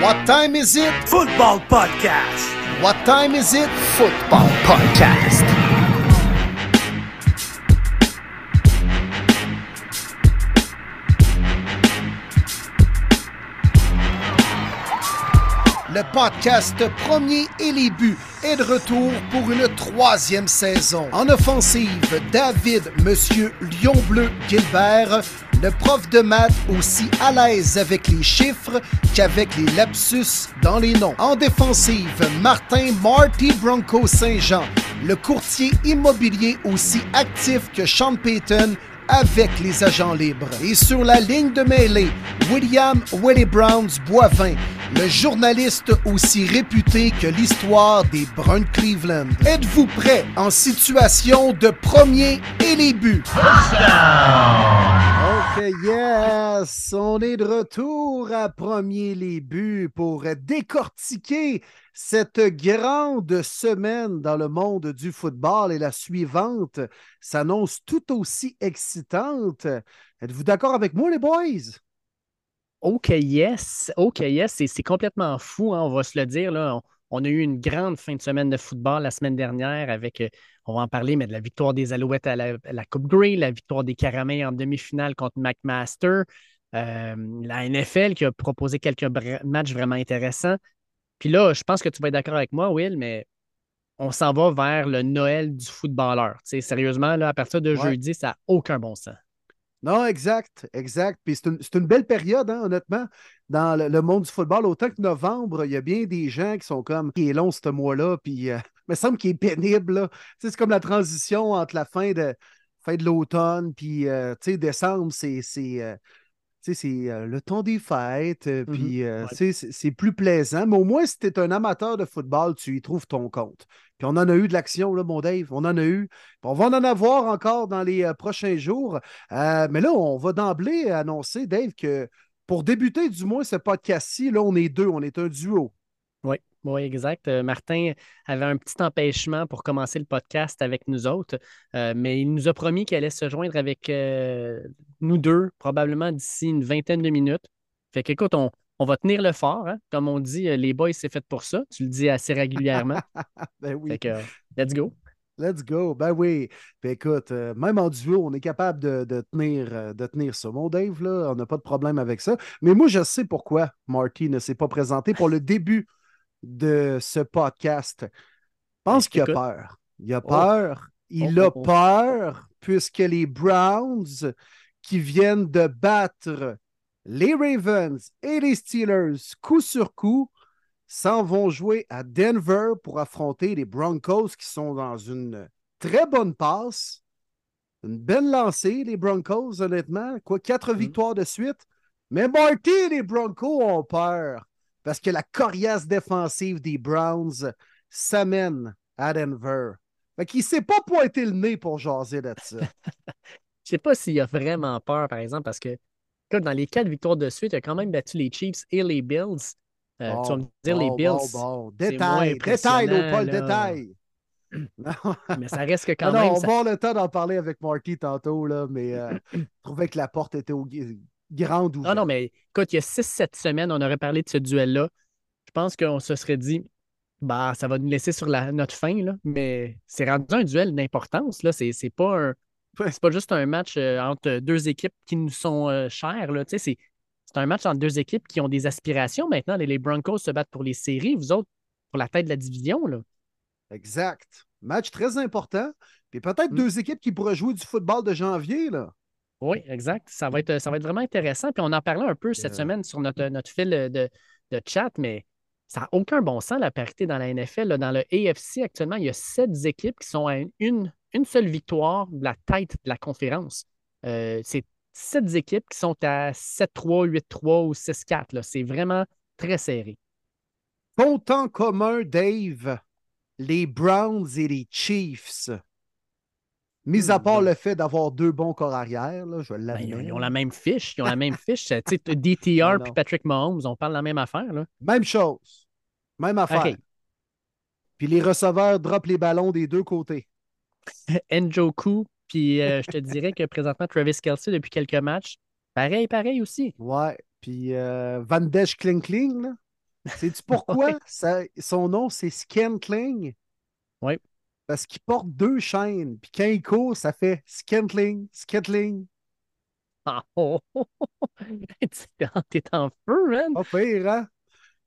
What time is it? Football Podcast. What time is it? Football Podcast. Podcast Premier et les buts est de retour pour une troisième saison. En offensive, David Monsieur Lion Bleu Gilbert, le prof de maths aussi à l'aise avec les chiffres qu'avec les lapsus dans les noms. En défensive, Martin Marty Bronco Saint-Jean, le courtier immobilier aussi actif que Sean Payton avec les agents libres. Et sur la ligne de mêlée, William Willie Browns Boivin, le journaliste aussi réputé que l'histoire des Bruns Cleveland. Êtes-vous prêt en situation de premier et les buts? Yes! On est de retour à premier les buts pour décortiquer cette grande semaine dans le monde du football et la suivante s'annonce tout aussi excitante. Êtes-vous d'accord avec moi, les boys? OK, yes. OK, yes. C'est complètement fou, hein, on va se le dire. Là. On, a eu une grande fin de semaine de football la semaine dernière avec, euh, on va en parler, mais de la victoire des Alouettes à la, Coupe Grey, la victoire des Caramels en demi-finale contre McMaster, euh, la NFL qui a proposé quelques matchs vraiment intéressants. Puis là, je pense que tu vas être d'accord avec moi, Will, mais on s'en va vers le Noël du footballeur. sérieusement, là, à partir de jeudi, ça n'a aucun bon sens. Non, exact, exact. Puis c'est une, belle période, hein, honnêtement, dans le, monde du football. Autant que novembre, il y a bien des gens qui sont comme qui est long ce mois-là, puis euh, il me semble qu'il est pénible. C'est comme la transition entre la fin de, fin de l'automne, puis euh, décembre, c'est. C'est euh, le temps des fêtes, euh, mmh puis euh, c'est plus plaisant. Mais au moins, si tu es un amateur de football, tu y trouves ton compte. Puis on en a eu de l'action, là, mon Dave. On en a eu. on va en avoir encore dans les prochains jours. mais là, on va d'emblée annoncer, Dave, que pour débuter du moins ce podcast-ci, là, on est deux, on est un duo. Oui. Oui, exact. Euh, Martin avait un petit empêchement pour commencer le podcast avec nous autres, euh, mais il nous a promis qu'il allait se joindre avec euh, nous deux, probablement d'ici une vingtaine de minutes. Fait qu'écoute, on, on va tenir le fort. Hein. Comme on dit, les boys, c'est fait pour ça. Tu le dis assez régulièrement. ben oui. Fait que, let's go. Let's go. Ben oui. Puis écoute, même en duo, on est capable de, tenir, de tenir ça. Mon Dave, là, on n'a pas de problème avec ça. Mais moi, je sais pourquoi Marty ne s'est pas présenté pour le début de ce podcast. Je pense qu'il a peur. Il a oh. peur. Il oh, a peur puisque les Browns qui viennent de battre les Ravens et les Steelers coup sur coup s'en vont jouer à Denver pour affronter les Broncos qui sont dans une très bonne passe. Une belle lancée, les Broncos, honnêtement. Quoi, quatre mm. victoires de suite. Mais Marty, les Broncos ont peur parce que la coriace défensive des Browns s'amène à Denver. Fait qu'il ne s'est pas pointé le nez pour jaser de ça. Je sais pas s'il a vraiment peur, par exemple, parce que dans les quatre victoires de suite, il a quand même battu les Chiefs et les Bills. Euh, tu vas me dire les Bills. Bon, bon. Détail, détail, Paul, détail. mais ça reste que quand même. Non, on va avoir le temps d'en parler avec Marty tantôt, là, mais euh, je trouvais que la porte était au, grande Non, non, mais écoute, il y a 6-7 semaines, on aurait parlé de ce duel-là. Je pense qu'on se serait dit, bah, ça va nous laisser sur la, notre fin, là, mais c'est rendu un duel d'importance. Là. C'est, c'est pas C'est pas juste un match euh, entre deux équipes qui nous sont euh, chères. Là. C'est, c'est un match entre deux équipes qui ont des aspirations maintenant. Les, les, Broncos se battent pour les séries, vous autres pour la tête de la division. Là. Exact. Match très important. Puis peut-être mm. deux équipes qui pourraient jouer du football de janvier. Là. Oui, exact. Ça va, être, ça va être vraiment intéressant. Puis on en parlait un peu cette semaine sur notre, notre fil de, chat, mais ça n'a aucun bon sens, la parité dans la NFL. Dans le AFC, actuellement, il y a sept équipes qui sont à une, une seule victoire de la tête de la conférence. Euh, c'est sept équipes qui sont à 7-3, 8-3 ou 6-4. C'est vraiment très serré. Pontant commun, Dave, les Browns et les Chiefs. Mis à hmm, part le fait d'avoir deux bons corps arrière, là, je ben, ils, ont la même fiche. Ils ont la même fiche. DTR et Patrick Mahomes, on parle de la même affaire. Là. Même chose. Même affaire. Puis les receveurs droppent les ballons des deux côtés. Njoku, puis euh, je te dirais que présentement, Travis Kelsey, depuis quelques matchs, pareil, pareil aussi. Ouais. Puis euh, Van Desch Kling Kling, là. Sais-tu pourquoi? Ça- son nom, c'est Scantling? Oui. Parce qu'il porte deux chaînes. Puis quand il court, ça fait Scantling, Scantling. Ah, oh, oh, oh, oh. T'es en- feu, man. Pas pire, hein?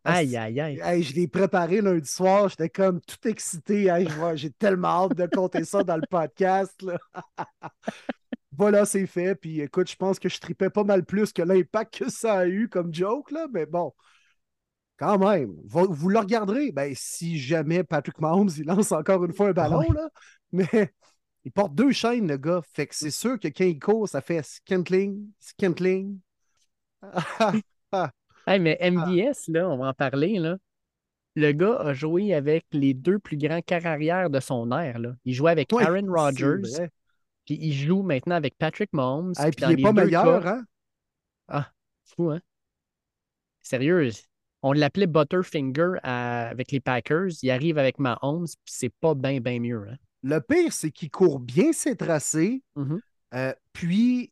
Aïe, aïe, aïe. Hey, je l'ai préparé lundi soir. J'étais comme tout excité. Hey, J'ai tellement hâte de compter ça dans le podcast. là. voilà, c'est fait. Puis écoute, je pense que je tripais pas mal plus que l'impact que ça a eu comme joke. Là. Mais bon, quand même. Vous, le regarderez. Ben, si jamais Patrick Mahomes il lance encore une fois un ballon, là. Mais il porte deux chaînes, le gars. Fait que c'est sûr que quand il court, ça fait scantling, scantling. Hey, mais MVS, là, on va en parler, là. Le gars a joué avec les deux plus grands carrières de son ère. Là. Il jouait avec Aaron Rodgers, puis il joue maintenant avec Patrick Mahomes. Hey, puis il est les pas meilleur, cas- hein? Ah, fou, hein? Sérieux, on l'appelait Butterfinger à- avec les Packers. Il arrive avec Mahomes, puis c'est pas bien, bien mieux. Hein? Le pire, c'est qu'il court bien ses tracés, Mhm. euh, puis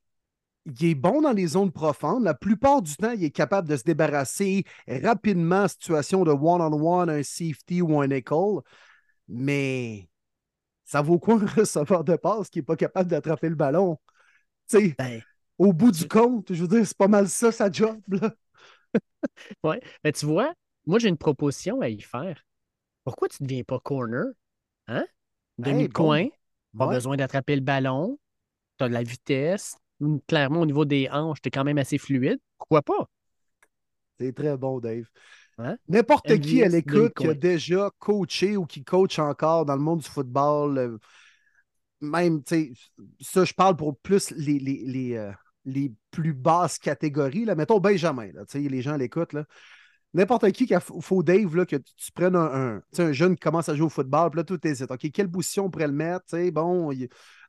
il est bon dans les zones profondes. La plupart du temps, il est capable de se débarrasser rapidement en situation de one-on-one, un safety ou un nickel. Mais ça vaut quoi un receveur de passe qui n'est pas capable d'attraper le ballon? Tu sais, Ben, au bout du compte, je veux dire, c'est pas mal ça, sa job. Là. ouais. Mais tu vois, moi, j'ai une proposition à y faire. Pourquoi tu ne deviens pas corner? Hein? Demi Hey, de bon. coin, pas Ouais. besoin d'attraper le ballon, tu as de la vitesse. Clairement, au niveau des hanches, tu es quand même assez fluide. Pourquoi pas? C'est très bon, Dave. Hein? N'importe qui à l'écoute qui a demi-coin. déjà coaché ou qui coach encore dans le monde du football, euh, même, tu sais, ça, je parle pour plus les, les, les, euh, les plus basses catégories. Là. Mettons Benjamin, là, les gens à l'écoute. là. N'importe qui qui a faut Dave, là, que tu prennes un, un, tu sais, un jeune qui commence à jouer au football, puis là, tout hésite. OK, quelle position on pourrait le mettre? Bon, il,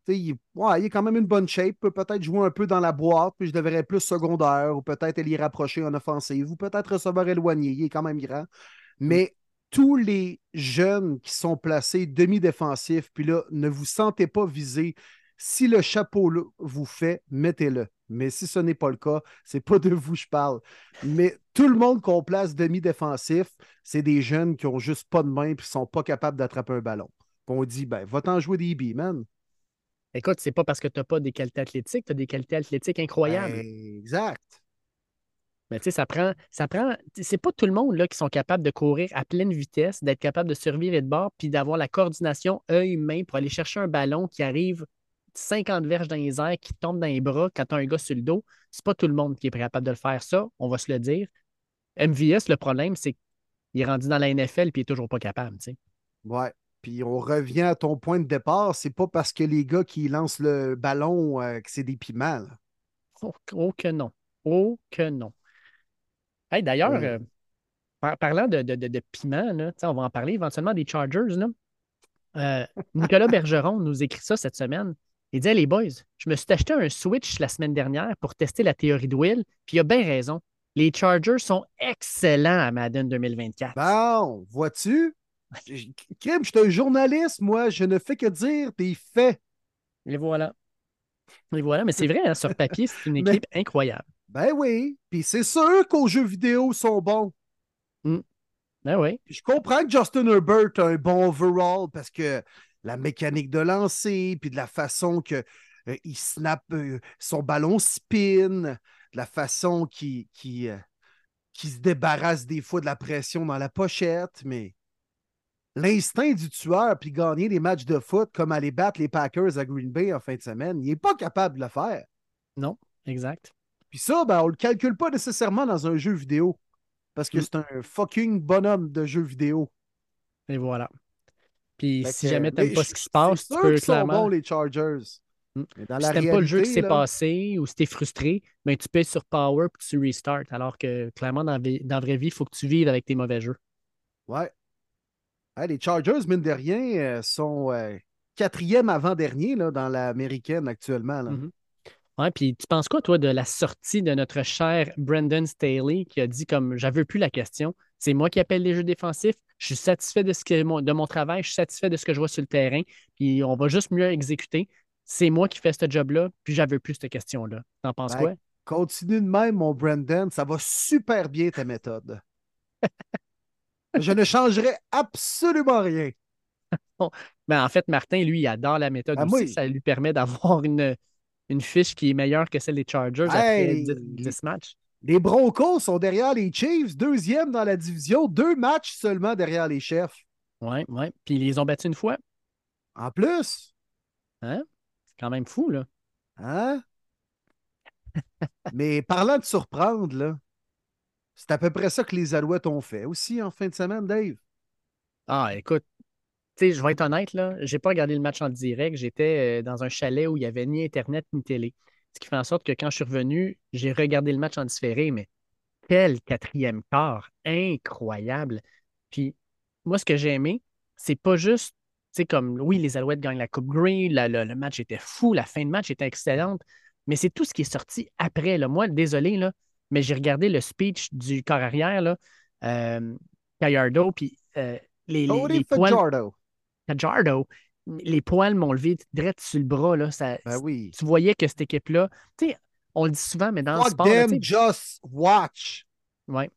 il, ouais, il est quand même une bonne shape, peut peut-être jouer un peu dans la boîte, puis je devrais plus secondaire, ou peut-être aller rapprocher en offensive, ou peut-être receveur éloigné, il est quand même grand. Mais tous les jeunes qui sont placés demi-défensifs, puis là, ne vous sentez pas visé. Si le chapeau vous fait, mettez-le. Mais si ce n'est pas le cas, c'est pas de vous que je parle. Mais tout le monde qu'on place demi-défensif, c'est des jeunes qui ont juste pas de main et qui sont pas capables d'attraper un ballon. Puis on dit, ben, va-t'en jouer des billes, man. Écoute, c'est pas parce que tu n'as pas des qualités athlétiques, tu as des qualités athlétiques incroyables. Ben, exact. Mais tu sais, ça prend, ça prend. C'est pas tout le monde là, qui sont capables de courir à pleine vitesse, d'être capable de survivre et de bord, puis d'avoir la coordination œil-main pour aller chercher un ballon qui arrive 50 verges dans les airs, qui tombe dans les bras quand tu as un gars sur le dos. C'est pas tout le monde qui est capable de le faire, ça, on va se le dire. MVS, le problème, c'est qu'il est rendu dans la NFL puis il est toujours pas capable. tu sais. Ouais. Puis on revient à ton point de départ. C'est pas parce que les gars qui lancent le ballon euh, que c'est des piments. Oh, oh que non. Oh que non. Hey, D'ailleurs, Ouais. euh, par- parlant de, de, de, de piment, là, tu sais, on va en parler éventuellement des Chargers. Là. Euh, Nicolas Bergeron nous écrit ça cette semaine. Il dit Hey, les boys, je me suis acheté un Switch la semaine dernière pour tester la théorie de Will, puis il a bien raison. Les Chargers sont excellents à Madden 2024. Bon, vois-tu? Crime, je suis un journaliste, moi. Je ne fais que dire des faits. Et voilà. Et voilà, mais c'est vrai, hein, sur papier, c'est une Mais- équipe incroyable. Ben oui. Puis c'est sûr qu'aux jeux vidéo sont bons. Ben oui. Je comprends que Justin Herbert a un bon overall parce que la mécanique de lancer, puis de la façon que euh, il snap euh, son ballon spin, de la façon qu'il qui, se débarrasse des fois de la pression dans la pochette, mais l'instinct du tueur, puis gagner des matchs de foot comme aller battre les Packers à Green Bay en fin de semaine, il n'est pas capable de le faire. Non, exact. Puis ça, ben, on le calcule pas nécessairement dans un jeu vidéo. Parce que Mm. c'est un fucking bonhomme de jeu vidéo. Et voilà. Puis si jamais tu mais n'aimes pas ce qui se passe, tu peux qu'ils sont clairement. bons, les Chargers. Mm. Mais dans Si la t'aimes pas le jeu qui s'est passé ou si t'es frustré, ben tu payes sur Power puis tu restart. Alors que clairement, dans, dans la vraie vie, il faut que tu vives avec tes mauvais jeux. Ouais. Hey, les Chargers, mine de rien, euh, sont euh, quatrième avant-dernier dans l'américaine actuellement. là. Mhm. Ouais, puis tu penses quoi, toi, de la sortie de notre cher Brandon Staley qui a dit comme j'avais plus la question, c'est moi qui appelle les jeux défensifs, je suis satisfait de, ce que, mon- de mon travail, je suis satisfait de ce que je vois sur le terrain, puis on va juste mieux exécuter. C'est moi qui fais ce job-là, puis j'avais plus cette question-là. T'en penses Ben, quoi? Continue de même, mon Brandon. Ça va super bien ta méthode. Je ne changerais absolument rien. Mais en fait, Martin, lui, il adore la méthode aussi. il- Ça lui permet d'avoir une, une fiche qui est meilleure que celle des Chargers après Hey, 10, les- 10 matchs. Les Broncos sont derrière les Chiefs, deuxième dans la division, deux matchs seulement derrière les chefs. Oui, oui. Puis ils les ont battus une fois. En plus, C'est quand même fou, là. hein? Mais parlant de surprendre, là, c'est à peu près ça que les Alouettes ont fait aussi en fin de semaine, Dave. Ah, écoute, tu sais, je vais être honnête, là, j'ai pas regardé le match en direct. J'étais euh, dans un chalet où il n'y avait ni Internet ni télé. Ce qui fait en sorte que quand je suis revenu, j'ai regardé le match en différé, mais quel quatrième quart incroyable. Puis moi, ce que j'ai aimé, c'est pas juste, tu sais, comme oui, les Alouettes gagnent la Coupe Grey, la- le, le match était fou, la fin de match était excellente, mais c'est tout ce qui est sorti après. Là. Moi, désolé, là, mais j'ai regardé le speech du corps arrière, là, euh, Gallardo, puis euh, les, les, Fajardo. Fajardo, les poils m'ont levé direct sur le bras. Là, ça, Ben oui. Tu voyais que cette équipe-là, tu sais, on le dit souvent, mais dans le sport, là, them, sais, just watch. Ouais.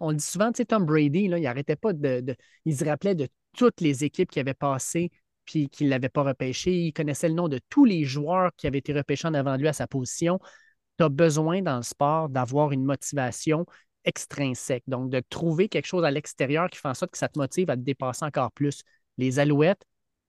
On le dit souvent, tu sais, Tom Brady, là, il arrêtait pas de, de- Il se rappelait de toutes les équipes qui avaient passé puis qui ne l'avaient pas repêché. Il connaissait le nom de tous les joueurs qui avaient été repêchés en avant de lui à sa position. Tu as besoin dans le sport d'avoir une motivation extrinsèque. Donc, de trouver quelque chose à l'extérieur qui fait en sorte que ça te motive à te dépasser encore plus. Les Alouettes,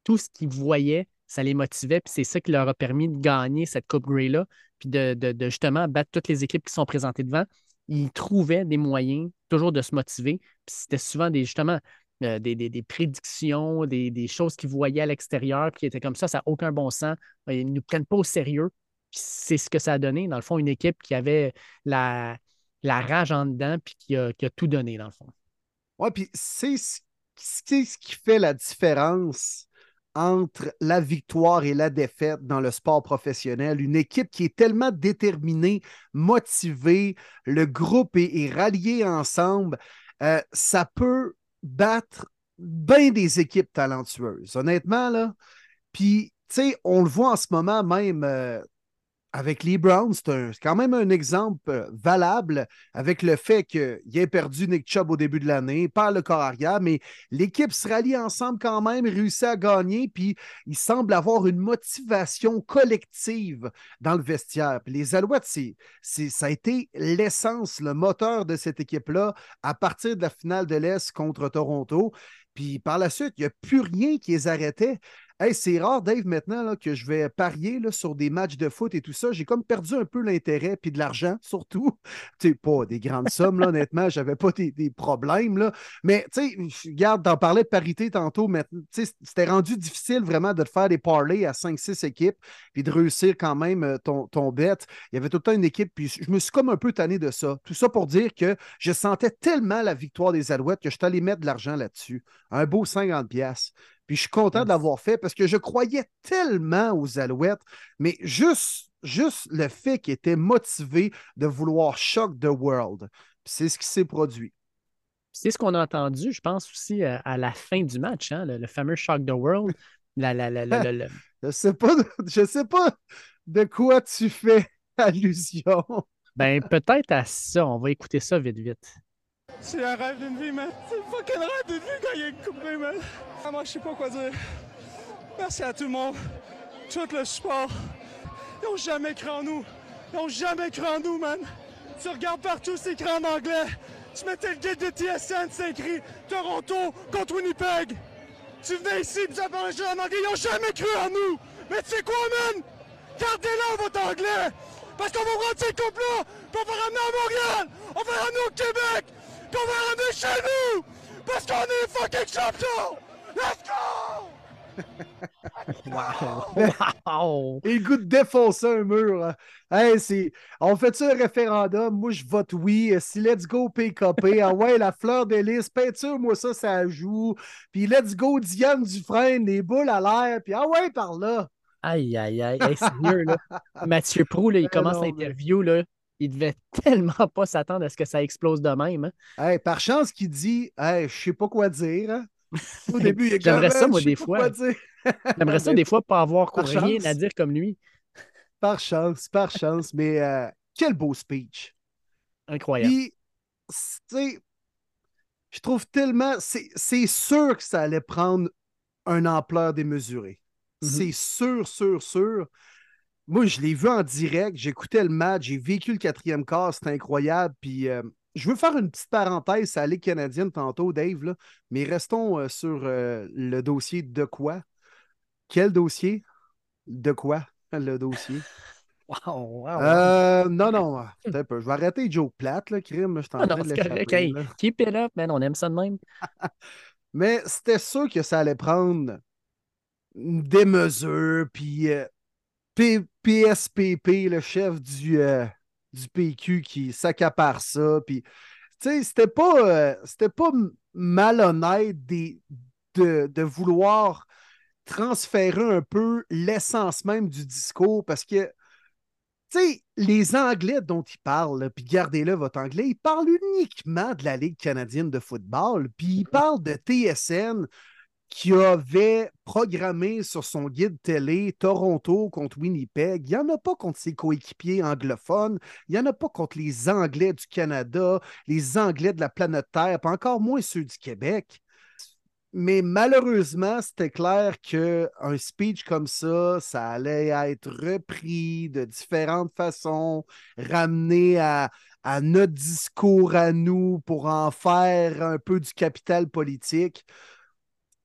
tout ce qu'ils voyaient, ça les motivait, puis c'est ça qui leur a permis de gagner cette Coupe Grey-là, puis de, de- justement battre toutes les équipes qui sont présentées devant ils trouvaient des moyens toujours de se motiver. Puis c'était souvent des, justement euh, des, prédictions, des, choses qu'ils voyaient à l'extérieur, puis qui étaient comme ça, ça n'a aucun bon sens. Euh, Ils ne nous prennent pas au sérieux. C'est ce que ça a donné, dans le fond, une équipe qui avait la, rage en dedans, puis qui a, tout donné, dans le fond. Ouais, puis c'est ce, c'est ce qui fait la différence entre la victoire et la défaite dans le sport professionnel. Une équipe qui est tellement déterminée, motivée, le groupe est, rallié ensemble, euh, ça peut battre bien des équipes talentueuses. Honnêtement, là. Puis, tu sais, on le voit en ce moment même euh, avec les Browns, c'est quand même un exemple euh, valable avec le fait qu'il ait perdu Nick Chubb au début de l'année, par le corps arrière, mais l'équipe se rallie ensemble quand même, réussit à gagner, puis il semble avoir une motivation collective dans le vestiaire. Les Alouettes, ça a été l'essence, le moteur de cette équipe-là à partir de la finale de l'Est contre Toronto. Puis par la suite, il n'y a plus rien qui les arrêtait. C'est rare, Dave, maintenant que je vais parier sur des matchs de foot et tout ça. J'ai comme perdu un peu l'intérêt, puis de l'argent surtout. Sais, pas des grandes sommes, là, honnêtement. J'avais pas des, problèmes. Là. Mais, regarde, t'en parlais de parité tantôt, mais c'était rendu difficile vraiment de faire des parlays à 5-6 équipes, puis de réussir quand même euh, ton, ton bet. Il y avait tout le temps une équipe, puis je me suis comme un peu tanné de ça. Tout ça pour dire que je sentais tellement la victoire des Alouettes que je suis allé mettre de l'argent là-dessus. Un beau 50$. Puis je suis content de l'avoir fait parce que je croyais tellement aux Alouettes, mais juste, juste le fait qu'ils étaient motivés de vouloir shock the world. C'est ce qui s'est produit. C'est ce qu'on a entendu, je pense, aussi à, à la fin du match, hein, le, le fameux Shock the World. La, la, la, la- la- la- Je sais pas, je sais pas de quoi tu fais allusion. Ben, peut-être à ça. On va écouter ça vite, vite. C'est un rêve d'une vie, man. C'est fucking rêve d'une vie quand il coupe de man. Ah, moi, je sais pas quoi dire. Merci à tout le monde, tout le support. Ils ont jamais cru en nous. Ils ont jamais cru en nous, man. Tu regardes partout, c'est écrit en anglais. Tu mettais le guide de TSN, c'est écrit Toronto contre Winnipeg. Tu venais ici, puis parlait juste en anglais. Ils ont jamais cru en nous. Mais tu sais quoi, man? Gardez-le, votre anglais. Parce qu'on va prendre ces coupes-là, on va ramener à Montréal. On va ramener au Québec. Puis on va ramener chez nous. Parce qu'on est fucking champions. Let's go! Wow! Et le goût de défoncer un mur. hein. Hey, c'est... On fait-tu un référendum? Moi, je vote oui. Si let's go PKP. Ah ouais, la fleur de lys. Peinture-moi ça, ça joue. Puis let's go Diane Dufresne, les boules à l'air. Puis ah ouais, par là. Aïe, aïe, aïe. Hey, sérieux, là. Mathieu Prou, là, il Eh commence l'interview, là. Il devait tellement pas s'attendre à ce que ça explose de même. hein. Hey, par chance qu'il dit Hey, je sais pas quoi dire. hein. Au début, il J'aimerais ça, moi, des fois. quoi. J'aimerais ça, des fois, pas avoir par rien chance. à dire comme lui. Par chance, par chance. Mais euh, quel beau speech. Incroyable. Puis, tu sais, je trouve tellement. C'est sûr que ça allait prendre une ampleur démesurée. Mhm. C'est sûr, sûr, sûr. Moi, je l'ai vu en direct, j'écoutais le match, j'ai vécu le quatrième quart, c'était incroyable. Puis euh, je veux faire une petite parenthèse à la Ligue canadienne tantôt, Dave, là, mais restons euh, sur euh, le dossier de quoi? Quel dossier? De quoi, le dossier? Wow, wow. Euh, non, non, un peu. Je vais arrêter Joe Platt, là, crime. là, Je suis en Ah train de correct. Hey, keep it up, man. On aime ça de même. Mais c'était sûr que ça allait prendre des mesures, puis PSPP, le chef du, euh, du PQ qui s'accapare ça, puis tu sais, c'était pas, euh, pas malhonnête de, de vouloir transférer un peu l'essence même du discours parce que, tu sais, les Anglais dont ils parlent, puis gardez-le votre anglais, ils parlent uniquement de la Ligue canadienne de football, puis ils parlent de TSN qui avait programmé sur son guide télé Toronto contre Winnipeg. Il n'y en a pas contre ses coéquipiers anglophones, il n'y en a pas contre les Anglais du Canada, les Anglais de la planète Terre, pas encore moins ceux du Québec. Mais malheureusement, c'était clair qu'un speech comme ça, ça allait être repris de différentes façons, ramené à, à notre discours à nous pour en faire un peu du capital politique.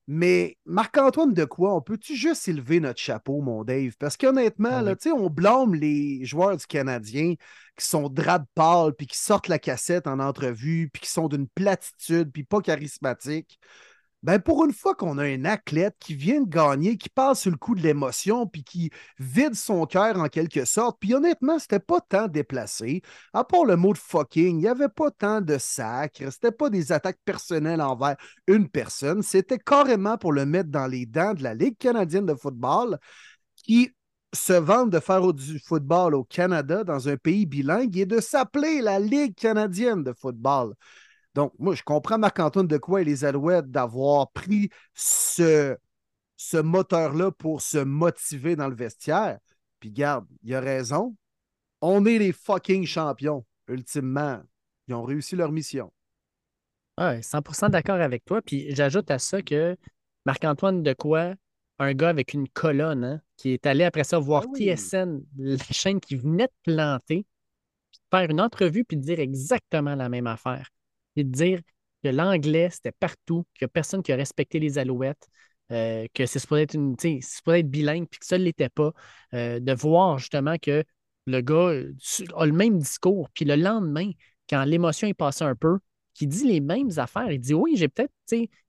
Mais Marc-Antoine de quoi, on peut-tu juste élever notre chapeau, mon Dave? Parce qu'honnêtement, oui. là, on blâme les joueurs du Canadien qui sont drap pâle, puis qui sortent la cassette en entrevue, puis qui sont d'une platitude, puis pas charismatiques. Ben pour une fois qu'on a un athlète qui vient de gagner, qui passe sur le coup de l'émotion, puis qui vide son cœur en quelque sorte, puis honnêtement, c'était pas tant déplacé. À part le mot de fucking, il n'y avait pas tant de sacre, c'était pas des attaques personnelles envers une personne, c'était carrément pour le mettre dans les dents de la Ligue canadienne de football qui se vante de faire du football au Canada dans un pays bilingue et de s'appeler la Ligue canadienne de football. Donc, moi, je comprends Marc-Antoine de quoi et les Alouettes d'avoir pris ce, ce moteur-là pour se motiver dans le vestiaire. Puis, garde, il a raison. On est les fucking champions, ultimement. Ils ont réussi leur mission. Ouais, 100% d'accord avec toi. Puis j'ajoute à ça que Marc-Antoine Decoy, un gars avec une colonne, hein, qui est allé après ça voir Ah oui. TSN, la chaîne qui venait de planter, puis de faire une entrevue puis de dire exactement la même affaire. Et de dire que l'anglais, c'était partout, qu'il n'y a personne qui a respecté les alouettes, euh, que c'est supposé être bilingue, puis que ça ne l'était pas. Euh, de voir justement que le gars euh, a le même discours, puis le lendemain, quand l'émotion est passée un peu, qui dit les mêmes affaires. Il dit Oui, j'ai peut-être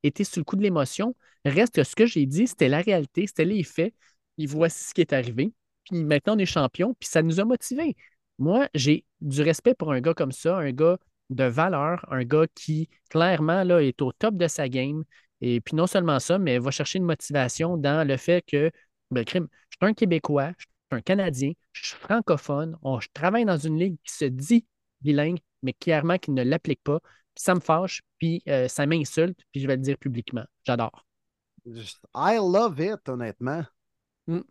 été sous le coup de l'émotion. Reste que ce que j'ai dit, c'était la réalité, c'était les faits. Et voici ce qui est arrivé. Puis maintenant, on est champion, puis ça nous a motivés. Moi, j'ai du respect pour un gars comme ça, un gars de valeur, un gars qui, clairement, là, est au top de sa game. Et puis non seulement ça, mais va chercher une motivation dans le fait que, ben, crime, je suis un Québécois, je suis un Canadien, je suis francophone, on- je travaille dans une ligue qui se dit bilingue, mais clairement qui ne l'applique pas. Puis ça me fâche, puis euh, ça m'insulte, puis je vais le dire publiquement. J'adore. I love it, honnêtement. Mm.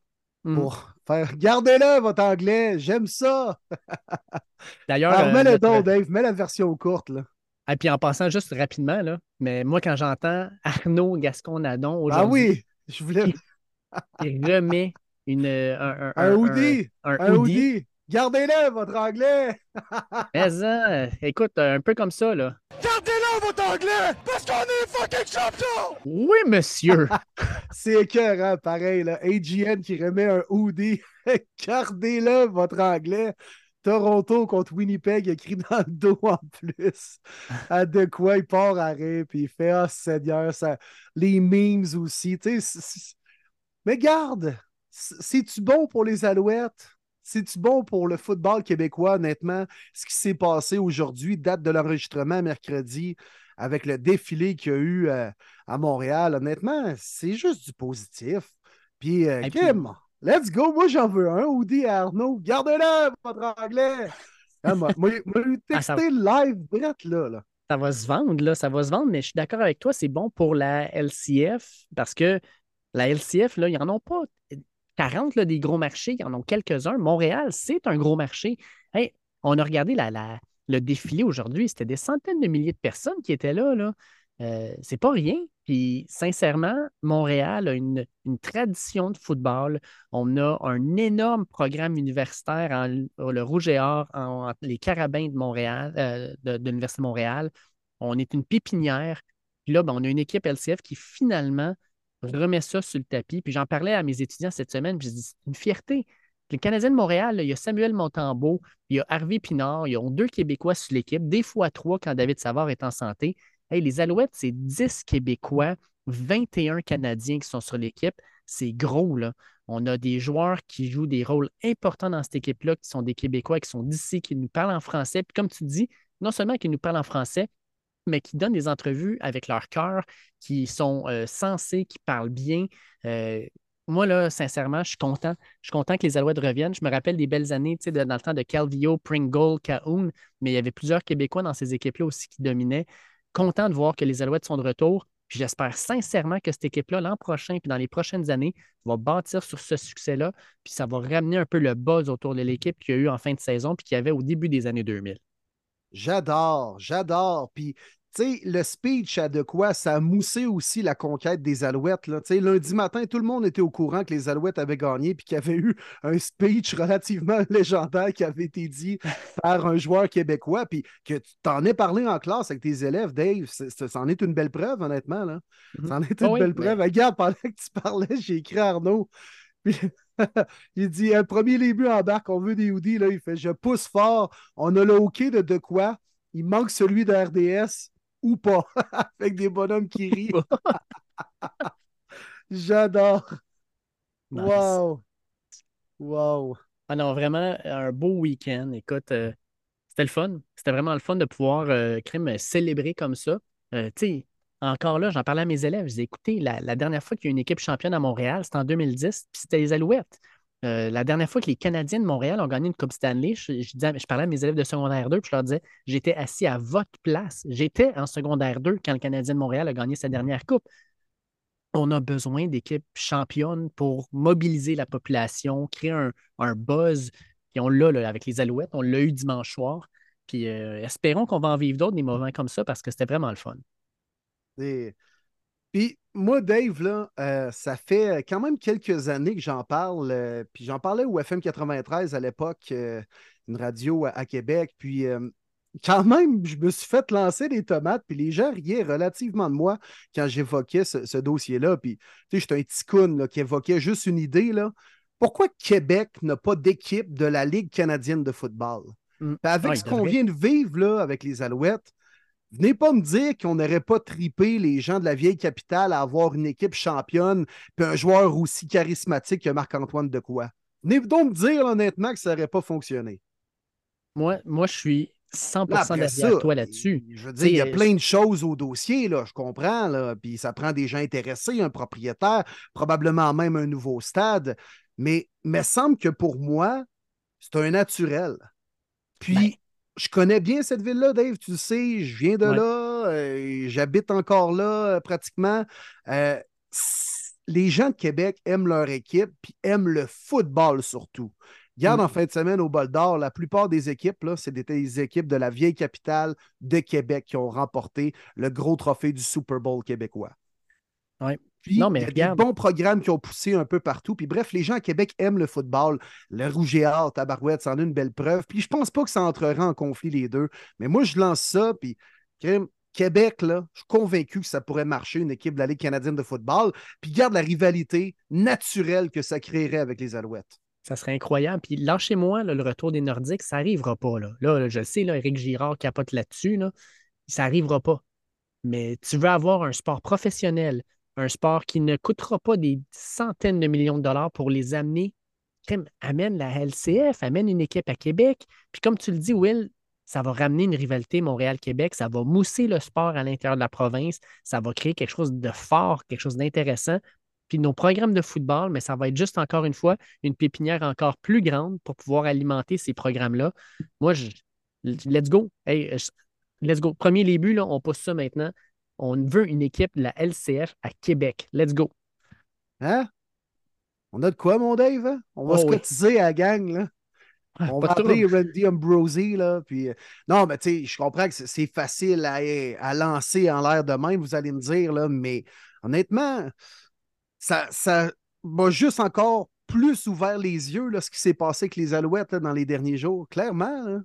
Pour faire Gardez-le, votre anglais, j'aime ça. D'ailleurs, Alors, euh, mets le don, Dave, mets la version courte. Là. Ah, puis en passant juste rapidement, là, mais moi, quand j'entends Arnaud Gascon-Nadon Ah aujourd'hui, oui, je voulais. il remet une, euh, un, un, Un hoodie, un, un hoodie. Gardez-le, votre anglais. Mais ça, euh, écoute, un peu comme ça, là. Gardez-le votre anglais, parce qu'on est fucking champions! Oui, monsieur! C'est écœurant, pareil. Là. AGN qui remet un hoodie. Gardez-le, votre anglais. Toronto contre Winnipeg, écrit dans le dos en plus. À de quoi il part à rire, puis il fait Ah, Seigneur, ça... les memes aussi. tu sais, Mais garde, c'est- c'est-tu bon pour les Alouettes? C'est-tu bon pour le football québécois, honnêtement? Ce qui s'est passé aujourd'hui, date de l'enregistrement mercredi, avec le défilé qu'il y a eu euh, à Montréal, honnêtement, c'est juste du positif. Puis, euh, puis- Kim, let's go. Moi, j'en veux un. Audi à Arnaud. Gardez-le, votre anglais. Ah, moi, moi, lui Ah, live, brette là, là. ça va se vendre, là, ça va se vendre, mais je suis d'accord avec toi, c'est bon pour la LCF parce que la LCF, là, ils n'en ont pas 40 là, des gros marchés, ils en ont quelques-uns. Montréal, c'est un gros marché. On a regardé la, le défilé aujourd'hui, c'était des centaines de milliers de personnes qui étaient là. Euh, c'est pas rien. Puis, sincèrement, Montréal a une, tradition de football. On a un énorme programme universitaire, en, le Rouge et Or, en, les Carabins de Montréal, euh, de, l'Université de Montréal. On est une pépinière. Puis là, ben, on a une équipe LCF qui finalement remet ça sur le tapis. Puis j'en parlais à mes étudiants cette semaine, puis je dis c'est une fierté. Le Canadien de Montréal, il y a Samuel Montembeau, il y a Harvey Pinard, ils ont deux Québécois sur l'équipe, des fois trois quand David Savard est en santé les Alouettes, c'est 10 Québécois, 21 Canadiens qui sont sur l'équipe. C'est gros, là. On a des joueurs qui jouent des rôles importants dans cette équipe-là, qui sont des Québécois, qui sont d'ici, qui nous parlent en français. Puis comme tu dis, non seulement qu'ils nous parlent en français, mais qui donnent des entrevues avec leur cœur, qui sont euh, sensés, qui parlent bien. Euh, moi, là, sincèrement, je suis content. Je suis content que les Alouettes reviennent. Je me rappelle des belles années, tu sais, dans le temps de Calvio, Pringle, Cahoon, mais il y avait plusieurs Québécois dans ces équipes-là aussi qui dominaient content de voir que les Alouettes sont de retour. J'espère sincèrement que cette équipe-là, l'an prochain, puis dans les prochaines années, va bâtir sur ce succès-là, puis ça va ramener un peu le buzz autour de l'équipe qu'il y a eu en fin de saison, puis qu'il y avait au début des années 2000. J'adore, j'adore. Puis sais, le speech a de quoi? Ça a moussé aussi la conquête des Alouettes. Là. Lundi matin, tout le monde était au courant que les Alouettes avaient gagné puis qu'il y avait eu un speech relativement légendaire qui avait été dit par un joueur québécois. Puis que tu t'en es parlé en classe avec tes élèves, Dave. Ça en est une belle preuve, honnêtement. Là. Mm-hmm. Ça en est une belle preuve. Regarde, pendant que tu parlais, j'ai écrit à Arnaud. il dit le premier début en barque, on veut des hoodies. Là. Il fait Je pousse fort. On a le hockey de de quoi? Il manque celui de RDS ou pas, avec des bonhommes qui rient. J'adore. Wow. Wow. Ah non, vraiment un beau week-end. Écoute, euh, c'était le fun. C'était vraiment le fun de pouvoir euh, célébrer comme ça. Euh, tu sais, encore là, j'en parlais à mes élèves. Je disais, écoutez, la, dernière fois qu'il y a une équipe championne à Montréal, c'était en 2010, puis c'était les Alouettes. Euh, la dernière fois que les Canadiens de Montréal ont gagné une Coupe Stanley, je, parlais à mes élèves de secondaire 2, puis je leur disais j'étais assis à votre place. J'étais en secondaire 2 quand le Canadien de Montréal a gagné sa dernière Coupe. On a besoin d'équipes championnes pour mobiliser la population, créer un, buzz. Et on l'a avec les Alouettes, on l'a eu dimanche soir. Puis euh, espérons qu'on va en vivre d'autres, des moments comme ça, parce que c'était vraiment le fun. Puis moi, Dave, là, euh, ça fait quand même quelques années que j'en parle. Euh, puis j'en parlais au FM 93 à l'époque, euh, une radio à, Québec. Puis quand même, je me suis fait lancer des tomates. Puis les gens riaient relativement de moi quand j'évoquais ce, dossier-là. Puis tu sais, j'étais un ticoun qui évoquait juste une idée. Là. Pourquoi Québec n'a pas d'équipe de la Ligue canadienne de football? Mmh. avec ce qu'on vient de vivre là, avec les Alouettes, Venez pas me dire qu'on n'aurait pas tripé les gens de la vieille capitale à avoir une équipe championne puis un joueur aussi charismatique que Marc-Antoine Decoy. Venez donc me dire honnêtement que ça n'aurait pas fonctionné. Moi, moi, je suis 100% derrière toi là-dessus. Je veux dire, il y a plein de choses au dossier, là, je comprends, là, puis ça prend des gens intéressés, un propriétaire, probablement même un nouveau stade, mais il me semble que pour moi, c'est un naturel. Puis, ben, je connais bien cette ville-là, Dave, tu le sais, je viens de là, euh, j'habite encore là euh, pratiquement. Euh, les gens de Québec aiment leur équipe, puis aiment le football surtout. Regarde en mm. fin de semaine au Bol d'Or, la plupart des équipes, c'est des, équipes de la vieille capitale de Québec qui ont remporté le gros trophée du Super Bowl québécois. Oui non, mais il y a des bons programmes qui ont poussé un peu partout. Puis bref, les gens à Québec aiment le football. Le Rouge et Or, Tabarouette, c'en est une belle preuve. Puis je pense pas que ça entrera en conflit les deux. Mais moi, je lance ça, puis Québec, là, je suis convaincu que ça pourrait marcher, une équipe de la Ligue canadienne de football. Puis garde la rivalité naturelle que ça créerait avec les Alouettes. Ça serait incroyable. Puis lâchez-moi, le retour des Nordiques, ça n'arrivera pas. Là. là, je sais, là, Éric Girard capote là-dessus. Là. Ça n'arrivera pas. Mais tu veux avoir un sport professionnel, un sport qui ne coûtera pas des centaines de millions de dollars pour les amener. Amène la LCF, amène une équipe à Québec. Puis comme tu le dis, Will, ça va ramener une rivalité Montréal-Québec, ça va mousser le sport à l'intérieur de la province, ça va créer quelque chose de fort, quelque chose d'intéressant. Puis nos programmes de football, mais ça va être juste encore une fois une pépinière encore plus grande pour pouvoir alimenter ces programmes-là. Moi, je, let's go. Hey, let's go. Premier début, là, on pousse ça maintenant. On veut une équipe de la LCF à Québec. Let's go. Hein? On a de quoi, mon Dave? Hein? On va oh se cotiser à la gang, là. On Pas va appeler Randy Ambrosi, là. Puis, euh, non, mais tu sais, je comprends que c'est- facile à, à lancer en l'air de même, vous allez me dire, là, mais honnêtement, ça, ça m'a juste encore plus ouvert les yeux, là, ce qui s'est passé avec les Alouettes là, dans les derniers jours. Clairement, là.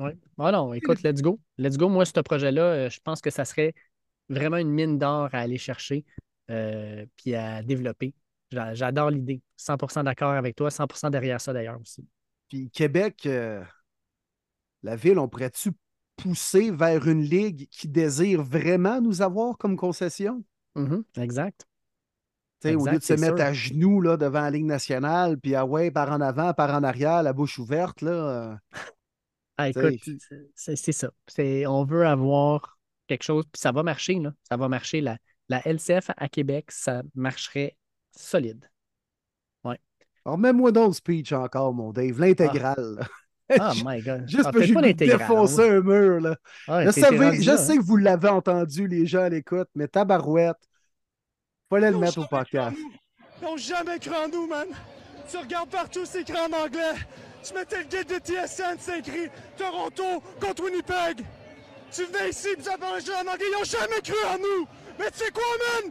Oui. Ah non, écoute, let's go. Let's go. Moi, ce projet-là, euh, je pense que ça serait vraiment une mine d'or à aller chercher euh, puis à développer. J'a- J'adore l'idée. 100% d'accord avec toi, 100% derrière ça d'ailleurs aussi. Puis Québec, euh, la ville, on pourrait-tu pousser vers une ligue qui désire vraiment nous avoir comme concession? Mhm, Exact. Tu sais, au Exact, lieu de se mettre sûr. à genoux là, devant la Ligue nationale, puis ah ouais, par en avant, par en arrière, la bouche ouverte, là. euh, Ah, écoute, c'est ça. On veut avoir quelque chose, puis ça va marcher, là. Ça va marcher. La, la LCF à Québec, ça marcherait solide. Alors, mets-moi donc le speech encore, mon Dave, l'intégrale. Ah, my God. Juste Ah, parce que j'ai l'intégrale, défoncer un mur, là. Ah, je savais- je là, sais hein. que vous l'avez entendu, les gens à l'écoute, mais tabarouette, fallait le mettre au podcast. Ils n'ont jamais cru en nous, man. Tu regardes partout, c'est écrit en anglais. Tu mettais le guide de TSN, c'est écrit Toronto contre Winnipeg. Tu venais ici, tu as parlé en anglais. Ils n'ont jamais cru en nous. Mais tu sais quoi, man?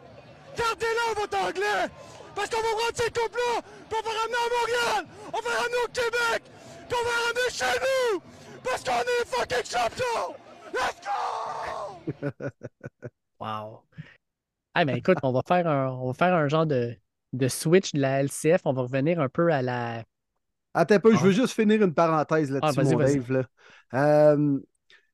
Gardez-le, votre anglais. Parce qu'on va rendre ces coupes-là, puis on va ramener à Montréal. On va ramener au Québec. Puis on va ramener chez nous. Parce qu'on est les fucking champions. Let's go! Wow. Ah, ben écoute, on va faire un, on va faire un genre de, de switch de la LCF. On va revenir un peu à la. Attends un peu, je Ah. veux juste finir une parenthèse là-dessus, Ah, mon. Dave. là. Euh,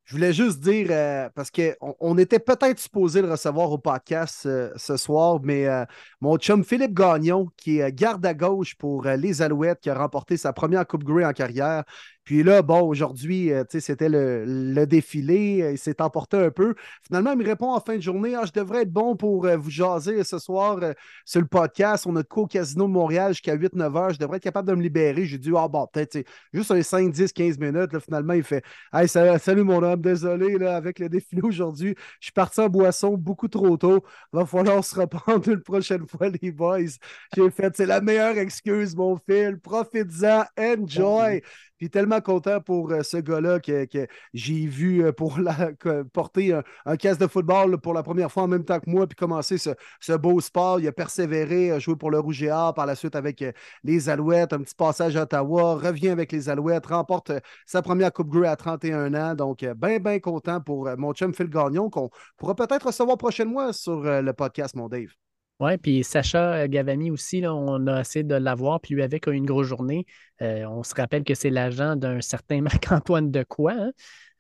je voulais juste dire, euh, parce qu'on on était peut-être supposé le recevoir au podcast euh, ce soir, mais euh, mon chum Philippe Gagnon, qui est euh, garde à gauche pour euh, les Alouettes, qui a remporté sa première Coupe Grey en carrière. Puis là, bon, aujourd'hui, euh, c'était le, le défilé, il s'est emporté un peu. Finalement, il me répond en fin de journée Ah, je devrais être bon pour vous jaser ce soir sur le podcast. On a de co Casino de Montréal jusqu'à 8-9 heures. Je devrais être capable de me libérer. J'ai dit Ah, bon, peut-être juste un 5, 10, 15 minutes. Là, finalement, il fait Hey, salut, salut, mon homme, désolé, là, avec le défilé aujourd'hui. Je suis parti en boisson beaucoup trop tôt. Va falloir se reprendre une prochaine fois, les boys. J'ai fait C'est la meilleure excuse, mon Phil. Profites-en, enjoy. Puis tellement content pour euh, ce gars-là que, que j'ai vu euh, pour la, que- porter un, un casque de football là, pour la première fois en même temps que moi, puis commencer ce, ce beau sport. Il a persévéré, a joué pour le Rouge et Or, par la suite avec euh, les Alouettes, un petit passage à Ottawa, revient avec les Alouettes, remporte sa première Coupe Grey à 31 ans. Donc, bien, bien content pour mon chum Phil Gagnon, qu'on pourra peut-être recevoir prochainement sur le podcast, mon Dave. Ouais, puis Sacha Gavami aussi, là, on a essayé de l'avoir, puis lui avec a eu une grosse journée. Euh, on se rappelle que c'est l'agent d'un certain Marc-Antoine Decoy, hein,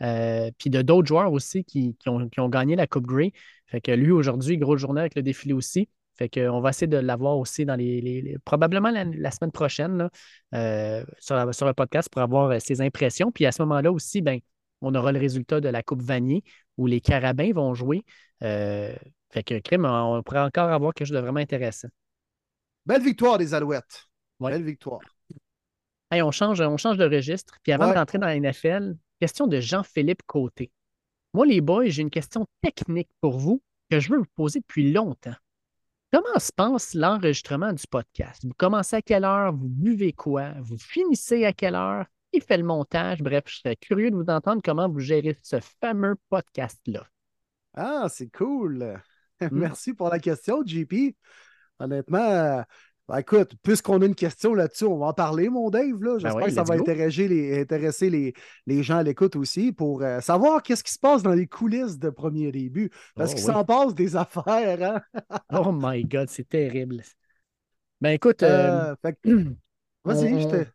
euh, puis de d'autres joueurs aussi qui, qui ont, qui ont gagné la Coupe Grey. Fait que lui, aujourd'hui, grosse journée avec le défilé aussi. Fait qu'on va essayer de l'avoir aussi dans les, les- probablement la, semaine prochaine là, euh, sur, la- sur le podcast pour avoir euh, ses impressions. Puis à ce moment-là aussi, ben, on aura le résultat de la Coupe Vanier où les Carabins vont jouer. Euh, fait que crime, on pourrait encore avoir quelque chose de vraiment intéressant. Belle victoire des Alouettes. Ouais. Belle victoire. Hey, on, change, on change de registre. Puis avant Ouais. de rentrer dans la NFL, question de Jean-Philippe Côté. Moi, les boys, j'ai une question technique pour vous que je veux vous poser depuis longtemps. Comment se passe l'enregistrement du podcast? Vous commencez à quelle heure? Vous buvez quoi? Vous finissez à quelle heure? Qui fait le montage? Bref, je serais curieux de vous entendre comment vous gérez ce fameux podcast-là. Ah, c'est cool. Hmm. Merci pour la question, JP. Honnêtement, euh, écoute, puisqu'on a une question là-dessus, on va en parler, mon Dave. J'espère Ben oui, que ça va intéresser les, intéresser les, les gens à l'écoute aussi pour euh, savoir qu'est-ce qui se passe dans les coulisses de premier début. Parce Oh, qu'il s'en passe des affaires. Hein? Oh my God, c'est terrible. Ben écoute, euh, Vas-y, on- je te.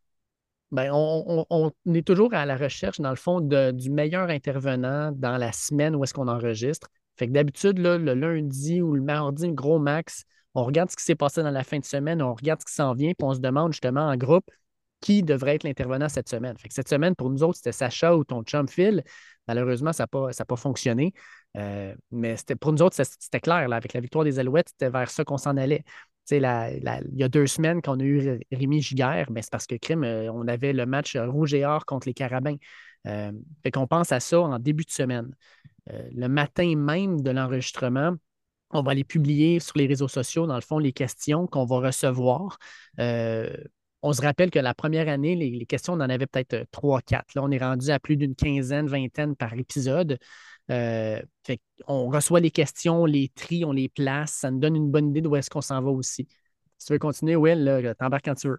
Ben, on, on- on est toujours à la recherche, dans le fond, de- du meilleur intervenant dans la semaine où est-ce qu'on enregistre. Fait que d'habitude, le lundi ou le mardi, gros max, on regarde ce qui s'est passé dans la fin de semaine, on regarde ce qui s'en vient, puis on se demande justement en groupe qui devrait être l'intervenant cette semaine. Fait que cette semaine, pour nous autres, c'était Sacha ou ton chum Phil. Malheureusement, ça n'a pas, pas fonctionné. Euh, mais pour nous autres, c'était- clair. là, avec la victoire des Alouettes, c'était vers ça qu'on s'en allait. Il y a deux semaines qu'on a eu Rémi Giguère, mais c'est parce que crime, euh, on avait le match euh, rouge et or contre les Carabins. Fait qu'on pense à ça en début de semaine. Euh, le matin même de l'enregistrement, on va les publier sur les réseaux sociaux, dans le fond, les questions qu'on va recevoir. Euh, on se rappelle que la première année, les, questions, on en avait peut-être trois, quatre. Là, on est rendu à plus d'une quinzaine, vingtaine par épisode. on reçoit les questions, on les trie, on les place. Ça nous donne une bonne idée d'où est-ce qu'on s'en va aussi. Si tu veux continuer, Will, t'embarques quand tu veux.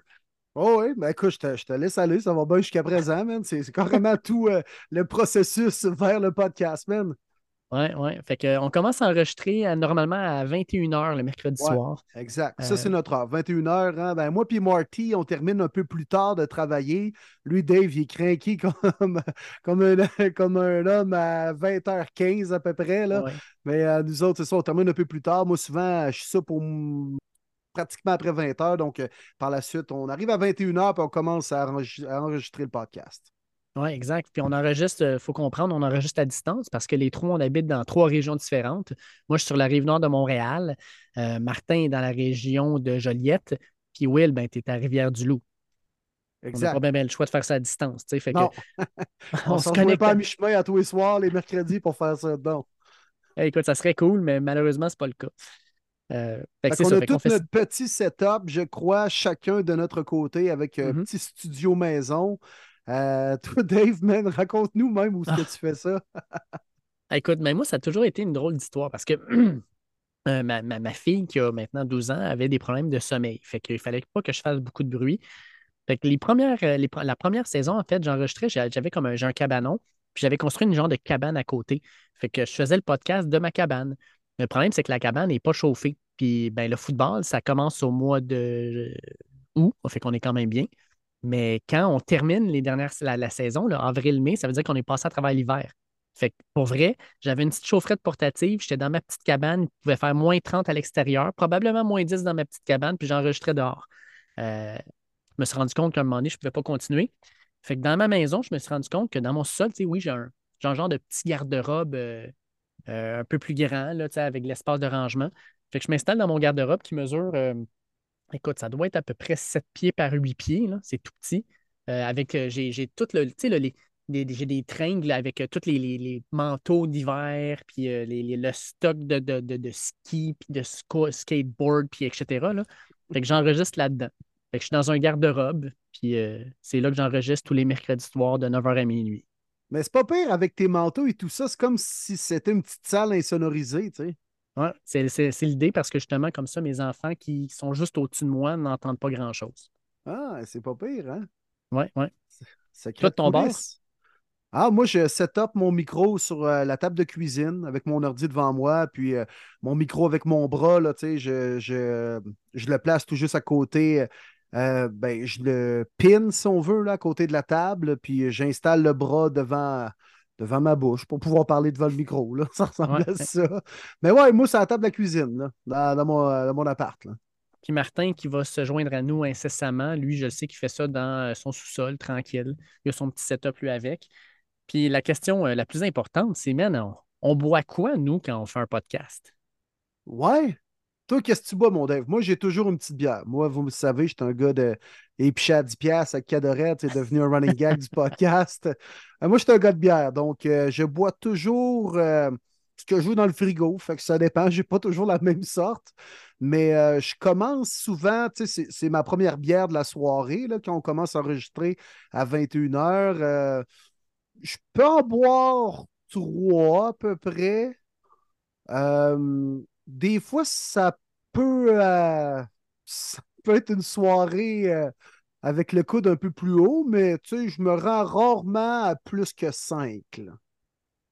Oh oui, ben écoute, je te, je te, laisse aller, ça va bien jusqu'à présent, man. C'est carrément tout le processus vers le podcast, man. Oui, oui. Fait qu'on commence à enregistrer euh, normalement à 21h le mercredi soir. Exact. Ça, c'est euh, notre heure. 21h. Hein? Ben, moi puis Marty, on termine un peu plus tard de travailler. Lui, Dave, il est craqué comme, comme, un, comme un homme à 20h15 à peu près. Là. Mais euh, nous autres, c'est ça, on termine un peu plus tard. Moi, souvent, je suis ça pour pratiquement après 20h. Donc, par la suite, on arrive à 21h et on commence à enregistrer le podcast. Oui, exact. Puis on enregistre, il euh, faut comprendre, on enregistre à distance parce que les trois, on habite dans trois régions différentes. Moi, je suis sur la rive nord de Montréal. Euh, Martin est dans la région de Joliette. Puis Will, ben, tu es à Rivière-du-Loup. Exact. On n'a pas bien, le choix de faire ça à distance. Fait non. on ne se connecte pas à mi-chemin à tous les soirs, les mercredis, pour faire ça. Non. écoute, ça serait cool, mais malheureusement, ce n'est pas le cas. Euh, on a tout notre petit setup, je crois, chacun de notre côté, avec un mm-hmm. petit studio maison. Euh, toi, Dave, man, raconte-nous même où est-ce que ah. tu fais ça. Écoute, mais moi, ça a toujours été une drôle d'histoire parce que euh, ma, fille, qui a maintenant 12 ans, avait des problèmes de sommeil. Fait qu'il fallait pas que je fasse beaucoup de bruit. Fait que les premières, euh, la première saison, en fait, j'enregistrais, j'avais comme un, un cabanon, puis j'avais construit une genre de cabane à côté. Fait que je faisais le podcast de ma cabane. Le problème, c'est que la cabane n'est pas chauffée. Puis ben, le football, ça commence au mois de août, fait qu'on est quand même bien. Mais quand on termine les dernières, la, saison, avril-mai, ça veut dire qu'on est passé à travers l'hiver. Fait que pour vrai, j'avais une petite chaufferette portative, j'étais dans ma petite cabane, il pouvait faire moins 30 à l'extérieur, probablement moins 10 dans ma petite cabane, puis j'enregistrais dehors. Euh, je me suis rendu compte qu'à un moment donné, je ne pouvais pas continuer. Fait que dans ma maison, je me suis rendu compte que dans mon sol, oui, j'ai un, genre de petit garde-robe euh, euh, un peu plus grand, là, avec l'espace de rangement. Fait que je m'installe dans mon garde-robe qui mesure Écoute, ça doit être à peu près 7 pieds par 8 pieds, c'est tout petit. Euh, avec, euh, j'ai, tout le, les, j'ai des tringles avec euh, tous les, manteaux d'hiver, puis le stock de, de, ski, puis de skateboard, puis etc. Là. Fait que j'enregistre là-dedans. Fait que je suis dans un garde-robe, puis c'est là que j'enregistre tous les mercredis soirs de 9h à minuit. Mais c'est pas pire avec tes manteaux et tout ça. C'est comme si c'était une petite salle insonorisée, tu sais. Ouais, c'est l'idée parce que justement, comme ça, mes enfants qui sont juste au-dessus de moi n'entendent pas grand-chose. Ah, c'est pas pire, hein? Oui, oui. C'est Toi, ton boss? Ah, moi, je set up mon micro sur euh, la table de cuisine avec mon ordi devant moi, puis euh, mon micro avec mon bras, là, tu sais, je, je, je, le place tout juste à côté. Euh, ben, je le pin, si on veut, là, à côté de la table, puis j'installe le bras devant, devant ma bouche pour pouvoir parler devant le micro. Là. Ça ressemble à ça. Mais ouais, moi, c'est à la table de la cuisine, là, dans, mon, appart. Là. Puis Martin qui va se joindre à nous incessamment, lui, je sais qu'il fait ça dans euh, son sous-sol, tranquille. Il a son petit setup lui avec. Puis la question euh, la plus importante, c'est, man, on, boit quoi, nous, quand on fait un podcast? Ouais. Toi, qu'est-ce que tu bois, mon Dave? Moi, j'ai toujours une petite bière. Moi, vous le savez, je suis un gars de épiché à 10 piastres avec Cadorette. C'est devenu un running gag du podcast. Euh, moi, je suis un gars de bière. Donc, euh, je bois toujours euh, ce que je joue dans le frigo. Fait que ça dépend. Je n'ai pas toujours la même sorte. Mais je commence souvent, c'est ma première bière de la soirée, là, quand on commence à enregistrer à 21h. je peux en boire trois à peu près. Des fois, ça peut, peut être une soirée euh, avec le coude un peu plus haut, mais tu sais, je me rends rarement à plus que 5.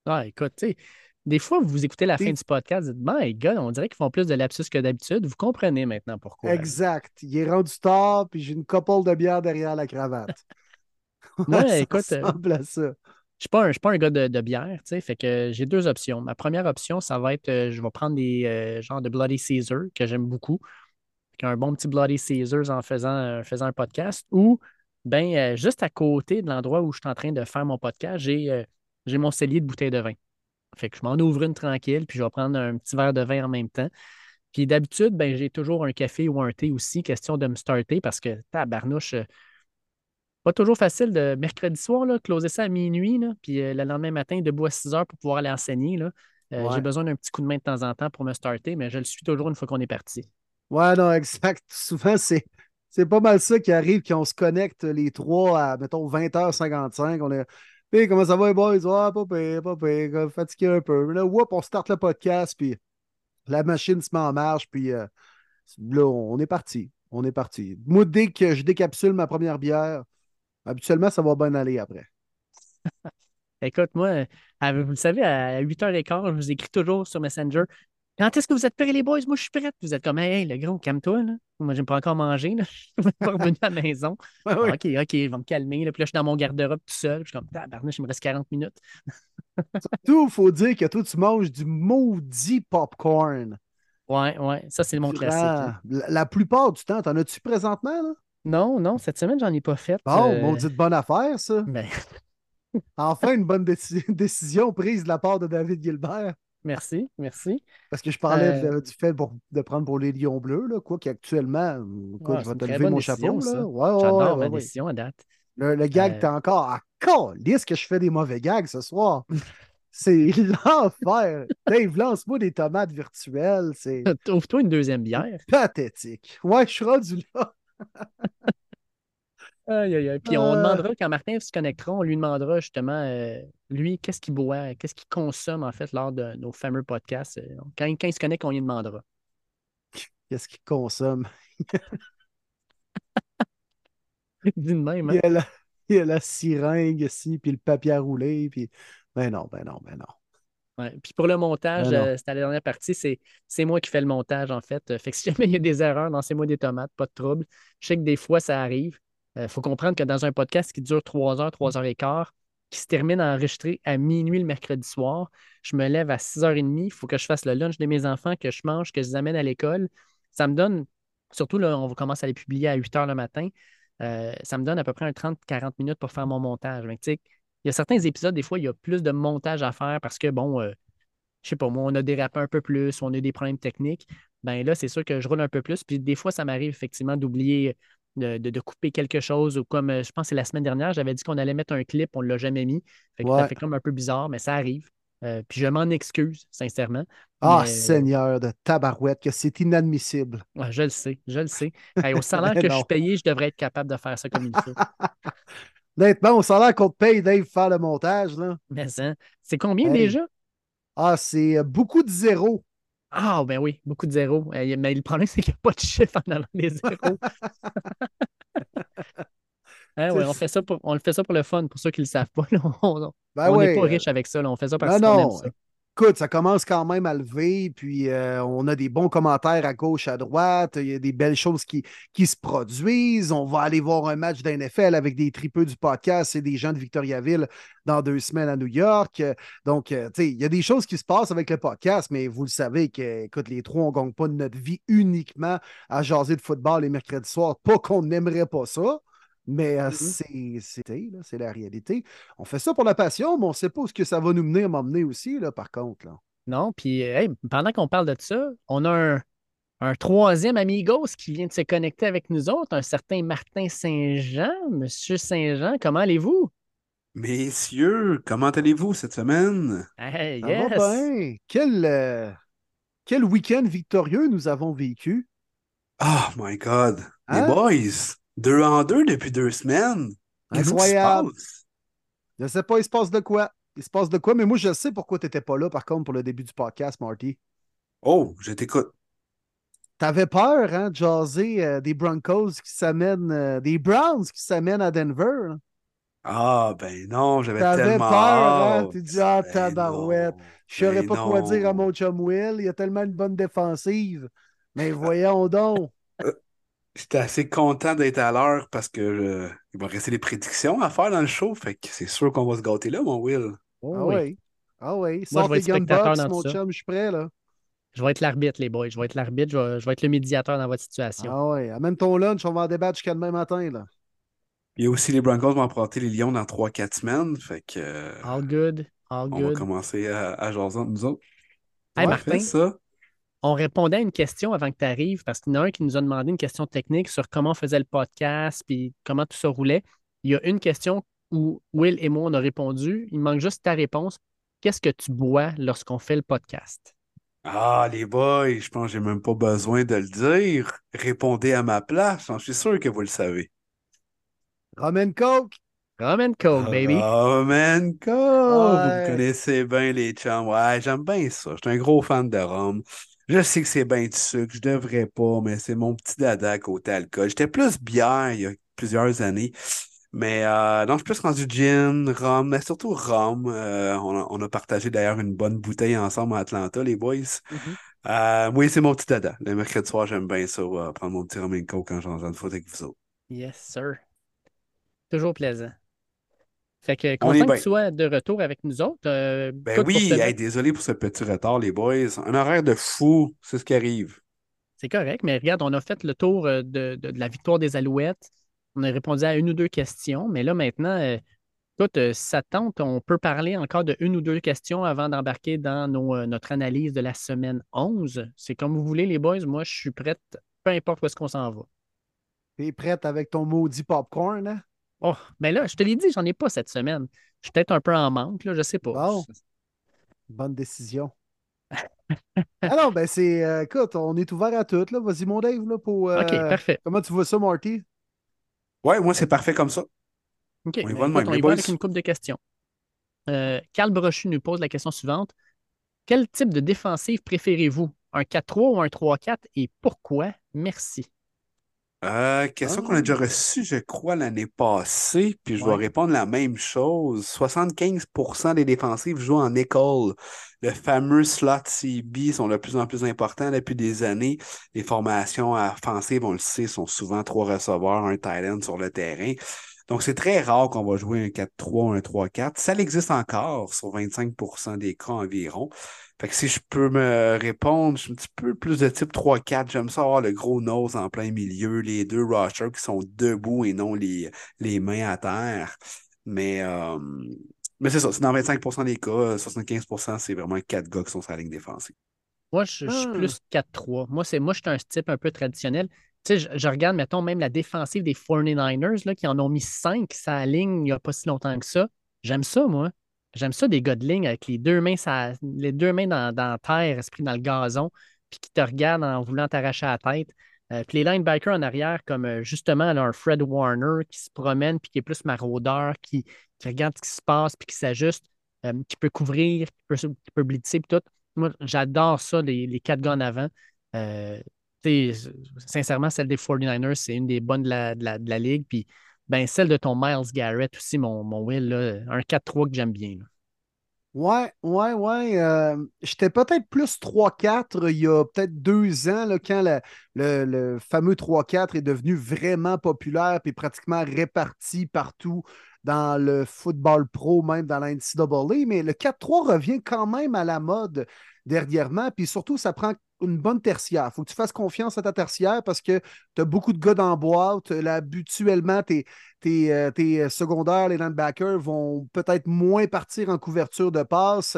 Ah, écoute, tu sais, des fois, vous écoutez la fin du podcast, vous dites, my God, on dirait qu'ils font plus de lapsus que d'habitude. Vous comprenez maintenant pourquoi. Exact. Il est rendu tard, puis j'ai une couple de bière derrière la cravate. Ouais, écoute. Euh, ça. Je suis suis pas un gars de, bière, tu sais, fait que j'ai deux options. Ma première option, ça va être, euh, je vais prendre des genres de Bloody Caesar que j'aime beaucoup un bon petit Bloody Caesars en faisant, faisant un podcast, ou ben, euh, juste à côté de l'endroit où je suis en train de faire mon podcast, j'ai euh, mon cellier de bouteilles de vin. Fait que je m'en ouvre une tranquille, puis je vais prendre un petit verre de vin en même temps. Puis d'habitude, ben, j'ai toujours un café ou un thé aussi, question de me starter parce que tabarnouche, euh, pas toujours facile de mercredi soir, là, closer ça à minuit, là, puis le lendemain matin, debout à 6 heures pour pouvoir aller enseigner. Là. J'ai besoin d'un petit coup de main de temps en temps pour me starter, mais je le suis toujours une fois qu'on est parti. Ouais, non, exact. Souvent, c'est c'est pas mal ça qui arrive quand on se connecte les trois à, mettons, 20h55. On est. Puis comment ça va, les boys? Ah, pas pire, pas pire, fatigué un peu. Là, whoop, on start le podcast, puis la machine se met en marche, puis euh, là, on est parti. On est parti. Moi, dès que je décapsule ma première bière, habituellement, ça va bien aller après. Écoute, moi, vous le savez, à 8h15, je vous écris toujours sur Messenger. Quand est-ce que vous êtes prêts, les boys? Moi, je suis prête. Vous êtes comme, hey, le gros, calme-toi. Là. Moi, j'aime pas encore manger. Là. Je suis pas revenu à la maison. OK, OK, je vais me calmer. Là. Puis là, je suis dans mon garde-robe tout seul. Je suis comme, tabarnouche, il me reste 40 minutes. Surtout, il faut dire que toi, tu manges du maudit popcorn. Ouais, ouais. Ça, c'est mon classique. La, plupart du temps, t'en as-tu présentement? Là? Non, non. Cette semaine, j'en ai pas fait. Bon, euh... maudite bonne affaire, ça. Ben... enfin, une bonne décision prise de la part de David Gilbert. Merci, merci. Parce que je parlais euh, du fait de prendre pour les Lions Bleus, là, quoi qu'actuellement, je vais te lever mon chapeau. J'adore ma décision à date. Le, gag, euh... t'es encore à ce que je fais des mauvais gags ce soir. C'est l'enfer. Dave, lance-moi des tomates virtuelles. Trouve-toi une deuxième bière. Pathétique. Ouais, je suis rendu là. Aïe, aïe, aïe. Puis on euh. demandera, quand Martin se connectera, on lui demandera justement, euh, lui, qu'est-ce qu'il boit, qu'est-ce qu'il consomme en fait lors de nos fameux podcasts. Euh, quand, il se connecte, on lui demandera. Qu'est-ce qu'il consomme? Dis même. Hein? Il, y a la, seringue ici, puis le papier à rouler, puis. Ben non, ben non, ben non. Ouais. Puis pour le montage, ben c'était la dernière partie, c'est moi qui fais le montage en fait. Fait que si jamais il y a des erreurs, lancez-moi des tomates, pas de trouble. Je sais que des fois ça arrive. Il euh, faut comprendre que dans un podcast qui dure 3 heures, 3 heures et quart, qui se termine à enregistrer à minuit le mercredi soir, je me lève à 6h30, il faut que je fasse le lunch de mes enfants, que je mange, que je les amène à l'école. Ça me donne, surtout là, on commence à les publier à 8 h le matin, euh, ça me donne à peu près un 30-40 minutes pour faire mon montage. Il y a certains épisodes, des fois, il y a plus de montage à faire parce que, bon, je euh, je sais pas, moi, on a dérapé un peu plus, on a des problèmes techniques. Ben là, c'est sûr que je roule un peu plus. Puis des fois, ça m'arrive effectivement d'oublier de, couper quelque chose ou comme euh, je pense que c'est la semaine dernière, j'avais dit qu'on allait mettre un clip, on ne l'a jamais mis. Ça fait comme un peu bizarre, mais ça arrive. Euh, puis je m'en excuse, sincèrement. Ah, Seigneur de tabarouette, que c'est inadmissible. je le sais, je le sais. au salaire que je suis payé, je devrais être capable de faire ça comme il faut. Honnêtement, au salaire qu'on te paye, Dave, faire le montage. Là. Mais ça, c'est combien déjà? Ah, c'est euh, beaucoup de zéros. Ah, ben oui, beaucoup de zéros. Euh, mais le problème, c'est qu'il n'y a pas de chiffre en allant des zéros. Hein, on, fait ça pour, on le fait ça pour le fun, pour ceux qui ne le savent pas. on n'est ben pas riche avec ça. On fait ça parce qu'on aime ça écoute, ça commence quand même à lever, puis euh, on a des bons commentaires à gauche, à droite, il y a des belles choses qui, se produisent. On va aller voir un match d'NFL avec des tripeux du podcast et des gens de Victoriaville dans deux semaines à New York. Donc, euh, tu sais, il y a des choses qui se passent avec le podcast, mais vous le savez que, écoute, les trois, on ne gagne pas notre vie uniquement à jaser de football les mercredis soirs. Pas qu'on n'aimerait pas ça. Mais euh, mm-hmm. c'est la réalité. On fait ça pour la passion, mais on ne sait pas où ce que ça va nous mener à m'emmener aussi, là, par contre. Là. Non, puis pendant qu'on parle de ça, on a un, un, troisième amigos qui vient de se connecter avec nous autres, un certain Martin Saint-Jean. Monsieur Saint-Jean, comment allez-vous? Messieurs, comment allez-vous cette semaine? Hey. Quel, euh, quel week-end victorieux nous avons vécu. Oh my God. Les hein? boys! Deux en deux depuis deux semaines. Incroyable. Je ne sais pas, il se passe de quoi. Il se passe de quoi, mais moi, je sais pourquoi tu n'étais pas là, par contre, pour le début du podcast, Marty. Oh, je t'écoute. T'avais peur, hein, de jaser euh, des Broncos qui s'amènent, euh, des Browns qui s'amènent à Denver. Ah, ben non, j'avais tellement peur, hein? Tu dis, ah, ben tabarouette. Je ne saurais ben pas quoi dire à mon chum Will. Il y a tellement une bonne défensive. Mais voyons donc. J'étais assez content d'être à l'heure parce que euh, il va rester des prédictions à faire dans le show. Fait que c'est sûr qu'on va se gâter là, mon Will. Oh ah oui. Ah oui. Sors tes gunbox, mon chum, je suis prêt là. Je vais être l'arbitre, les boys. Je vais être l'arbitre, je, vais, être le médiateur dans votre situation. Ah oui. Amène ton lunch, on va en débattre jusqu'à demain matin. Là. Il y a aussi les Broncos vont emprunter les Lions dans 3-4 semaines. Fait que. Euh, all good. All on va commencer à, à jaser nous autres. Hey, Martin. Ça on répondait à une question avant que tu arrives, parce qu'il y en a un qui nous a demandé une question technique sur comment on faisait le podcast, puis comment tout ça roulait. Il y a une question où Will et moi, on a répondu. Il manque juste ta réponse. Qu'est-ce que tu bois lorsqu'on fait le podcast? Ah, les boys, je pense que j'ai même pas besoin de le dire. Répondez à ma place, je suis sûr que vous le savez. Roman Coke. Rum Coke, baby. Roman Coke! Ouais. Vous connaissez bien les chums. Ouais, j'aime bien ça. Je suis un gros fan de rhum. Je sais que c'est bien du sucre, je devrais pas, mais c'est mon petit dada côté alcool. J'étais plus bière il y a plusieurs années. Mais euh, non, je suis plus rendu gin, rhum, mais surtout rhum. Euh, on, a, on a partagé d'ailleurs une bonne bouteille ensemble à Atlanta, les boys. Mhm. Euh, oui, c'est mon petit dada. Le mercredi soir, j'aime bien ça, prendre mon petit rhum and coke quand j'en ai de foot avec vous autres. Yes, sir. Toujours plaisant. Fait que content que tu sois de retour avec nous autres. Euh, Ben pour oui, hey, désolé pour ce petit retard, les boys. Un horaire de fou, c'est ce qui arrive. C'est correct, mais regarde, on a fait le tour euh, de, de- de la victoire des Alouettes. On a répondu à une ou deux questions, mais là maintenant, euh, écoute, euh, ça te tente, on peut parler encore de une ou deux questions avant d'embarquer dans nos, euh, notre analyse de la semaine 11. C'est comme vous voulez, les boys. Moi, je suis prête, peu importe où est-ce qu'on s'en va. T'es prête avec ton maudit popcorn, hein? Oh, mais là, je te l'ai dit, j'en ai pas cette semaine. Je suis peut-être un peu en manque, là, je sais pas. Bon. Bonne décision. ah non, ben c'est. euh, écoute, on est ouvert à tout, là. Vas-y, mon Dave, là, pour. euh, OK, parfait. Comment tu vois ça, Marty? Ouais, moi, c'est parfait comme ça. OK, On y ben, va de écoute, même, on y va avec une couple de questions. Euh, Carl Brochu nous pose la question suivante. Quel type de défensive préférez-vous? Un 4-3 ou un 3-4 et pourquoi? Merci. Euh, question Ah. qu'on a déjà reçue, je crois, l'année passée, puis je vais répondre la même chose. 75% des défensifs jouent en école. Le fameux slot CB sont de plus en plus importants depuis des années. Les formations offensives, on le sait, sont souvent trois receveurs, un tight end sur le terrain. Donc, c'est très rare qu'on va jouer un 4-3 ou un 3-4. Ça existe encore sur 25% des cas environ. Fait que si je peux me répondre, je suis un petit peu plus de type 3-4. J'aime ça avoir le gros nose en plein milieu, les deux rushers qui sont debout et non les, les mains à terre. Mais, euh, mais c'est ça, c'est dans 25% des cas, 75%, c'est vraiment quatre gars qui sont sur la ligne défensive. Moi, je, je suis Ah. plus 4-3. Moi, c'est moi, je suis un type un peu traditionnel. Sais, je, regarde, mettons, même la défensive des 49ers, là, qui en ont mis 5 sa ligne il n'y a pas si longtemps que ça. J'aime ça, moi. J'aime ça des gars de ligne avec les deux mains, sa- les deux mains dans, la terre, esprit dans le gazon, puis qui te regardent en voulant t'arracher la tête. Euh, puis les linebackers en arrière, comme euh, justement là, un Fred Warner qui se promène, puis qui est plus maraudeur, qui, regarde ce qui se passe, puis qui s'ajuste, euh, qui peut couvrir, qui peut, qui peut blitzer, puis tout. Moi, j'adore ça, les, les quatre gars en avant. Sincèrement, celle des 49ers, c'est une des bonnes de la, ligue. Puis ben, celle de ton Miles Garrett aussi, mon, Will, un 4-3 que j'aime bien. Ouais, ouais, ouais. euh, J'étais peut-être plus 3-4 il y a peut-être deux ans, quand le, le fameux 3-4 est devenu vraiment populaire et pratiquement réparti partout dans le football pro, même dans la NCAA. Mais le 4-3 revient quand même à la mode dernièrement. Puis surtout, ça prend une bonne tertiaire. Il faut que tu fasses confiance à ta tertiaire parce que tu as beaucoup de gars dans la boîte. Là, habituellement, tes, tes, euh, tes secondaires, les linebackers, vont peut-être moins partir en couverture de passe.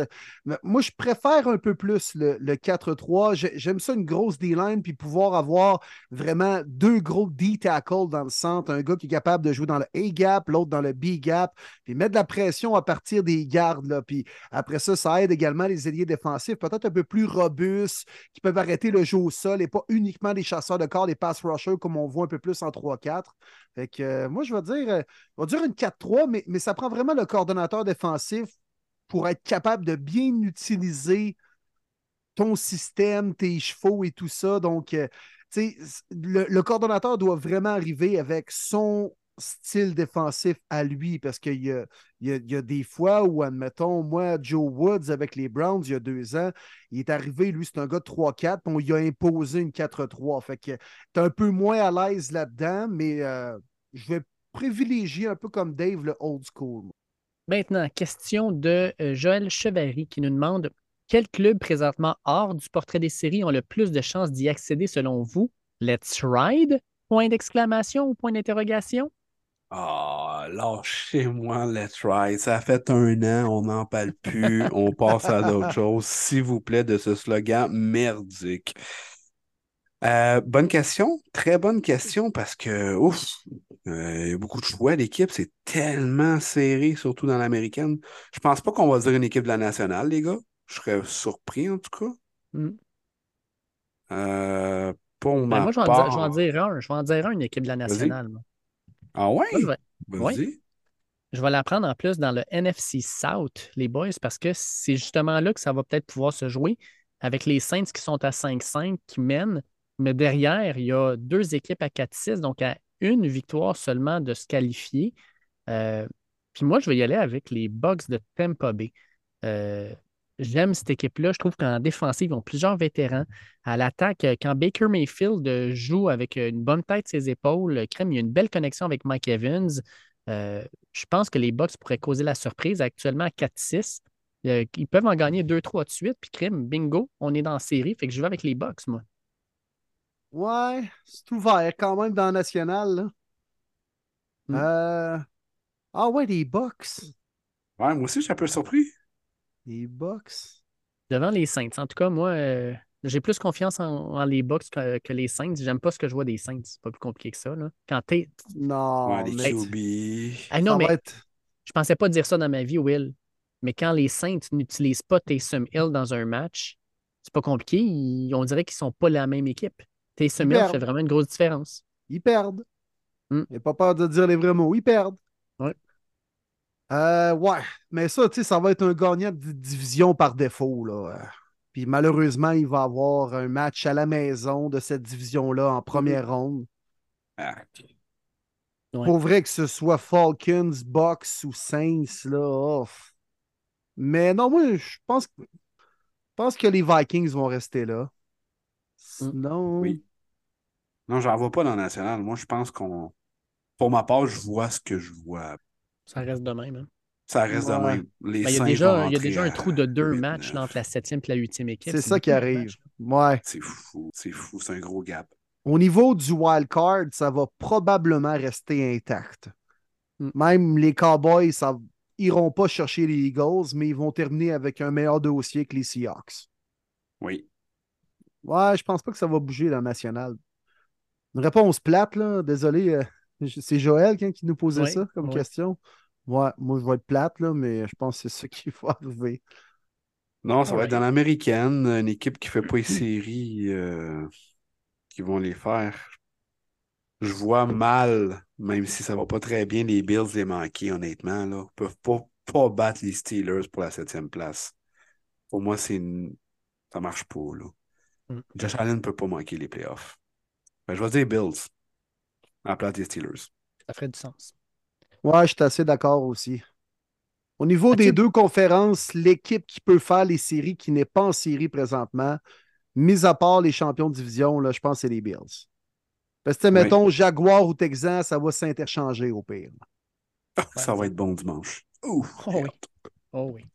Moi, je préfère un peu plus le, le 4-3. J'ai- J'aime ça, une grosse D-line, puis pouvoir avoir vraiment deux gros D-tackles dans le centre. Un gars qui est capable de jouer dans le A-gap, l'autre dans le B-gap, puis mettre de la pression à partir des gardes. Là. Puis après ça, ça aide également les ailiers défensifs, peut-être un peu plus robustes, qui peuvent arrêter le jeu au sol et pas uniquement des chasseurs de corps, des pass rushers comme on voit un peu plus en 3-4. Fait que euh, moi, je vais dire, euh, je vais dire une 4-3, mais, mais ça prend vraiment le coordonnateur défensif pour être capable de bien utiliser ton système, tes chevaux et tout ça. Donc, euh, le, le coordonnateur doit vraiment arriver avec son style défensif à lui parce qu'il y a, y, a, des fois où, admettons, moi, Joe Woods avec les Browns, il y a deux ans, il est arrivé, lui, c'est un gars de 3-4, puis on lui a imposé une 4-3. Fait que t'es un peu moins à l'aise là-dedans, mais euh, je vais privilégier un peu comme Dave le old school. Maintenant, question de euh, Joël Chevary qui nous demande quel club présentement hors du portrait des séries ont le plus de chances d'y accéder selon vous? Let's ride? Point d'exclamation ou point d'interrogation? Ah, lâchez-moi, let's ride. Ça fait un an, on n'en parle plus, on passe à d'autres choses. S'il vous plaît, de ce slogan merdique. Euh, bonne question, très bonne question parce que, ouf, euh, il y a beaucoup de choix. L'équipe, c'est tellement serré, surtout dans l'américaine. Je pense pas qu'on va dire une équipe de la nationale, les gars. Je serais surpris en tout cas. Hmm. Euh, pour Ben, ma moi, je vais, en dire, je vais en part. dire un. Je vais en dire un, une équipe de la nationale. Ah ouais? Moi, je vais, Vas-y. je vais la prendre en plus dans le NFC South, les boys, parce que c'est justement là que ça va peut-être pouvoir se jouer avec les Saints qui sont à 5-5, qui mènent. Mais derrière, il y a deux équipes à 4-6, donc à une victoire seulement de se qualifier. Euh, puis moi, je vais y aller avec les Bucks de Tampa Bay. Euh, J'aime cette équipe-là. Je trouve qu'en défensive, ils ont plusieurs vétérans. À l'attaque, euh, quand Baker Mayfield joue avec une bonne tête ses épaules, Crème, il y a une belle connexion avec Mike Evans. Je pense que les Bucks pourraient causer la surprise actuellement à 4-6. Euh, ils peuvent en gagner 2-3 de suite. Puis Crème, bingo, on est dans la série. Fait que je vais avec les Bucks, moi. Ouais, c'est ouvert quand même dans la nationale. là. Mm. Euh, Ah ouais, les Bucks. Ouais, moi aussi, je suis un peu surpris. Les Bucks. Devant les Saints. En tout cas, moi, euh, j'ai plus confiance en, en les Bucks que, que les Saints. J'aime pas ce que je vois des Saints. C'est pas plus compliqué que ça. Là. Quand t'es. Non, ouais, les mais QB. Ah non, ça mais être... je pensais pas dire ça dans ma vie, Will. Mais quand les Saints n'utilisent pas Taysom Hill dans un match, c'est pas compliqué. Ils- on dirait qu'ils sont pas la même équipe. Taysom Ils Hill perdent. fait vraiment une grosse différence. Ils perdent. Mm. J'ai pas peur de dire les vrais mots. Ils perdent. Ouais. Euh, ouais, mais ça, tu sais, ça va être un gagnant de division par défaut, là. Puis malheureusement, il va avoir un match à la maison de cette division-là en première ronde. Ah, Ouais. Pour vrai que ce soit Falcons, Bucks ou Saints, là. off. Mais non, moi, je pense, que- je pense que les Vikings vont rester là. Sinon. Oui. Non, j'en vois pas dans le national. Moi, je pense qu'on. Pour ma part, je vois ce que je vois. Ça reste de même. hein. Ça reste de même. Les Ben, il, y a déjà, vont il y a rentrer déjà un trou de deux 8-9. matchs là, entre la septième et la huitième équipe. C'est ça qui arrive. Ouais. C'est fou. C'est fou. C'est un gros gap. Au niveau du wild card, ça va probablement rester intact. Mm. Même les Cowboys, ça iront pas chercher les Eagles, mais ils vont terminer avec un meilleur dossier que les Seahawks. Oui. Ouais, je pense pas que ça va bouger dans le national. Une réponse plate, là. Désolé, euh, c'est Joël hein, qui nous posait Oui, ça comme oui. question. Ouais, moi je vais être plate, là, mais je pense que c'est ça qui va arriver. Non, ça va être dans l'américaine, une équipe qui fait pas les séries euh, qui vont les faire. Je vois mal, même si ça va pas très bien, les Bills les manquer, honnêtement. Là. Ils peuvent pas, pas battre les Steelers pour la septième place. Pour moi, c'est une... ça marche pas. Là. Mm. Josh Allen ne peut pas manquer les playoffs. Ben, je vais dire Bills à la place des Steelers. Ça ferait du sens. Ouais, je suis assez d'accord aussi. Au niveau des deux conférences, l'équipe qui peut faire les séries, qui n'est pas en série présentement, mis à part les champions de division, là, je pense que c'est les Bills. Parce que, Oui. mettons, Jaguar ou Texan, ça va s'interchanger au pire. ça va être bon dimanche. Ouh, Oh oui. Oh oui.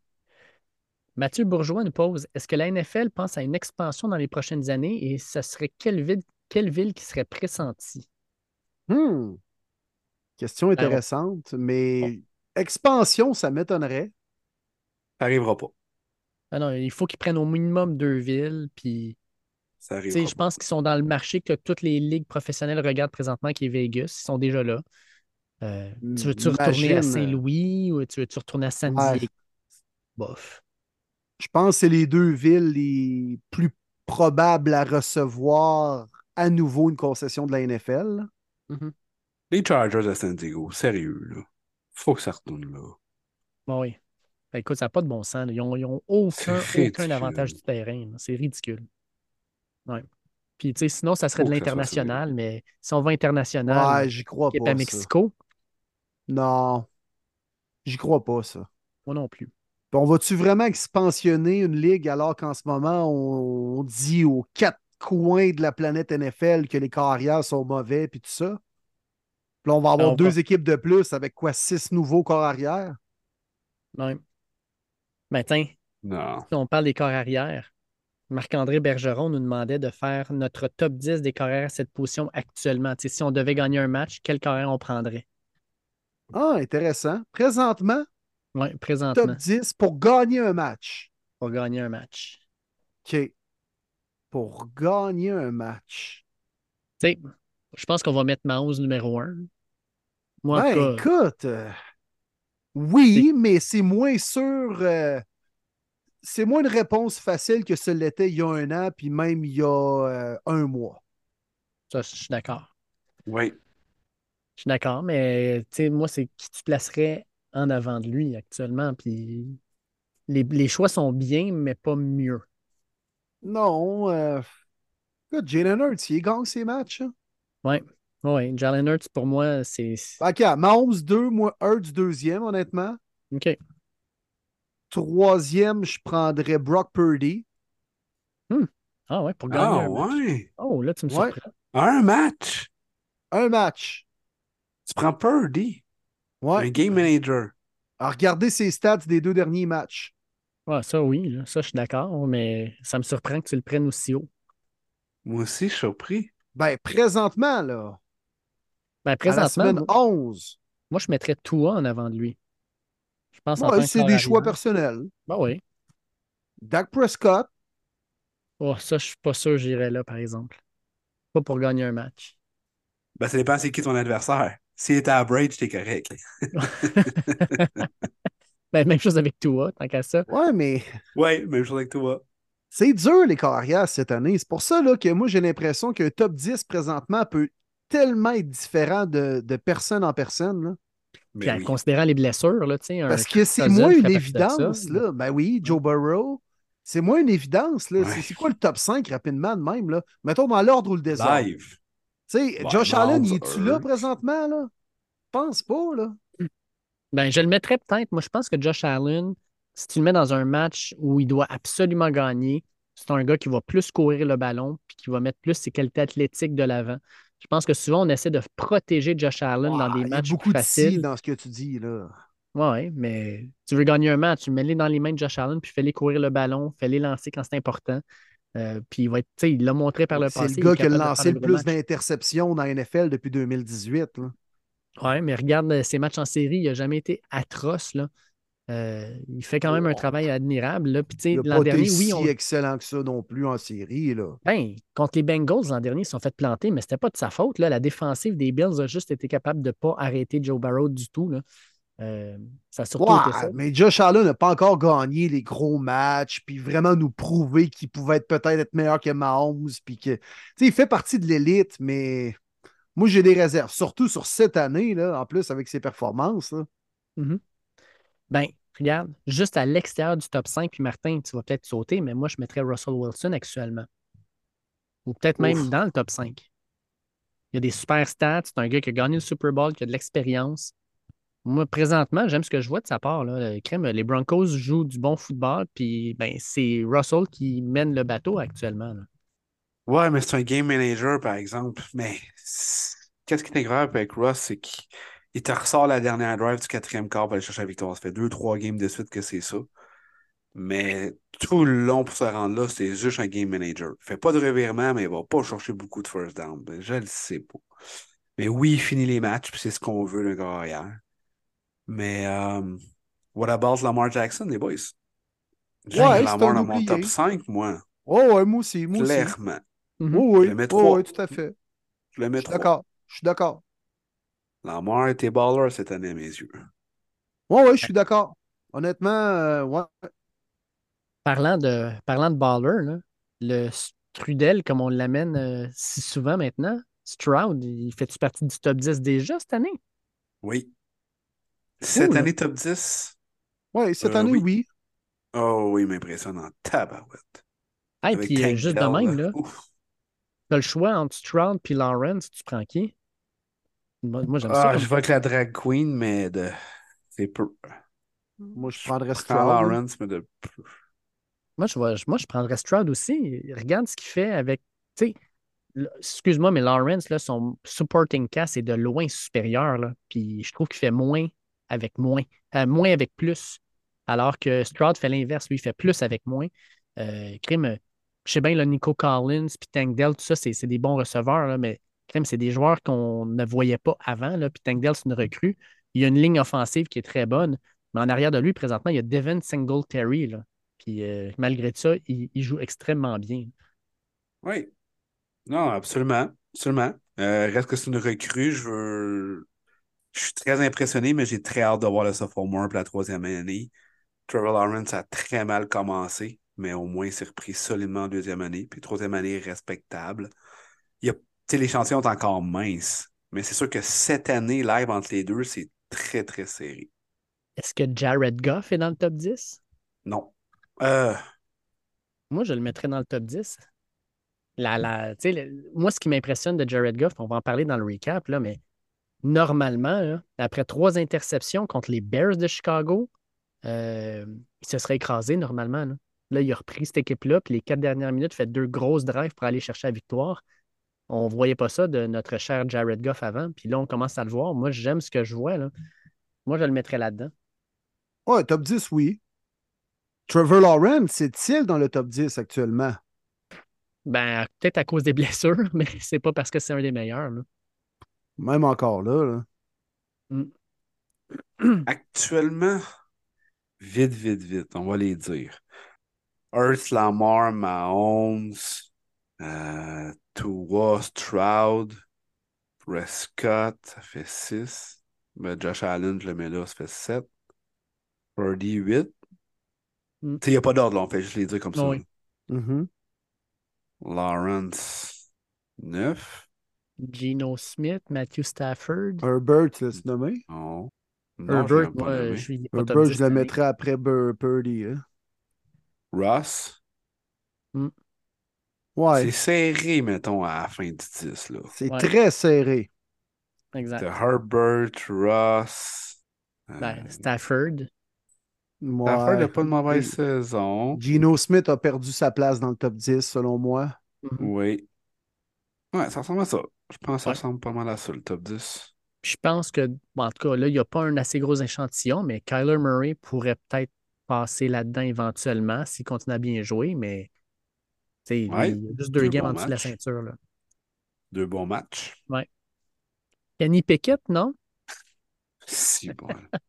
Mathieu Bourgeois nous pose Est-ce que la NFL pense à une expansion dans les prochaines années et ce serait quelle ville, quelle ville qui serait pressentie? Hmm. Question Ben, intéressante, mais expansion, ça m'étonnerait. Ça arrivera pas. Ah non, il faut qu'ils prennent au minimum deux villes. Puis, Ça arrivera je pense qu'ils sont dans le marché que toutes les ligues professionnelles regardent présentement, qui est Vegas. Ils sont déjà là. Euh, tu veux-tu retourner à Saint-Louis ou tu veux-tu retourner à San Ouais. Diego? Bof. Je pense que c'est les deux villes les plus probables à recevoir à nouveau une concession de la NFL. Mhm. Les Chargers de San Diego, sérieux, là. Faut que ça retourne là. Bon, oui. Ben, écoute, ça n'a pas de bon sens. là. Ils n'ont aucun, C'est aucun ridicule. avantage du terrain. C'est ridicule. Ouais. Puis, tu sais, sinon, ça serait Faut de l'international, mais si on va international, Ouais, j'y crois pas. à ça. Mexico, Non, j'y crois pas, ça. moi non plus. Puis on va-tu vraiment expansionner une ligue alors qu'en ce moment, on, on dit aux quatre coins de la planète NFL que les carrières sont mauvais puis tout ça? Puis là, on va avoir Non, deux pas- équipes de plus avec quoi? Six nouveaux corps arrière? Ben, tiens, Non. si on parle des corps arrière, Marc-André Bergeron nous demandait de faire notre top 10 des corps arrière à cette position actuellement. Si on devait gagner un match, quel corps arrière on prendrait? Ah, intéressant. Présentement, Oui, top présentement, 10 pour gagner un match. pour gagner un match. OK. Pour gagner un match. Tu sais, je pense qu'on va mettre Mahomes numéro 1. Moi, en Ben, cas, écoute, euh, oui, mais c'est moins sûr. euh, c'est moins une réponse facile que ce l'était il y a un an, puis même il y a euh, un mois. Ça, je suis d'accord. Oui. Je suis d'accord, mais tu sais, moi, c'est qui tu placerais en avant de lui actuellement. Puis les, les choix sont bien, mais pas mieux. Non. Euh... Écoute, Jalen Hurts, il gagne ses matchs. hein. Oui, oui. Jalen Hurts, pour moi, c'est. OK, Mahomes 2, moi Hurts deuxième, honnêtement. OK. Troisième, je prendrais Brock Purdy. Ah ouais, pour gagner. Ah, un match. ouais. Oh, là, tu me Ouais. surprends. Un match? Un match. Tu prends Purdy, Ouais. un game manager. À regarder ses stats des deux derniers matchs. Ouais, ça, oui, là, ça, je suis d'accord, mais ça me surprend que tu le prennes aussi haut. Moi aussi, je suis surpris. Ben, présentement, là, Ben, à la présentement, semaine moi, 11, moi, je mettrais Tua en avant de lui. Je pense en ouais, c'est des choix arrière. personnels. Ben oui. Dak Prescott, Oh, ça, je suis pas sûr que j'irais là, par exemple. Pas pour gagner un match. Ben, ça dépend c'est qui ton adversaire. S'il est à Brage, t'es correct. Ben, même chose avec Tua, tant qu'à ça. ouais, mais Ouais, même chose avec toi. c'est dur les carrières cette année. C'est pour ça là, que moi, j'ai l'impression qu'un top 10 présentement peut tellement être différent de, de personne en personne. là. Puis Mais en oui. considérant les blessures, là, tu sais, un Parce que c'est moins une évidence. ça. Là. Ben oui, Joe Burrow, c'est moins une évidence. Là. Ouais. C'est- quoi le top 5 rapidement de même? Là? Mettons dans l'ordre ou le désordre. Tu Live. sais, Ouais, Josh Allen, il est-tu là présentement? Là? Je pense pas. Là. Ben, je le mettrais peut-être. Moi, je pense que Josh Allen, si tu le mets dans un match où il doit absolument gagner, c'est un gars qui va plus courir le ballon puis qui va mettre plus ses qualités athlétiques de l'avant. Je pense que souvent, on essaie de protéger Josh Allen dans des il y a matchs beaucoup plus de si faciles. dans ce que tu dis. Là. Oui, mais tu veux gagner un match, mets-les dans les mains de Josh Allen, puis fais-les courir le ballon, fais-les lancer quand c'est important. Euh, puis il va être, tu il l'a montré par le C'est passé. le il gars qui a lancé le plus d'interceptions dans la NFL depuis 2018. là. Oui, mais regarde euh, ses matchs en série, il n'a jamais été atroce. Là. Euh, il fait quand même un travail admirable. Là. Puis, l'an dernier, si oui, on... excellent que ça non plus en série. Là. ben, contre les Bengals l'an dernier, ils se sont fait planter, mais c'était pas de sa faute. Là. La défensive des Bills a juste été capable de ne pas arrêter Joe Barrow du tout. Là. Euh, ça a surtout été ça. mais Josh Allen n'a pas encore gagné les gros matchs, puis vraiment nous prouver qu'il pouvait être peut-être être meilleur que Mahomes, puis que, il fait partie de l'élite, mais moi j'ai des réserves, surtout sur cette année là, en plus avec ses performances. là. Ben, regarde, juste à l'extérieur du top 5, puis Martin, tu vas peut-être sauter, mais moi, je mettrais Russell Wilson actuellement. Ou peut-être même dans le top 5. Il y a des super stats. C'est un gars qui a gagné le Super Bowl, qui a de l'expérience. Moi, présentement, j'aime ce que je vois de sa part. Là. Crème, les Broncos jouent du bon football, puis ben, c'est Russell qui mène le bateau actuellement. là. Ouais, mais c'est un game manager, par exemple. Mais qu'est-ce qui est grave avec Russ, c'est qu'il il te ressort la dernière drive du quatrième quart pour aller chercher la victoire. Ça fait deux, trois games de suite que c'est ça. Mais tout le long pour se rendre là, c'est juste un game manager. Il fait pas de revirement, mais il va pas chercher beaucoup de first down. Ben, je le sais pas. Mais oui, il finit les matchs, puis c'est ce qu'on veut d'un gars arrière. Mais euh, what about Lamar Jackson, les boys? J'ai Ouais, Lamar dans mon oublié. top 5, moi. Oh, ouais, moi aussi, moi aussi. Mhm. Oh, oui, Je le mets oh, oui, tout à fait. Je le Je mets d'accord. Je suis d'accord. Lamar était baller cette année à mes yeux. Ouais, ouais, je suis d'accord. Honnêtement, euh, ouais. Parlant de, parlant de baller, là, le Strudel, comme on l'amène euh, si souvent maintenant, Stroud, il fait-tu partie du top 10 déjà cette année? Oui. Cette année top 10? Ouais, cette Euh, année, oui. oui. Oh oui, il m'impressionne en tabarouette. Hey, Avec puis juste de même, là, Ouf. T'as le choix entre Stroud et Lawrence, tu prends qui? Moi, moi, j'aime. Ah, je vois que la drag queen, mais de. C'est peu. Moi, je prendrais Stroud. Lawrence, mais de. Moi, je, vois- moi, je prendrais Stroud aussi. Regarde ce qu'il fait avec. Tu sais, excuse-moi, mais Lawrence, là, son supporting cast est de loin supérieur. Là. Puis je trouve qu'il fait moins avec moins. Euh, moins avec plus. Alors que Stroud fait l'inverse. Lui, il fait plus avec moins. Euh, crime, euh, je sais bien, le Nico Collins, puis Tank Dell, tout ça, c'est des bons receveurs, là, mais c'est des joueurs qu'on ne voyait pas avant. Là, puis Tank Dell, c'est une recrue. Il y a une ligne offensive qui est très bonne. Mais en arrière de lui, présentement, il y a Devin Singletary. Là. Puis euh, malgré ça, il, il joue extrêmement bien. Oui. Non, absolument. Absolument. Euh, reste que c'est une recrue. Je. Je suis très impressionné, mais j'ai très hâte de voir le sophomore pour la troisième année. Trevor Lawrence a très mal commencé, mais au moins il s'est repris solidement en deuxième année. Puis troisième année, respectable. Il y a, l'échantillon est encore mince, mais c'est sûr que cette année, live entre les deux, c'est très, très serré. Est-ce que Jared Goff est dans le top 10? Non. Euh, Moi, je le mettrais dans le top 10. La, la, le- moi, ce qui m'impressionne de Jared Goff, on va en parler dans le recap, là, mais normalement, là, après trois interceptions contre les Bears de Chicago, euh, il se serait écrasé normalement. Là, Là, il a repris cette équipe-là, puis les quatre dernières minutes, fait deux grosses drives pour aller chercher la victoire. On ne voyait pas ça de notre cher Jared Goff avant, puis là, on commence à le voir. Moi, j'aime ce que je vois. Là. Moi, je le mettrais là-dedans. Ouais, top 10, oui. Trevor Lawrence, est-il dans le top 10 actuellement? Ben, peut-être à cause des blessures, mais c'est pas parce que c'est un des meilleurs. là. Même encore là. là. actuellement, vite, vite, vite, on va les dire. Earth, Lamar, Mahomes, euh, Tua, Stroud, Prescott, ça fait 6. Ben, Josh Allen, je le mets là, ça fait 7. Purdy, 8. Mm. Tu sais, il n'y a pas d'ordre, là, on fait juste les dire comme ça. Oui. Mhm. Lawrence, 9. Geno Smith, Matthew Stafford. Herbert, tu l'as nommé? Non. Non, Herbert, je nommé. je Herbert, 10 je le mettrais après Bur- Purdy. hein. Ross? Ouais, C'est serré, mettons, à la fin du 10, là. c'est Ouais. très serré. Exact. T'as Herbert, Ross. euh, Ben, Stafford. Stafford Ouais. n'a pas de mauvaise Et- saison. Gino Smith a perdu sa place dans le top 10, selon moi. Mhm. Oui. Ouais, ça ressemble à ça. Je pense que ça ressemble pas mal à ça, le top 10. Je pense que, bon, en tout cas, là, il n'y a pas un assez gros échantillon, mais Kyler Murray pourrait peut-être passer là-dedans éventuellement s'il continue à bien jouer, mais Ouais, il y a juste deux deux games en dessous de la ceinture. Là. Deux bons matchs. Kenny Pickett, non? Si bon.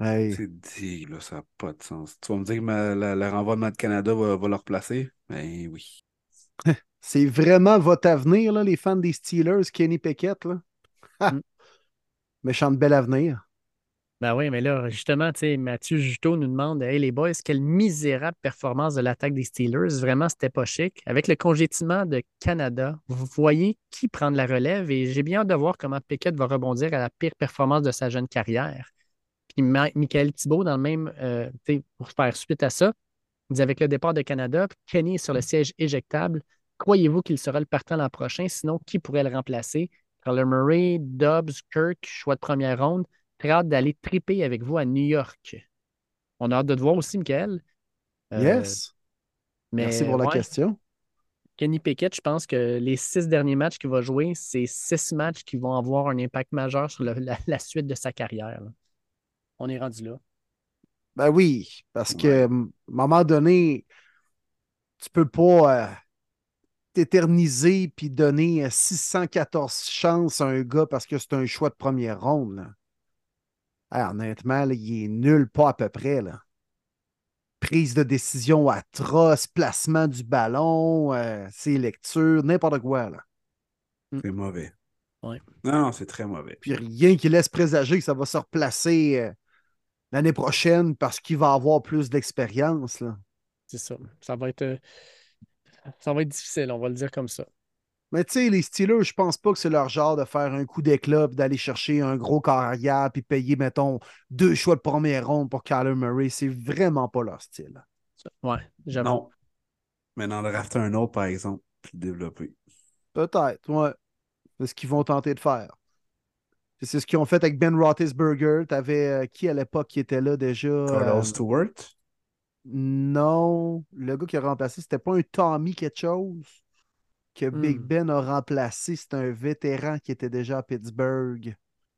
Hey. C'est dit, là, ça n'a pas de sens. Tu vas me dire que ma- la- le renvoi de Matt Canada va, va le replacer? Ben oui. C'est vraiment votre avenir, là, les fans des Steelers, Kenny Pickett. Là. Mm. Méchant de bel avenir. Ben oui, mais là, justement, tu sais, Mathieu Juteau nous demande Hey les boys, quelle misérable performance de l'attaque des Steelers. Vraiment, c'était pas chic. Avec le congédiement de Canada, vous voyez qui prend de la relève et j'ai bien hâte de voir comment Pickett va rebondir à la pire performance de sa jeune carrière. Puis Ma- Michael Thibault, dans le même, euh, tu sais, pour faire suite à ça, dit avec le départ de Canada, Kenny est sur le siège éjectable. Croyez-vous qu'il sera le partant l'an prochain? Sinon, qui pourrait le remplacer? Kyler Murray, Dobbs, Kirk, choix de première ronde. Très hâte d'aller triper avec vous à New York. On a hâte de te voir aussi, Michael. Euh, yes. mais Merci pour la ouais, question. Kenny Pickett, je pense que les six derniers matchs qu'il va jouer, c'est six matchs qui vont avoir un impact majeur sur le- la, la suite de sa carrière. là. On est rendu là. Ben oui, parce que Ouais. à un moment donné, tu peux pas euh, t'éterniser puis donner euh, 614 chances à un gars parce que c'est un choix de première ronde. Honnêtement, là, il est nul, pas à peu près. Là. Prise de décision atroce, placement du ballon, euh, ses lectures, n'importe quoi. Là. C'est mauvais. Ouais. Non, non, c'est très mauvais. Puis rien qui laisse présager que ça va se replacer euh, l'année prochaine parce qu'il va avoir plus d'expérience. là. C'est ça. Ça va être, euh, ça va être difficile, on va le dire comme ça. Mais tu sais, les Steelers, je pense pas que c'est leur genre de faire un coup d'éclat d'aller chercher un gros carrière puis payer, mettons, deux choix de première ronde pour Kyler Murray. C'est vraiment pas leur style. Ouais, j'avoue. Non. Mais d'en drafter un autre, par exemple, puis le développer. Peut-être, ouais. C'est ce qu'ils vont tenter de faire. C'est ce qu'ils ont fait avec Ben Roethlisberger. T'avais euh, qui à l'époque qui était là déjà? Carlos Euh, Stewart? non, le gars qui a remplacé, c'était pas un Tommy quelque chose que Big Hmm. Ben a remplacé. C'était un vétéran qui était déjà à Pittsburgh.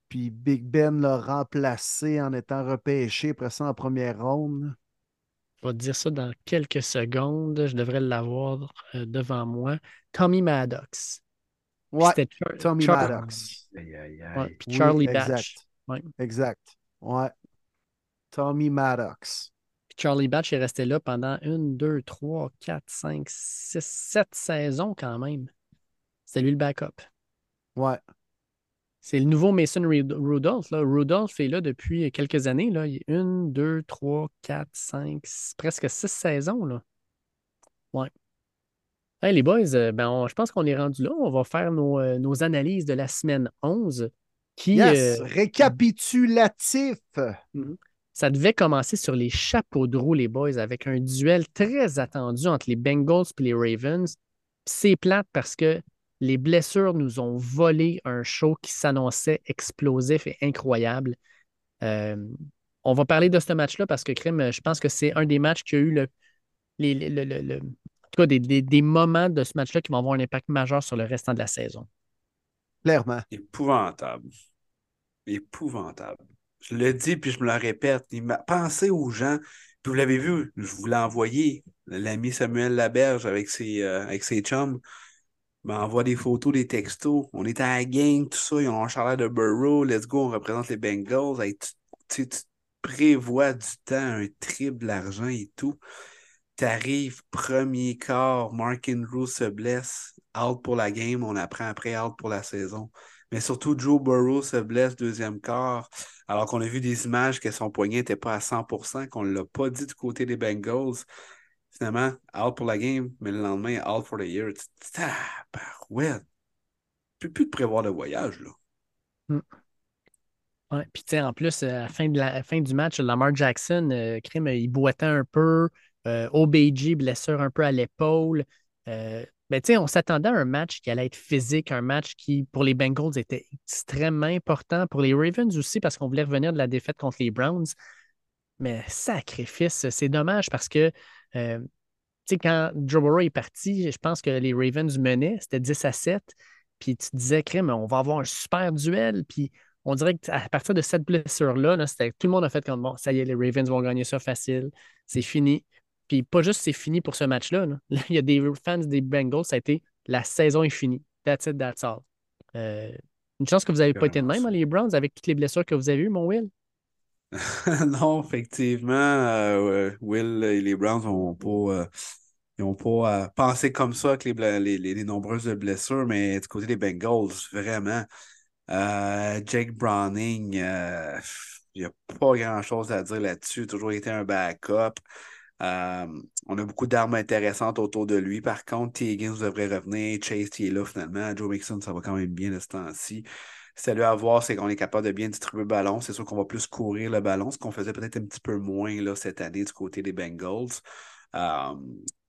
Puis Big Ben l'a remplacé en étant repêché après ça en première ronde. Je vais te dire ça dans quelques secondes. Je devrais l'avoir euh, devant moi. Tommy Maddox. Ouais, Char- Tommy Char- Maddox. Aïe, aïe, Ouais, aïe. puis Oui, Charlie exact. Batch. Ouais. Exact. Ouais. Tommy Maddox. Puis Charlie Batch est resté là pendant une, deux, trois, quatre, cinq, six, sept saisons quand même. C'était lui le backup. Ouais. C'est le nouveau Mason Rudolph. Là. Rudolph est là depuis quelques années. Là. Il y a une, deux, trois, quatre, cinq, presque six saisons. Là. Ouais. Hey, les boys, euh, ben, je pense qu'on est rendu là. On va faire nos, euh, nos analyses de la semaine 11. Qui, yes, euh, récapitulatif. Mhm. Ça devait commencer sur les chapeaux de roue, les boys, avec un duel très attendu entre les Bengals et les Ravens. C'est plate parce que les blessures nous ont volé un show qui s'annonçait explosif et incroyable. on va parler de ce match-là parce que, Crime, je pense que c'est un des matchs qui a eu le, le, en tout cas, des, moments de ce match-là qui vont avoir un impact majeur sur le restant de la saison. Clairement. Épouvantable. Épouvantable. Je le dis puis je me le répète. Pensez aux gens. Puis vous l'avez vu, je vous l'ai envoyé. L'ami Samuel Laberge avec ses, euh, avec ses chums m'envoie des photos, des textos. On est à la gang, tout ça. Ils ont un de Burrow. Let's go, on représente les Bengals. tu, prévois du temps, un triple argent et tout. T'arrives, premier quart, Mark Andrews se blesse, out pour la game, on apprend après out pour la saison. Mais surtout, Joe Burrow se blesse deuxième quart, alors qu'on a vu des images que son poignet n'était pas à 100%, qu'on ne l'a pas dit du côté des Bengals. Finalement, out pour la game, mais le lendemain, out for the year. ouais. Tu peux plus te prévoir le voyage, là. Ouais, puis en plus, à la fin, de la, fin du match, Lamar Jackson, euh, crime, il boitait un peu. Euh, OBG, blessure un peu à l'épaule. Euh, ben, on s'attendait à un match qui allait être physique, un match qui, pour les Bengals, était extrêmement important. Pour les Ravens aussi, parce qu'on voulait revenir de la défaite contre les Browns. Mais sacrifice, c'est dommage parce que euh, quand Joe Burrow est parti, je pense que les Ravens menaient, c'était 10 à 7. Puis tu disais, Crème, on va avoir un super duel. Puis on dirait qu'à partir de cette blessure-là, là, tout le monde a fait comme bon, ça y est, les Ravens vont gagner ça facile, c'est fini. Puis pas juste c'est fini pour ce match-là. Il y a des fans des Bengals, ça a été la saison est finie. That's it, that's all. Euh, une chance que vous n'avez pas été de même, hein, les Browns, avec toutes les blessures que vous avez eues, mon Will? non, effectivement, euh, Will et les Browns n'ont pas, euh, pas pensé comme ça avec les, les, nombreuses blessures, mais du côté des Bengals, vraiment, Jake Browning, il n'y a pas grand-chose à dire là-dessus. Toujours été un backup. Euh, on a beaucoup d'armes intéressantes autour de lui. Par contre, T. Higgins devrait revenir. Chase, il est là finalement. Joe Mixon, ça va quand même bien de ce temps-ci. Salut à voir, c'est qu'on est capable de bien distribuer le ballon. C'est sûr qu'on va plus courir le ballon, ce qu'on faisait peut-être un petit peu moins là, cette année du côté des Bengals. Euh,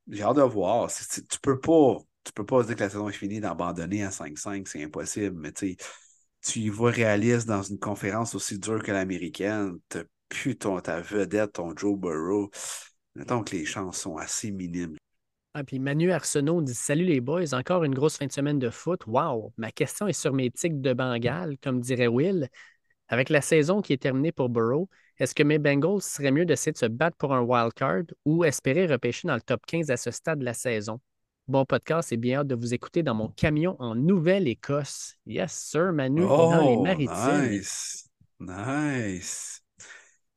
j'ai hâte de voir. tu peux pas. Tu peux pas dire que la saison est finie d'abandonner à 5-5, c'est impossible. Mais tu y vois réaliste dans une conférence aussi dure que l'américaine. Tu plus ta vedette, ton Joe Burrow. Donc, les chances sont assez minimes. Ah, puis Manu Arsenault dit Salut les boys, encore une grosse fin de semaine de foot. Wow! Ma question est sur mes tics de Bengale, comme dirait Will. Avec la saison qui est terminée pour Burrow, est-ce que mes Bengals seraient mieux d'essayer de se battre pour un wild card ou espérer repêcher dans le top 15 à ce stade de la saison? Bon podcast et bien hâte de vous écouter dans mon camion en Nouvelle-Écosse. Yes, sir, Manu, dans les oh, maritimes. Nice! Nice!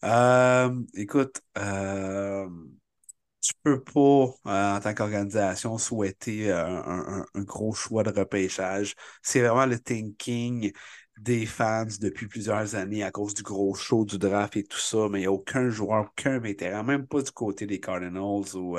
Euh, écoute, euh, tu peux pas, euh, en tant qu'organisation, souhaiter un, gros choix de repêchage. C'est vraiment le thinking des fans depuis plusieurs années à cause du gros show du draft et tout ça, mais il n'y a aucun joueur, aucun vétéran, même pas du côté des Cardinals ou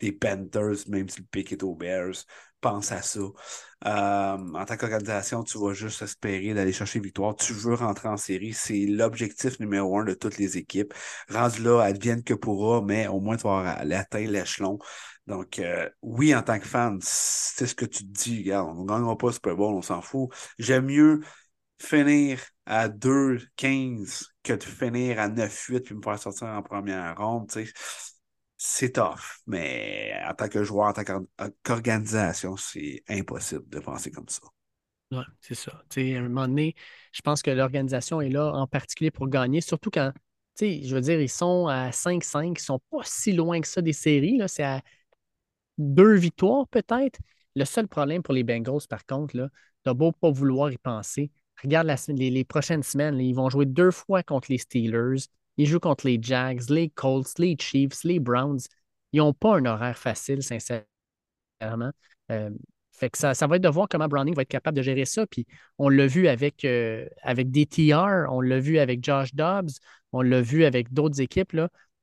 des Panthers, même si le pick est aux Bears, pense à ça. Euh, en tant qu'organisation, tu vas juste espérer d'aller chercher victoire. Tu veux rentrer en série. C'est l'objectif numéro un de toutes les équipes. Rendu là, advienne que pourra, mais au moins tu vas atteindre l'échelon. Donc, euh, oui, en tant que fan, c'est ce que tu te dis. Regarde, on ne gagnera pas Super Bowl, on s'en fout. J'aime mieux finir à 2-15 que de finir à 9-8 puis me faire sortir en première ronde. C'est tough, mais en tant que joueur, en tant qu'organisation, c'est impossible de penser comme ça. Oui, c'est ça. à un moment donné, je pense que l'organisation est là en particulier pour gagner, surtout quand, je veux dire, ils sont à 5-5, ils ne sont pas si loin que ça des séries. C'est à deux victoires peut-être. Le seul problème pour les Bengals, par contre, tu n'as beau pas vouloir y penser. Regarde les, prochaines semaines, ils vont jouer deux fois contre les Steelers, ils jouent contre les Jags, les Colts, les Chiefs, les Browns. Ils n'ont pas un horaire facile, sincèrement. Euh, Fait ça, ça va être de voir comment Browning va être capable de gérer ça. On l'a vu avec, euh, DTR, on l'a vu avec Josh Dobbs, on l'a vu avec d'autres équipes.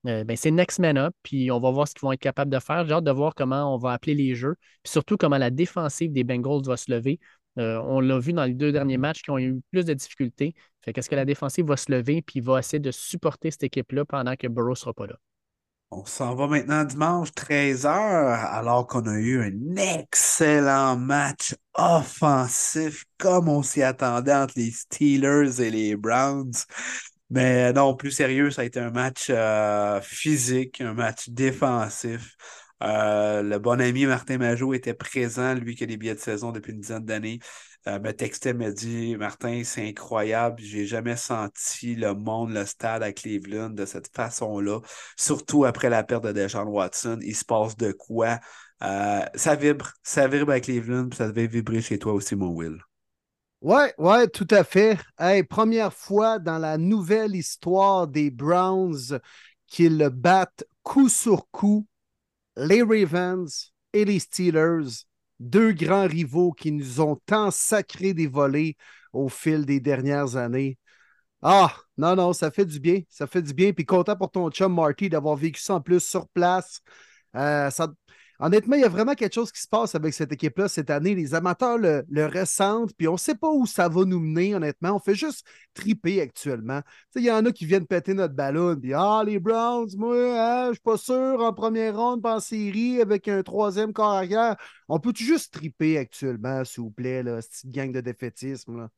Euh, ben, c'est next man up, puis on va voir ce qu'ils vont être capables de faire. J'ai hâte de voir comment on va appeler les jeux, puis surtout comment la défensive des Bengals va se lever. Euh, on l'a vu dans les deux derniers matchs qui ont eu plus de difficultés. Fait qu'est-ce que la défensive va se lever puis va essayer de supporter cette équipe-là pendant que Burrow ne sera pas là? On s'en va maintenant dimanche 13h, alors qu'on a eu un excellent match offensif, comme on s'y attendait entre les Steelers et les Browns. Mais non, plus sérieux, ça a été un match euh, physique, un match défensif. Euh, le bon ami Martin Majot était présent, lui qui a des billets de saison depuis une dizaine d'années. Euh, me textait, me dit Martin, c'est incroyable, j'ai jamais senti le monde, le stade à Cleveland de cette façon-là, surtout après la perte de Deshaun Watson. Il se passe de quoi? Ça vibre, ça vibre à Cleveland, ça devait vibrer chez toi aussi, mon Will. Ouais, ouais, tout à fait. première fois dans la nouvelle histoire des Browns qu'ils battent coup sur coup les Ravens et les Steelers, deux grands rivaux qui nous ont tant sacré des volets au fil des dernières années. Ah, non, non, ça fait du bien. Ça fait du bien. Puis content pour ton chum Marty d'avoir vécu ça en plus sur place. Euh, ça, honnêtement, il y a vraiment quelque chose qui se passe avec cette équipe-là cette année. Les amateurs le, ressentent, puis on ne sait pas où ça va nous mener, honnêtement. On fait juste triper actuellement. Il y en a qui viennent péter notre ballon, puis Ah, les Browns, moi, hein, je ne suis pas sûr en première ronde, pas en série, avec un troisième corps. On peut juste triper actuellement, s'il vous plaît, là, cette gang de défaitisme.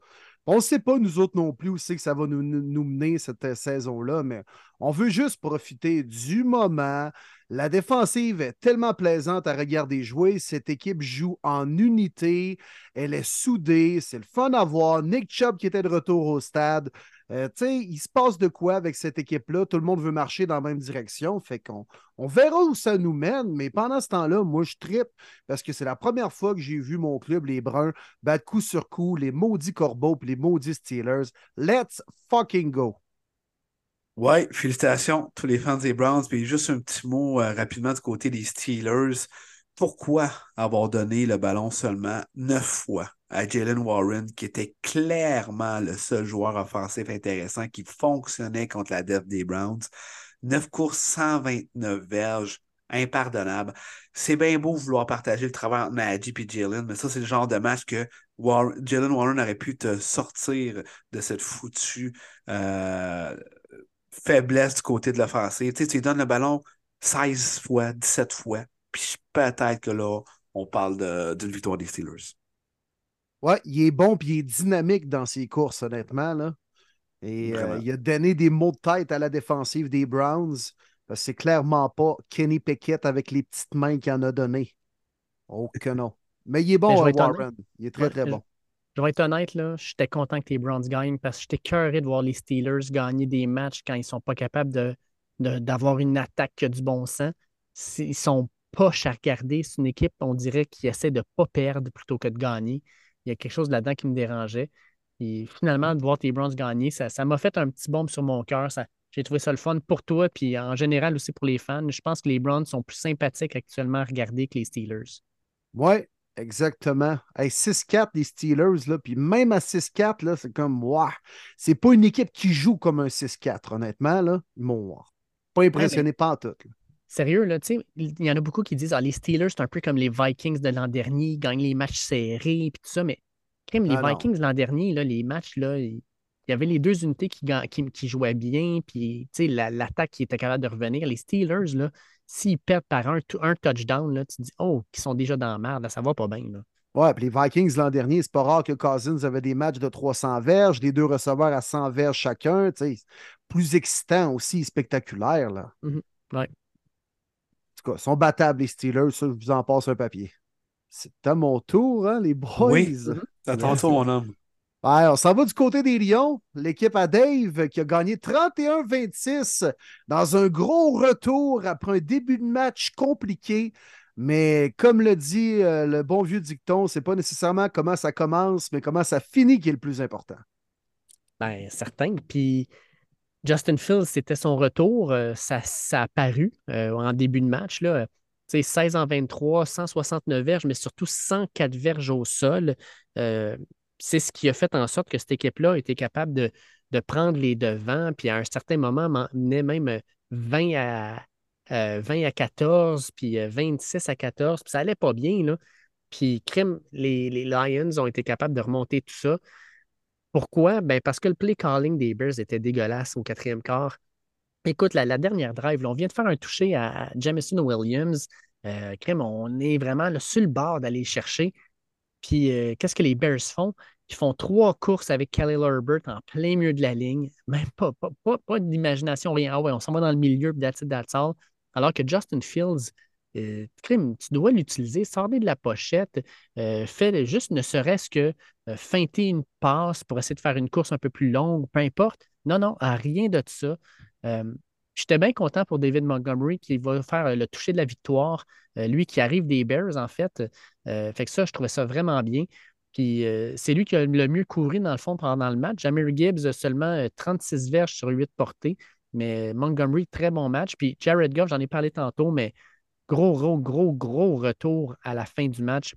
On ne sait pas, nous autres non plus, où c'est que ça va nous, nous mener cette euh, saison-là, mais on veut juste profiter du moment. La défensive est tellement plaisante à regarder jouer. Cette équipe joue en unité. Elle est soudée. C'est le fun à voir. Nick Chubb qui était de retour au stade. Euh, il se passe de quoi avec cette équipe-là? Tout le monde veut marcher dans la même direction. Fait qu'on on verra où ça nous mène, mais pendant ce temps-là, moi, je trippe parce que c'est la première fois que j'ai vu mon club, les Bruns, battre coup sur coup, les maudits Corbeaux et les maudits Steelers. Let's fucking go! Ouais, félicitations tous les fans des Browns. Puis juste un petit mot euh, rapidement du côté des Steelers. Pourquoi avoir donné le ballon seulement neuf fois à Jalen Warren, qui était clairement le seul joueur offensif intéressant qui fonctionnait contre la def des Browns? 9 courses, 129 verges, impardonnable. C'est bien beau vouloir partager le travail entre Maggie et Jalen, mais ça, c'est le genre de match que Jalen Warren aurait pu te sortir de cette foutue euh, faiblesse du côté de l'offensive. Tu, sais, tu lui donnes le ballon 16 fois, 17 fois, puis peut-être que là, on parle d'une victoire des Steelers. Ouais, il est bon puis il est dynamique dans ses courses, honnêtement. Là. Et euh, il a donné des mots de tête à la défensive des Browns. C'est clairement pas Kenny Pickett avec les petites mains qu'il en a donné. Oh que non. Mais il est bon, Warren. Il est très, très bon. Je vais être honnête, là, j'étais content que les Browns gagnent parce que j'étais curieux de voir les Steelers gagner des matchs quand ils ne sont pas capables de, d'avoir une attaque du bon sens. Ils sont pas à regarder. C'est une équipe, on dirait, qui essaie de ne pas perdre plutôt que de gagner il y a quelque chose là-dedans qui me dérangeait. Et finalement, de voir tes Browns gagner, ça, m'a fait un petit bombe sur mon cœur. J'ai trouvé ça le fun pour toi, puis en général aussi pour les fans. Je pense que les Browns sont plus sympathiques actuellement à regarder que les Steelers. Oui, exactement. 6-4, les Steelers, là, puis même à 6-4, c'est comme, waouh, c'est pas une équipe qui joue comme un 6-4, honnêtement. Là. Ils pas impressionné pas tout. Sérieux, là, tu sais, il y en a beaucoup qui disent ah, les Steelers, c'est un peu comme les Vikings de l'an dernier, ils gagnent les matchs serrés, puis tout ça, mais les ah, Vikings de l'an dernier, là, les matchs, là, il y avait les deux unités qui, qui, jouaient bien, puis l'attaque qui était capable de revenir. Les Steelers, là, s'ils perdent par un, un touchdown, là, tu te dis Oh, ils sont déjà dans la merde, là, ça va pas bien. Là. Ouais, puis les Vikings l'an dernier, c'est pas rare que Cousins avait des matchs de 300 verges, des deux receveurs à 100 verges chacun. Plus excitant aussi, spectaculaire. Là. Mm-hmm. ouais cas, sont battables, les Steelers. Ça, je vous en passe un papier. C'est à mon tour, hein, les boys. Oui, c'est à ton tour, mon homme. On s'en va du côté des Lions. L'équipe à Dave qui a gagné 31-26 dans un gros retour après un début de match compliqué. Mais comme le dit euh, le bon vieux dicton, c'est pas nécessairement comment ça commence, mais comment ça finit qui est le plus important. Ben, certain. Puis Justin Fields, c'était son retour. Euh, ça, a paru euh, en début de match. Là. sais, 16 en 23, 169 verges, mais surtout 104 verges au sol. C'est ce qui a fait en sorte que cette équipe-là a été capable de, prendre les devants, puis à un certain moment, menait même 20 à, 20 à 14, puis 26 à 14, puis ça allait pas bien, là. Puis, crime, les, les, Lions ont été capables de remonter tout ça. Pourquoi? Ben parce que le play calling des Bears était dégueulasse au quatrième quart. Écoute, la, dernière drive, on vient de faire un toucher à Jamison Williams. Euh, on est vraiment sur le bord d'aller chercher. Puis, euh, qu'est-ce que les Bears font? Ils font trois courses avec Kelly Herbert en plein milieu de la ligne. Même pas, pas, pas, d'imagination, rien. Ah ouais, on s'en va dans le milieu, puis that's it, Alors que Justin Fields, euh, tu dois l'utiliser, sortez de la pochette, euh, fais juste ne serait-ce que feinter une passe pour essayer de faire une course un peu plus longue, peu importe. Non, non, rien de ça. J'étais bien content pour David Montgomery qui va faire le toucher de la victoire, lui qui arrive des Bears en fait. Fait que ça, je trouvais ça vraiment bien. Puis c'est lui qui a le mieux couru dans le fond pendant le match. Jamir Gibbs a seulement 36 verges sur 8 portées, mais Montgomery, très bon match. Puis Jared Goff, j'en ai parlé tantôt, mais Gros, gros, gros, gros retour à la fin du match.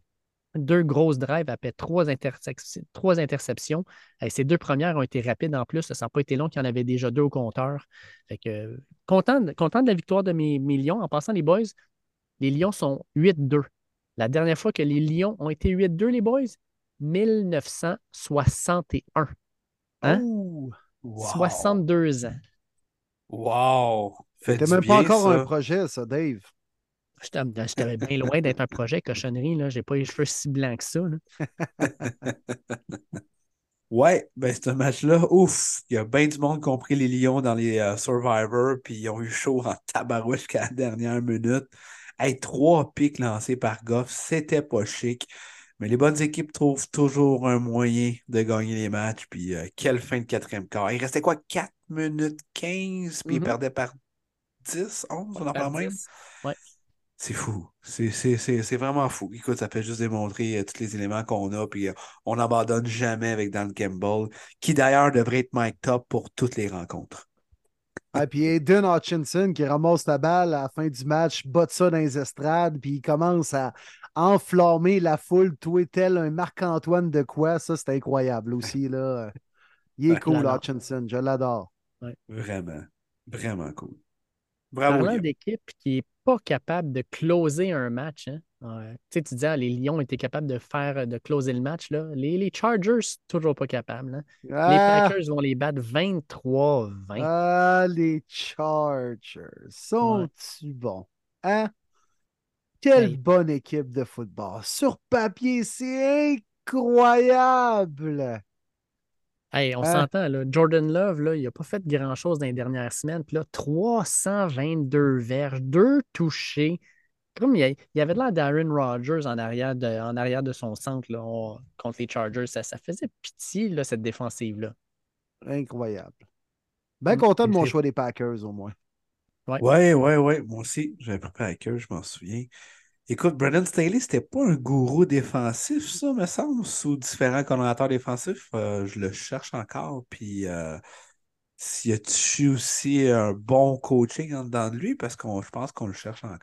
Deux grosses drives après trois, interceptions. Ces deux premières ont été rapides en plus. Ça n'a pas été long qu'il y en avait déjà deux au compteur. Fait que, content, content de la victoire de mes, Lions. En passant, les boys, les Lions sont 8-2. La dernière fois que les Lions ont été 8-2, les boys, 1961. Hein? 62 ans. Wow! C'était même pas encore un projet, ça, Dave. J'étais bien loin d'être un projet cochonnerie. Je n'ai pas les cheveux si blancs que ça. ouais, ben ce match-là, ouf, il y a bien du monde qui ont pris les Lions dans les euh, Survivors, puis ils ont eu chaud en tabarouche jusqu'à la dernière minute. Hey, trois pics lancés par Goff, c'était pas chic. Mais les bonnes équipes trouvent toujours un moyen de gagner les matchs. Puis euh, quelle fin de quatrième quart. Il restait quoi? 4 minutes 15, puis ils mm-hmm. perdaient par 10, 11, on en parle même? Ouais. C'est fou. C'est vraiment fou. Écoute, ça fait juste démontrer euh, tous les éléments qu'on a, puis euh, on n'abandonne jamais avec Dan Campbell, qui d'ailleurs devrait être Mike Top pour toutes les rencontres. Et ah, puis Aiden Hutchinson qui ramasse la balle à la fin du match, botte ça dans les estrades, puis il commence à enflammer la foule, tout est tel un Marc-Antoine de quoi. Ça, c'est incroyable aussi. Là. Il est cool, Hutchinson. Je l'adore. Vraiment. Vraiment cool. Bravo. Parlant d'équipe qui n'est pas capable de closer un match, hein? tu, tu disais, les Lions étaient capables de faire de closer le match. Là. Les, les Chargers, toujours pas capables. Hein. Les ah! Packers vont les battre 23-20. Ah, les Chargers. Sont-ils bons? Hein? Quelle bonne équipe de football. Sur papier, c'est incroyable. Hey, on hein? s'entend, là. Jordan Love, là, il n'a pas fait grand-chose dans les dernières semaines. Puis là, 322 verges, deux touchés. Comme il y avait de l'air d'Aaron Rodgers en arrière de, en arrière de son centre là, contre les Chargers. Ça, ça faisait pitié, là, cette défensive-là. Incroyable. Bien content de mon choix des Packers, au moins. Oui, oui, oui. Ouais. Moi aussi, j'avais pris Packers, je m'en souviens. Écoute, Brandon Staley, c'était pas un gourou défensif, ça, me semble, sous différents coordonnateurs défensifs. Euh, je le cherche encore. Puis, euh, s'il y a-tu aussi un bon coaching en dedans de lui, parce que je pense qu'on le cherche encore.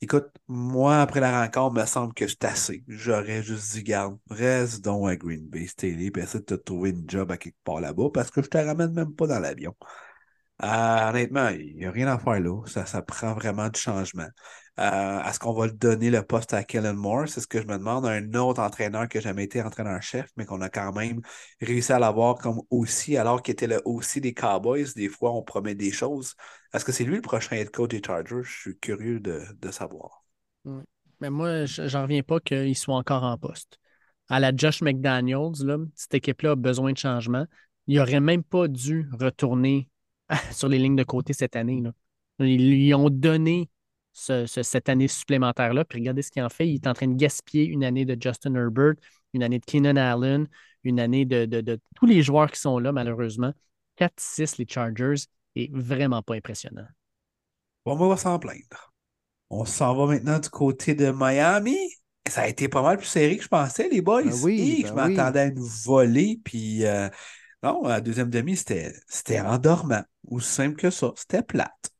Écoute, moi, après la rencontre, il me semble que c'est assez. J'aurais juste dit, garde, reste donc à Green Bay, Staley, puis essaie de te trouver une job à quelque part là-bas, parce que je te ramène même pas dans l'avion. Euh, honnêtement, il n'y a rien à faire là. Ça, ça prend vraiment du changement. Euh, est-ce qu'on va le donner le poste à Kellen Moore? C'est ce que je me demande. Un autre entraîneur qui n'a jamais été entraîneur-chef, mais qu'on a quand même réussi à l'avoir comme aussi, alors qu'il était le aussi des Cowboys. Des fois, on promet des choses. Est-ce que c'est lui le prochain head coach des Chargers? Je suis curieux de, savoir. Mais moi, j'en reviens pas qu'il soit encore en poste. À la Josh McDaniels, cette équipe-là a besoin de changement. Il n'aurait même pas dû retourner sur les lignes de côté cette année. Ils lui ont donné cette année supplémentaire-là. Puis regardez ce qu'il en fait. Il est en train de gaspiller une année de Justin Herbert, une année de Keenan Allen, une année de, tous les joueurs qui sont là, malheureusement. 4-6 les Chargers est vraiment pas impressionnant. Bon, on va s'en plaindre. On s'en va maintenant du côté de Miami. Ça a été pas mal plus serré que je pensais, les boys. Ben oui, je ben m'attendais à une volée, puis euh, non, la deuxième demi, c'était endormant. Aussi simple que ça. C'était plate.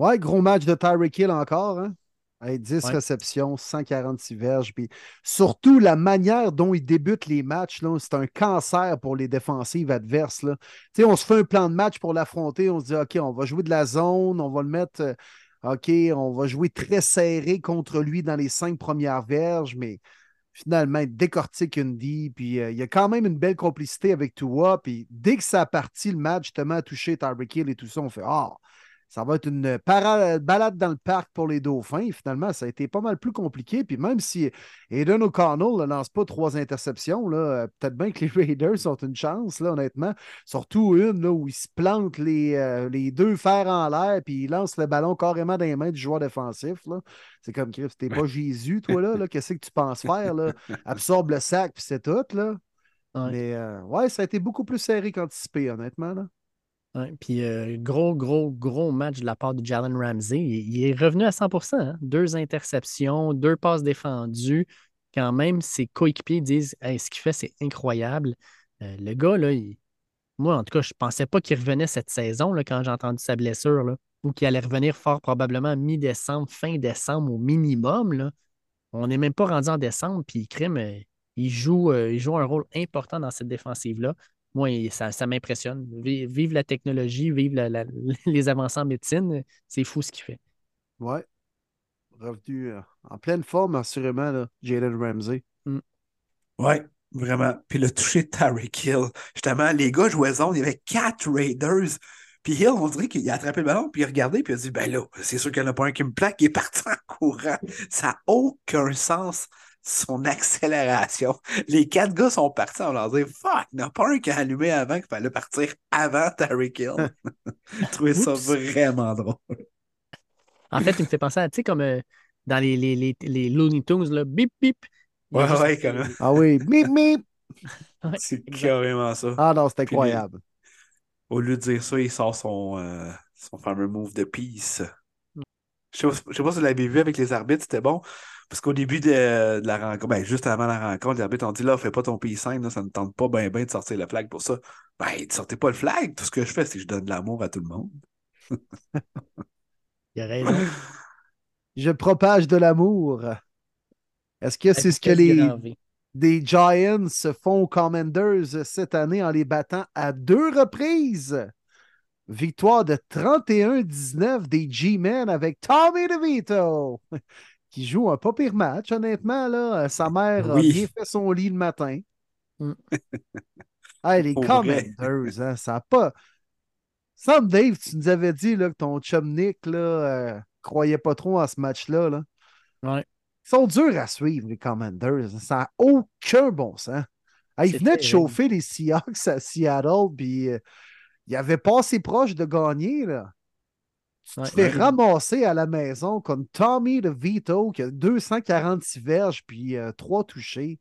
Ouais, gros match de Tyreek Hill encore. Hein? Hey, 10 Ouais. réceptions, 146 verges. Puis surtout, la manière dont ils débutent les matchs, c'est un cancer pour les défensives adverses. Là. On se fait un plan de match pour l'affronter. On se dit, OK, on va jouer de la zone, on va le mettre. euh, OK, on va jouer très serré contre lui dans les cinq premières verges, mais finalement, il décortique une D. Puis euh, il y a quand même une belle complicité avec Tua. Puis dès que ça a parti le match, justement, à toucher Tyreek Hill et tout ça, on fait Ah, ça va être une balade dans le parc pour les Dauphins. Et finalement, ça a été pas mal plus compliqué. Puis même si Aiden O'Connell ne lance pas trois interceptions, euh, peut-être bien que les Raiders ont une chance, là, honnêtement. Surtout une là, où il se plante les, euh, les deux fers en l'air puis il lance le ballon carrément dans les mains du joueur défensif. C'est comme Chris, t'es pas Jésus, toi, là. là. Qu'est-ce que tu penses faire? Là? Absorbe le sac, puis c'est tout. Là. Ouais. Mais euh, ouais, ça a été beaucoup plus serré qu'anticipé, honnêtement. Là. Puis gros, gros, gros match de la part de Jalen Ramsey. Il, il est revenu à 100% hein. Deux interceptions, deux passes défendues. Quand même, ses coéquipiers disent ce qu'il fait, c'est incroyable. Le gars, il- moi, en tout cas, je ne pensais pas qu'il revenait cette saison là, quand j'ai entendu sa blessure. Ou qu'il allait revenir fort probablement mi-décembre, fin décembre au minimum. On n'est même pas rendu en décembre, puis euh, il, joue, il joue un rôle important dans cette défensive-là. Moi, ça, ça m'impressionne. Vi- Vive la technologie, vive la- la- les avancées en médecine, c'est fou ce qu'il fait. Ouais. Revenu euh, en pleine forme, assurément, là, Jalen Ramsey. Ouais, vraiment. Puis le toucher de Tyreek Hill. Justement, les gars jouaient zone, il y avait quatre Raiders. Puis Hill, on dirait qu'il a attrapé le ballon, puis il a regardé, puis il a dit Ben là, c'est sûr qu'il n'y en a pas un qui me plaque, il est parti en courant. Ça n'a aucun sens, son accélération. Les quatre gars sont partis, on leur dit Fuck, il n'y en a pas un qui a allumé avant qu'il fallait partir avant Tyreek Hill. J'ai trouvé ça vraiment drôle. En fait, il me fait penser à, tu sais, comme euh, dans les, les, les, les Looney Tunes, là, bip, bip. Ouais, ouais, quand même. Ah oui, mip. Ouais, C'est carrément ça. Ah non, c'est Puis incroyable. Au lieu de dire ça, il sort son, euh, son fameux move de peace. Je sais, pas, je sais pas si vous l'avez vu avec les arbitres, c'était bon. Parce qu'au début de, de la rencontre, ben, juste avant la rencontre, les arbitres ont dit là, fais pas ton sign, là, ça ne tente pas bien ben de sortir le flag pour ça. Ben, ne sortez pas le flag. Tout ce que je fais, c'est que je donne de l'amour à tout le monde. Il a raison. Je propage de l'amour. Est-ce que c'est ce que les des Giants font aux Commanders cette année en les battant à deux reprises? Victoire de 31-19 des G-Men avec Tommy DeVito, qui joue un pas pire match, honnêtement. Là. Sa mère Oui. a bien fait son lit le matin. Mm. Hey, les. Commanders, hein, ça n'a pas. Sam Dave, tu nous avais dit là, que ton chum Nick là, euh, croyait pas trop à ce match-là. Là. Ouais. Ils sont durs à suivre, les Commanders. Ça n'a aucun bon sens. Ils venaient de chauffer les Seahawks à Seattle, puis euh, ils avaient passé proche de gagner. Là. Tu Ouais. te fais Ouais. ramasser à la maison comme Tommy DeVito qui a 246 verges puis euh, 3 touchés.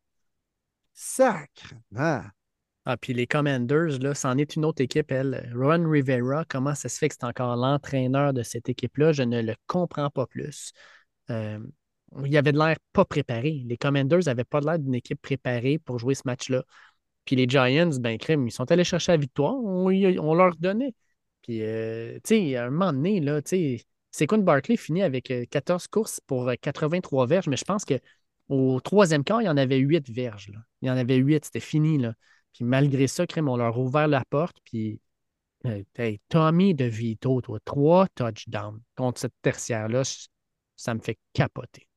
Sacre. Ah, puis les Commanders, là, c'en est une autre équipe, elle. Ron Rivera, comment ça se fait que c'est encore l'entraîneur de cette équipe-là? Je ne le comprends pas plus. Euh, il avait de l'air pas préparé. Les Commanders n'avaient pas l'air d'une équipe préparée pour jouer ce match-là. Puis les Giants, ben, crime, ils sont allés chercher la victoire. On, leur donnait. Puis, euh, tu sais, à un moment donné, là, tu sais, Saquon Barkley finit avec euh, 14 courses pour euh, 83 verges, mais je pense qu'au troisième quart, il y en avait 8 verges. Il y en avait 8, c'était fini. Là. Puis malgré ça, crime, on leur a ouvert la porte. Puis, euh, hey, Tommy DeVito, toi, trois touchdowns contre cette tertiaire-là, ça me fait capoter.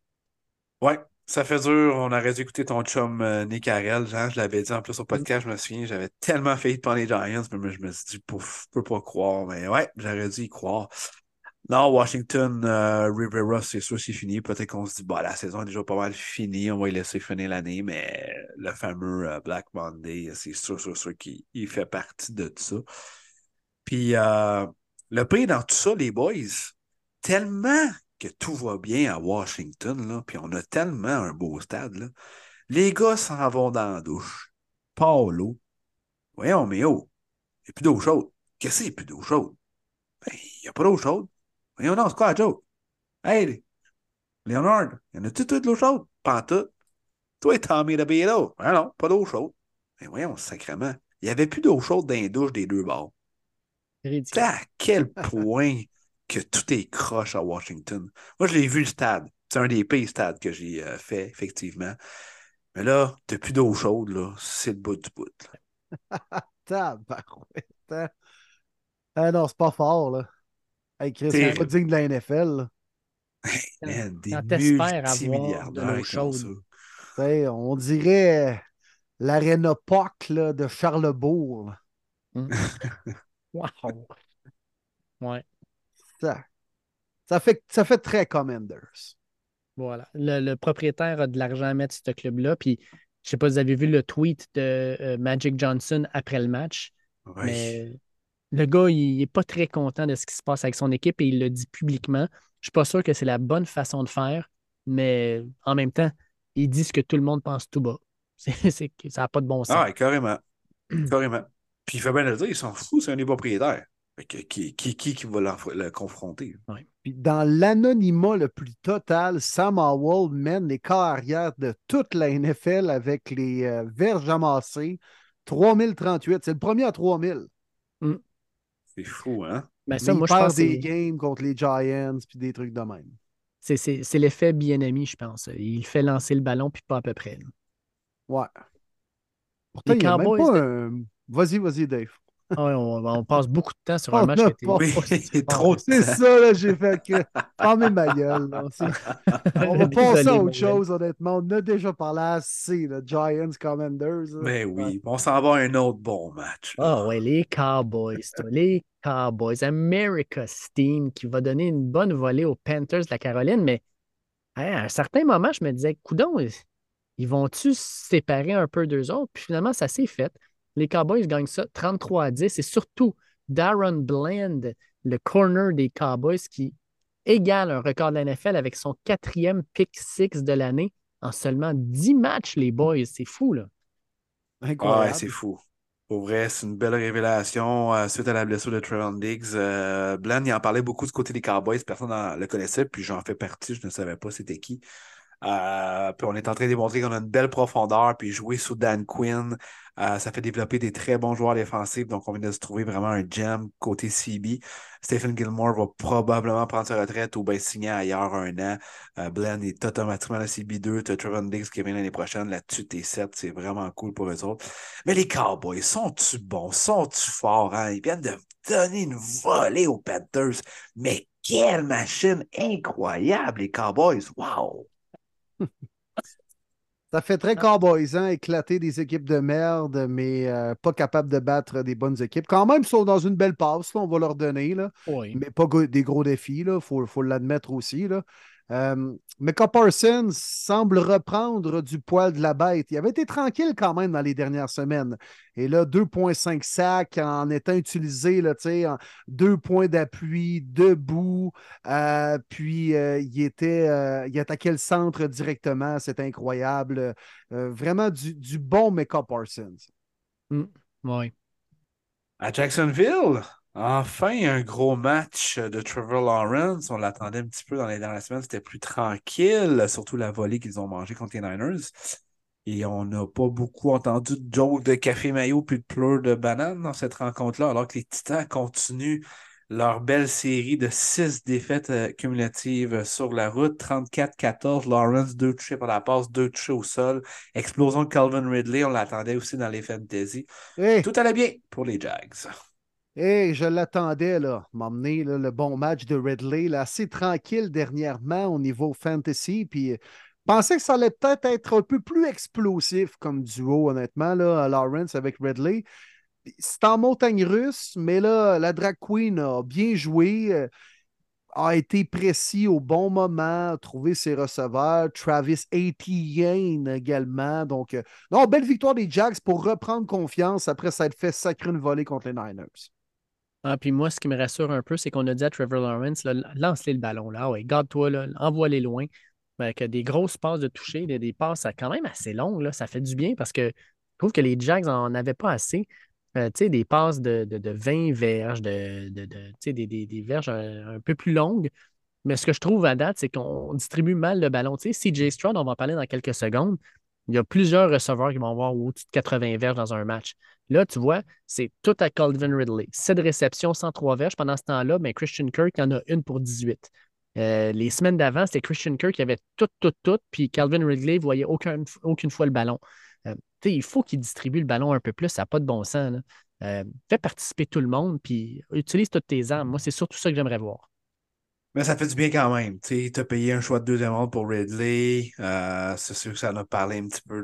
Ouais, ça fait dur. On aurait dû écouter ton chum euh, Nick Harrell. Jean, je l'avais dit en plus au podcast, je me souviens, j'avais tellement failli de prendre les Giants, mais moi, je me suis dit, pouf, je peux pas croire. Mais ouais, j'aurais dû y croire. Non, Washington, euh, Rivera, c'est sûr, c'est fini. Peut-être qu'on se dit, bah, la saison est déjà pas mal finie, on va y laisser finir l'année, mais le fameux euh, Black Monday, c'est sûr, sûr, sûr qu'il il fait partie de ça. Puis, euh, le pire dans tout ça, les boys, tellement que tout va bien à Washington, là, puis on a tellement un beau stade, là, les gars s'en vont dans la douche. Paulo, voyons, mais oh, il n'y a plus d'eau chaude. Qu'est-ce qu'il n'y a plus d'eau chaude? Ben, il n'y a pas d'eau chaude. Voyons, non, c'est quoi la joke? Hey, Leonard, il y en a-tu toute de l'eau chaude? Pas tout. Toi, Tommy DeVito, ah non, pas d'eau chaude. Mais voyons, sacrément, il n'y avait plus d'eau chaude dans les douches des deux bords. Ridicule. à quel point que tout est croche à Washington. Moi, je l'ai vu le stade. C'est un des pires stades que j'ai euh, fait, effectivement. Mais là, t'as plus d'eau chaude, là. C'est le bout du bout. Tabarouette, hein? Ah non, c'est pas fort, là. Hey, Chris, c'est pas digne de la NFL, là. Man, des de multimilliardaires ont chaude. on dirait euh, l'Arena POC là, de Charlebourg. là. Wow. Ouais, Ça, ça, fait, ça fait très Commanders. voilà. Le, le propriétaire a de l'argent à mettre sur ce club-là. Puis, je sais pas si vous avez vu le tweet de euh, Magic Johnson après le match? Oui. Mais le gars, il n'est pas très content de ce qui se passe avec son équipe et il le dit publiquement. Je suis pas sûr que c'est la bonne façon de faire, mais en même temps, il dit ce que tout le monde pense tout bas. C'est, c'est que ça n'a pas de bon sens. Ah, carrément. carrément. Puis il fait bien le dire, ils s'en foutent, c'est un des propriétaires. Qui, qui, qui, qui va le confronter? Puis dans l'anonymat le plus total, Sam Howell mène les carrières de toute la NFL avec les euh, verges amassées. 3038. C'est le premier à 3000. C'est fou, hein? Ben, Mais ça, il moi, je perd pense des games contre les Giants puis des trucs de même. c'est, c'est, c'est l'effet bien-ami, je pense. Il fait lancer le ballon, puis pas à peu près. là. Ouais. Pourtant, Les il y a même pas de- un... Vas-y, vas-y, Dave. Ah ouais, on, on passe beaucoup de temps sur un On match qui était Oui, trop de C'est ça, là, j'ai fait que. Fermez ma gueule. là. On va passer à autre chose, honnêtement. On a déjà parlé assez, le Giants Commanders. là. Mais Ben oui, on s'en va à un autre bon match. Ah ouais, les Cowboys, toi, les Cowboys, America's Team qui va donner une bonne volée aux Panthers de la Caroline, mais hein, à un certain moment, je me disais, coudon, ils vont-tu se séparer un peu d'eux autres? Puis finalement, ça s'est fait. Les Cowboys gagnent ça 33 à 10 et surtout Darren Bland, le corner des Cowboys qui égale un record de la NFL avec son quatrième pick six de l'année en seulement 10 matchs, les boys. C'est fou, là. Incroyable. Ouais, c'est fou. Pour vrai, c'est une belle révélation euh, suite à la blessure de Trevor Diggs. Euh, Bland, il en parlait beaucoup du côté des Cowboys. Personne ne le connaissait, puis j'en fais partie. Je ne savais pas c'était qui. Euh, puis on est en train de démontrer qu'on a une belle profondeur, puis jouer sous Dan Quinn, euh, ça fait développer des très bons joueurs défensifs. Donc, on vient de se trouver vraiment un gem côté CB. Stephen Gilmore va probablement prendre sa retraite ou bien signer ailleurs un an. Euh, Bland est automatiquement la CB2. Tu as Trevor Diggs qui vient l'année prochaine. Là-dessus, t'es 7. C'est vraiment cool pour eux autres. Mais les Cowboys, sont-tu bons? Sont-tu forts? hein? Ils viennent de donner une volée aux Panthers. Mais quelle machine incroyable, les Cowboys! Wow! Ça fait très Cowboys, hein, éclater des équipes de merde, mais euh, pas capable de battre des bonnes équipes. Quand même, ils sont dans une belle passe, là, on va leur donner, là, Oui. mais pas des gros défis, il faut, faut l'admettre aussi. Là. Euh, mais Parsons semble reprendre du poil de la bête. Il avait été tranquille quand même dans les dernières semaines. Et là, 2,5 sacs en étant utilisé, là, en deux points d'appui, debout. Euh, puis euh, il était, euh, il attaquait le centre directement. C'était incroyable. Euh, vraiment du, du bon Mecca Parsons. Oui. À Jacksonville, enfin un gros match de Trevor Lawrence. On l'attendait un petit peu dans les dernières semaines. C'était plus tranquille, surtout la volée qu'ils ont mangée contre les Niners. Et on n'a pas beaucoup entendu de jokes de café maillot puis de pleurs de banane dans cette rencontre-là, alors que les Titans continuent leur belle série de six défaites euh, cumulatives sur la route. 34-14, Lawrence, deux touchés par la passe, deux touchés au sol. Explosion de Calvin Ridley, on l'attendait aussi dans les fantasy. Hey, Tout allait bien pour les Jags. Hey, je l'attendais, là, m'emmener le bon match de Ridley, là, assez tranquille dernièrement au niveau fantasy. Puis, euh, pensais que ça allait peut-être être un peu plus explosif comme duo, honnêtement, là, Lawrence avec Ridley. C'est en montagne russe, mais là, la drag queen a bien joué, euh, a été précis au bon moment, a trouvé ses receveurs. Travis Etienne également. Donc, euh, non, belle victoire des Jags pour reprendre confiance après s'être fait sacrer une volée contre les Niners. Ah, puis moi, ce qui me rassure un peu, c'est qu'on a dit à Trevor Lawrence, lance-les le ballon, là, ouais, garde-toi, envoie-les loin. Avec des grosses passes de toucher, des, passes quand même assez longues, ça fait du bien parce que je trouve que les Jags n'en avaient pas assez. Euh, des passes de, de, de 20 verges, de, de, des, verges un, peu plus longues. Mais ce que je trouve à date, c'est qu'on distribue mal le ballon. CJ Stroud, on va en parler dans quelques secondes. Il y a plusieurs receveurs qui vont avoir au-dessus de 80 verges dans un match. Là, tu vois, c'est tout à Calvin Ridley. 7 réceptions, 103 verges. Pendant ce temps-là, ben, Christian Kirk en a une pour 18. Euh, les semaines d'avant, c'était Christian Kirk qui avait tout, tout, tout, puis Calvin Ridley ne voyait aucun, aucune fois le ballon. Euh, il faut qu'il distribue le ballon un peu plus, ça n'a pas de bon sens. Euh, fais participer tout le monde, puis utilise toutes tes armes. Moi, c'est surtout ça que j'aimerais voir. Mais ça fait du bien quand même. Tu as payé un choix de deuxième ordre pour Ridley. c'est sûr que ça en a parlé un petit peu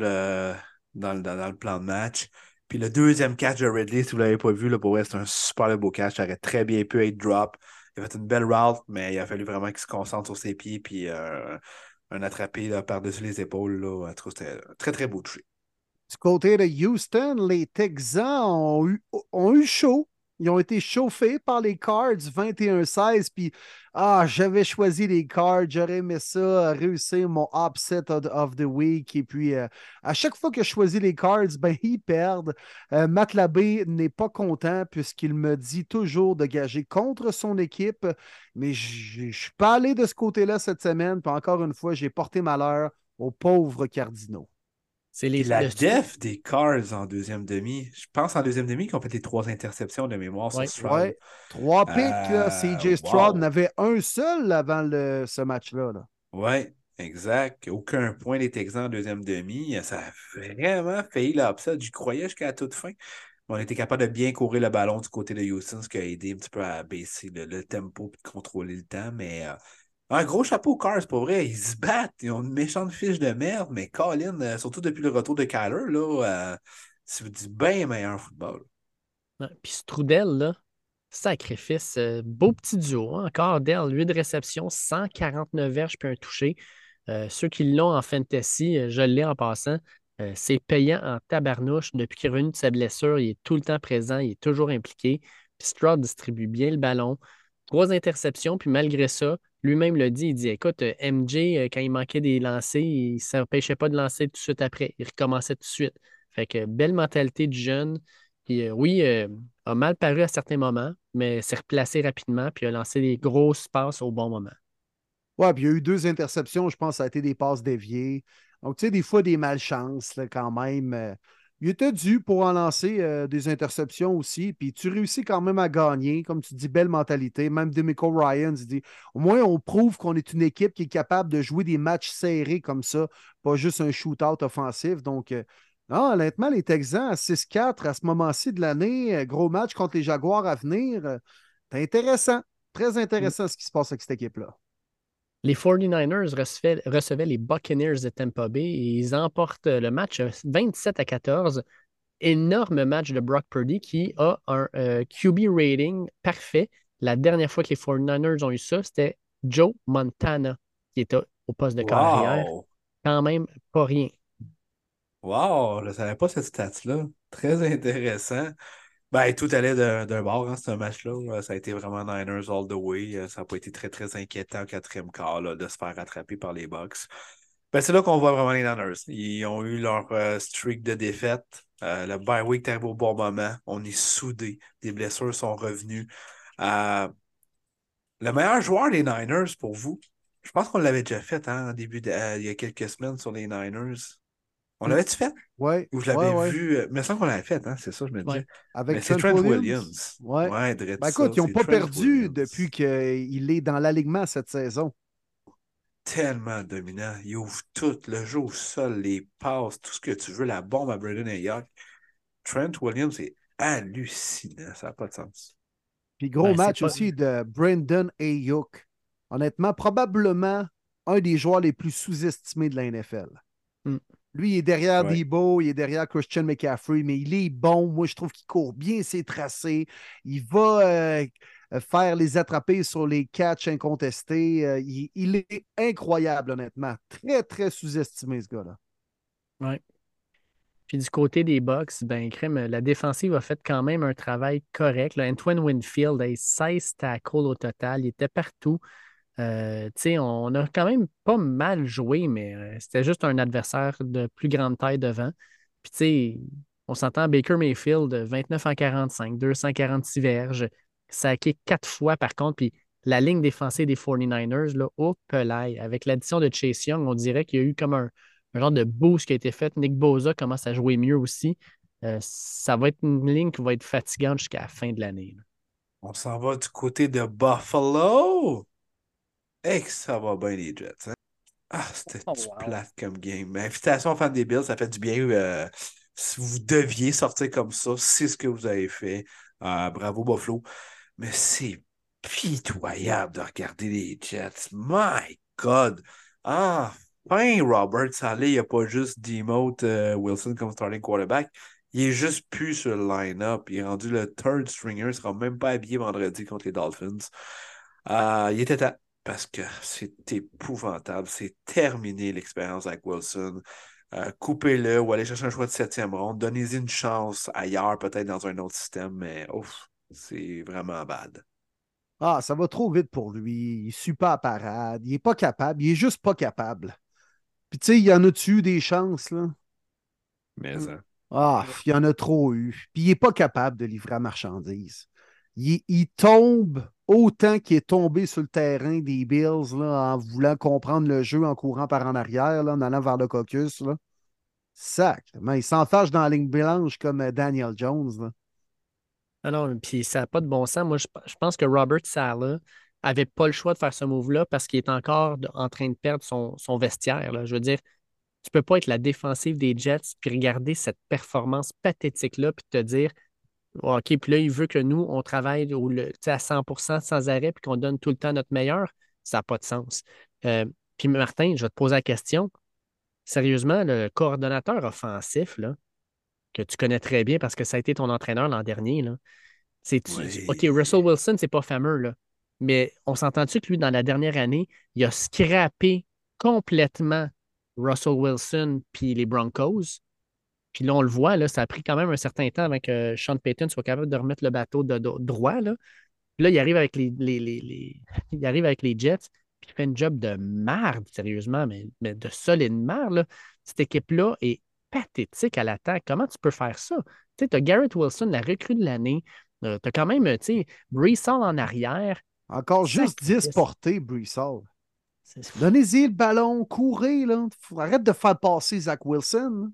dans, le plan de match. Puis le deuxième catch de Ridley, si vous ne l'avez pas vu, là, pour c'est un super beau catch. Ça aurait très bien pu être drop. Il a fait une belle route, mais il a fallu vraiment qu'il se concentre sur ses pieds. Puis euh, un attrapé par-dessus les épaules. Là, c'était très, très beau toucher. Du côté de Houston, les Texans ont eu, ont eu chaud ils ont été chauffés par les Cards 21-16. Puis, ah, j'avais choisi les Cards. J'aurais aimé ça, réussir mon upset of, the week. Et puis, euh, à chaque fois que je choisis les Cards, ben, ils perdent. Euh, n'est pas content puisqu'il me dit toujours de gager contre son équipe. Mais je ne suis pas allé de ce côté-là cette semaine. Puis, encore une fois, j'ai porté malheur aux pauvres Cardinaux. C'est la def des Cars en deuxième demi. Je pense en deuxième demi qu'ils ont fait les trois interceptions de mémoire sur Stroud. Trois pics. Euh, CJ Stroud n'avait un seul avant le, ce match-là. -là, oui, exact. Aucun point des Texans en deuxième demi. Ça a vraiment failli l'upset. J'y croyais jusqu'à la toute fin. On était capable de bien courir le ballon du côté de Houston, ce qui a aidé un petit peu à baisser le, tempo et de contrôler le temps. Mais euh, un gros chapeau Cars, pour vrai. Ils se battent. Ils ont une méchante fiche de merde, mais Colin, euh, surtout depuis le retour de Kyler, là, euh, c'est bien meilleur football. Puis Strudel, là, sacrifice. Euh, beau petit duo. Hein? Encore Dell, 8 de réception, 149 verges puis un touché. ceux qui l'ont en fantasy, je l'ai en passant. c'est payant en tabarnouche. Depuis qu'il est revenu de sa blessure, il est tout le temps présent, il est toujours impliqué. Puis Stroud distribue bien le ballon. Trois interceptions, puis malgré ça, lui-même le dit, il dit écoute, euh, MJ, euh, quand il manquait des lancers, il ne s'empêchait pas de lancer tout de suite après. Il recommençait tout de suite. Fait que belle mentalité du jeune. Puis euh, oui, a mal paru à certains moments, mais s'est replacé rapidement, puis a lancé des grosses passes au bon moment. Ouais, puis il y a eu deux interceptions, je pense, ça a été des passes déviées. Donc, tu sais, des fois, des malchances quand même il était dû pour en lancer euh, des interceptions aussi. Puis tu réussis quand même à gagner. Comme tu dis, belle mentalité. Même Demico Ryan dit au moins, on prouve qu'on est une équipe qui est capable de jouer des matchs serrés comme ça, pas juste un shootout offensif. Donc, euh, non, honnêtement, les Texans à 6-4 à ce moment-ci de l'année, euh, gros match contre les Jaguars à venir, c'est intéressant. Très intéressant ce qui se passe avec cette équipe-là. Les 49ers recevaient, les Buccaneers de Tampa Bay et ils emportent le match 27 à 14. Énorme match de Brock Purdy qui a un euh, QB rating parfait. La dernière fois que les 49ers ont eu ça, c'était Joe Montana qui était au poste de carrière. Quand même pas rien. Wow, je ne savais pas cette stat-là. Très intéressant. Ben, tout allait d'un bord, hein, ce match-là. Ça a été vraiment Niners all the way. Euh, ça n'a pas été très, très inquiétant au quatrième quart là, de se faire rattraper par les Bucks. Ben, c'est là qu'on voit vraiment les Niners. Ils ont eu leur euh, streak de défaite. Euh, le bye week arrive au bon moment. On est soudés. Les blessures sont revenues. le meilleur joueur des Niners pour vous, je pense qu'on l'avait déjà fait hein, début il y a quelques semaines sur les Niners. On l'avait-tu fait? Oui. Ou je l'avais vu. Euh, mais sans qu'on l'avait fait, hein, c'est ça, je me dis. Avec c'est Trent Williams. Ouais. ouais ben, écoute, ils n'ont pas perdu depuis qu'il est dans l'alignement cette saison. Tellement dominant. Il ouvre tout, le jeu au sol, les passes, tout ce que tu veux, la bombe à Braden Ayok. Trent Williams est hallucinant, ça n'a pas de sens. Puis gros ben, match aussi de Brandon Ayuk. Honnêtement, probablement un des joueurs les plus sous-estimés de la NFL. Mm. Lui, il est derrière Debo, il est derrière Christian McCaffrey, mais il est bon. Moi, je trouve qu'il court bien ses tracés. Il va euh, faire les attraper sur les catchs incontestés. Euh, il, est incroyable, honnêtement. Très, très sous-estimé, ce gars-là. Oui. Puis du côté des Bucks, ben, crème, la défensive a fait quand même un travail correct. Antoine Winfield a 16 tackles au total. Il était partout. Euh, on a quand même pas mal joué, mais euh, c'était juste un adversaire de plus grande taille devant. Puis, on s'entend Baker Mayfield, 29 en 45, 246 verges, saqué quatre fois par contre. Puis, la ligne défensive des 49ers, là, au pelay. Avec l'addition de Chase Young, on dirait qu'il y a eu comme un, genre de boost qui a été fait. Nick Boza commence à jouer mieux aussi. Euh, ça va être une ligne qui va être fatigante jusqu'à la fin de l'année. On s'en va du côté de Buffalo. Et que ça va bien les Jets. Hein? Ah, c'était Oh, du wow. plate comme game. Mais invitation aux fans des Bills, ça fait du bien. euh, si vous deviez sortir comme ça, c'est ce que vous avez fait. Euh, bravo Buffalo. Mais c'est pitoyable de regarder les Jets. My God! Ah, fin Robert Saleh, il n'y a pas juste Demote euh, Wilson comme starting quarterback. Il est juste plus sur le line-up. Il est rendu le third stringer. Il ne sera même pas habillé vendredi contre les Dolphins. Euh, il était temps parce que c'est épouvantable. C'est terminé l'expérience avec Wilson. Euh, Coupez-le ou allez chercher un choix de septième ronde. Donnez-y une chance ailleurs, peut-être dans un autre système, mais ouf, c'est vraiment bad. Ah, ça va trop vite pour lui. Il suit pas à parade. Il est pas capable. Il est juste pas capable. Puis tu sais, il y en a-tu eu des chances, là? Mais Mm. ça. Ah, il y en a trop eu. Puis il n'est pas capable de livrer la marchandise. Il, tombe autant qu'il est tombé sur le terrain des Bills en voulant comprendre le jeu, en courant par en arrière, en allant vers le caucus. Là. Sacrement, il s'enfarge dans la ligne blanche comme euh, Daniel Jones. Là. Ah non, puis ça n'a pas de bon sens. Moi, je, pense que Robert Sala avait pas le choix de faire ce move-là parce qu'il est encore en train de perdre son, vestiaire. là. Je veux dire, tu peux pas être la défensive des Jets puis regarder cette performance pathétique-là puis te dire OK, puis là, il veut que nous, on travaille au, le- à 100% sans arrêt puis qu'on donne tout le temps notre meilleur. Ça n'a pas de sens. Euh, puis Martin, je vais te poser la question. Sérieusement, le coordonnateur offensif, là, que tu connais très bien parce que ça a été ton entraîneur l'an dernier, là, c'est tu- Oui. OK, Russell Wilson, c'est pas fameux, là. Mais on s'entend-tu que lui, dans la dernière année, il a scrappé complètement Russell Wilson puis les Broncos? Puis là, on le voit, là, ça a pris quand même un certain temps avant que Sean Payton soit capable de remettre le bateau de, de- droit. Là. Puis là, il arrive avec les, les- les- les- il arrive avec les Jets, puis il fait une job de merde, sérieusement, mais, mais de solide merde. là. Cette équipe-là est pathétique à l'attaque. Comment tu peux faire ça? Tu sais, as Garrett Wilson, la recrue de l'année. tu as quand même, tu sais, Hall en arrière. Encore juste Sacrifice. 10 portées. C'est- Donnez-y le ballon, courez. Là. Arrête de faire passer Zach Wilson.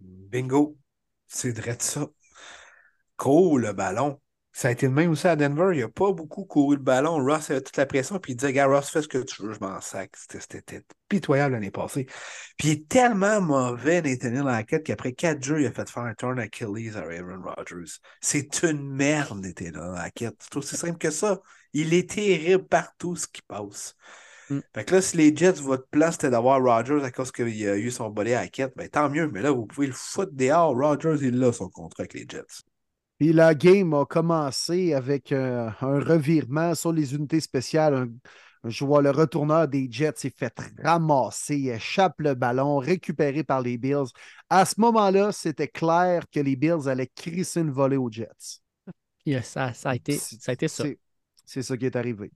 Bingo. C'est de ça. Cours le ballon. Ça a été le même aussi à Denver. Il n'a pas beaucoup couru le ballon. Ross avait toute la pression. Puis il disait, gars, Ross, fais ce que tu veux, je m'en sac. C'était c'était pitoyable l'année passée. Puis il est tellement mauvais Nathaniel Hackett qu'après quatre jeux, il a fait faire un turn Achilles à Aaron Rodgers. C'est une merde, Nathaniel Hackett. C'est aussi simple que ça. Il est terrible partout ce qui passe. Mm. Fait que là, si les Jets, votre plan, c'était d'avoir Rodgers à cause qu'il a eu son body à Hackett, ben tant mieux. Mais là, vous pouvez le foutre dehors. Rodgers, il a son contrat avec les Jets. Puis la game a commencé avec euh, un revirement sur les unités spéciales. Un, un joueur, le retourneur des Jets s'est fait ramasser, il échappe le ballon, récupéré par les Bills. À ce moment-là, c'était clair que les Bills allaient crisser une volée aux Jets. Euh, ça, ça a été, ça a été ça. C'est- C'est ça qui est arrivé.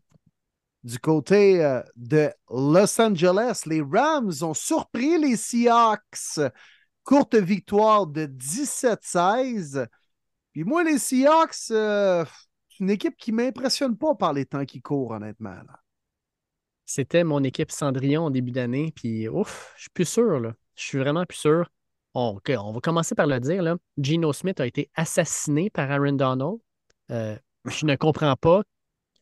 Du côté euh, de Los Angeles, les Rams ont surpris les Seahawks. Courte victoire de 17-16. Puis moi, les Seahawks, euh, c'est une équipe qui ne m'impressionne pas par les temps qui courent, honnêtement. là. C'était mon équipe Cendrillon en début d'année, puis ouf, je suis plus sûr, là. Je suis vraiment plus sûr. On, on va commencer par le dire, là. Geno Smith a été assassiné par Aaron Donald. Euh, je ne comprends pas.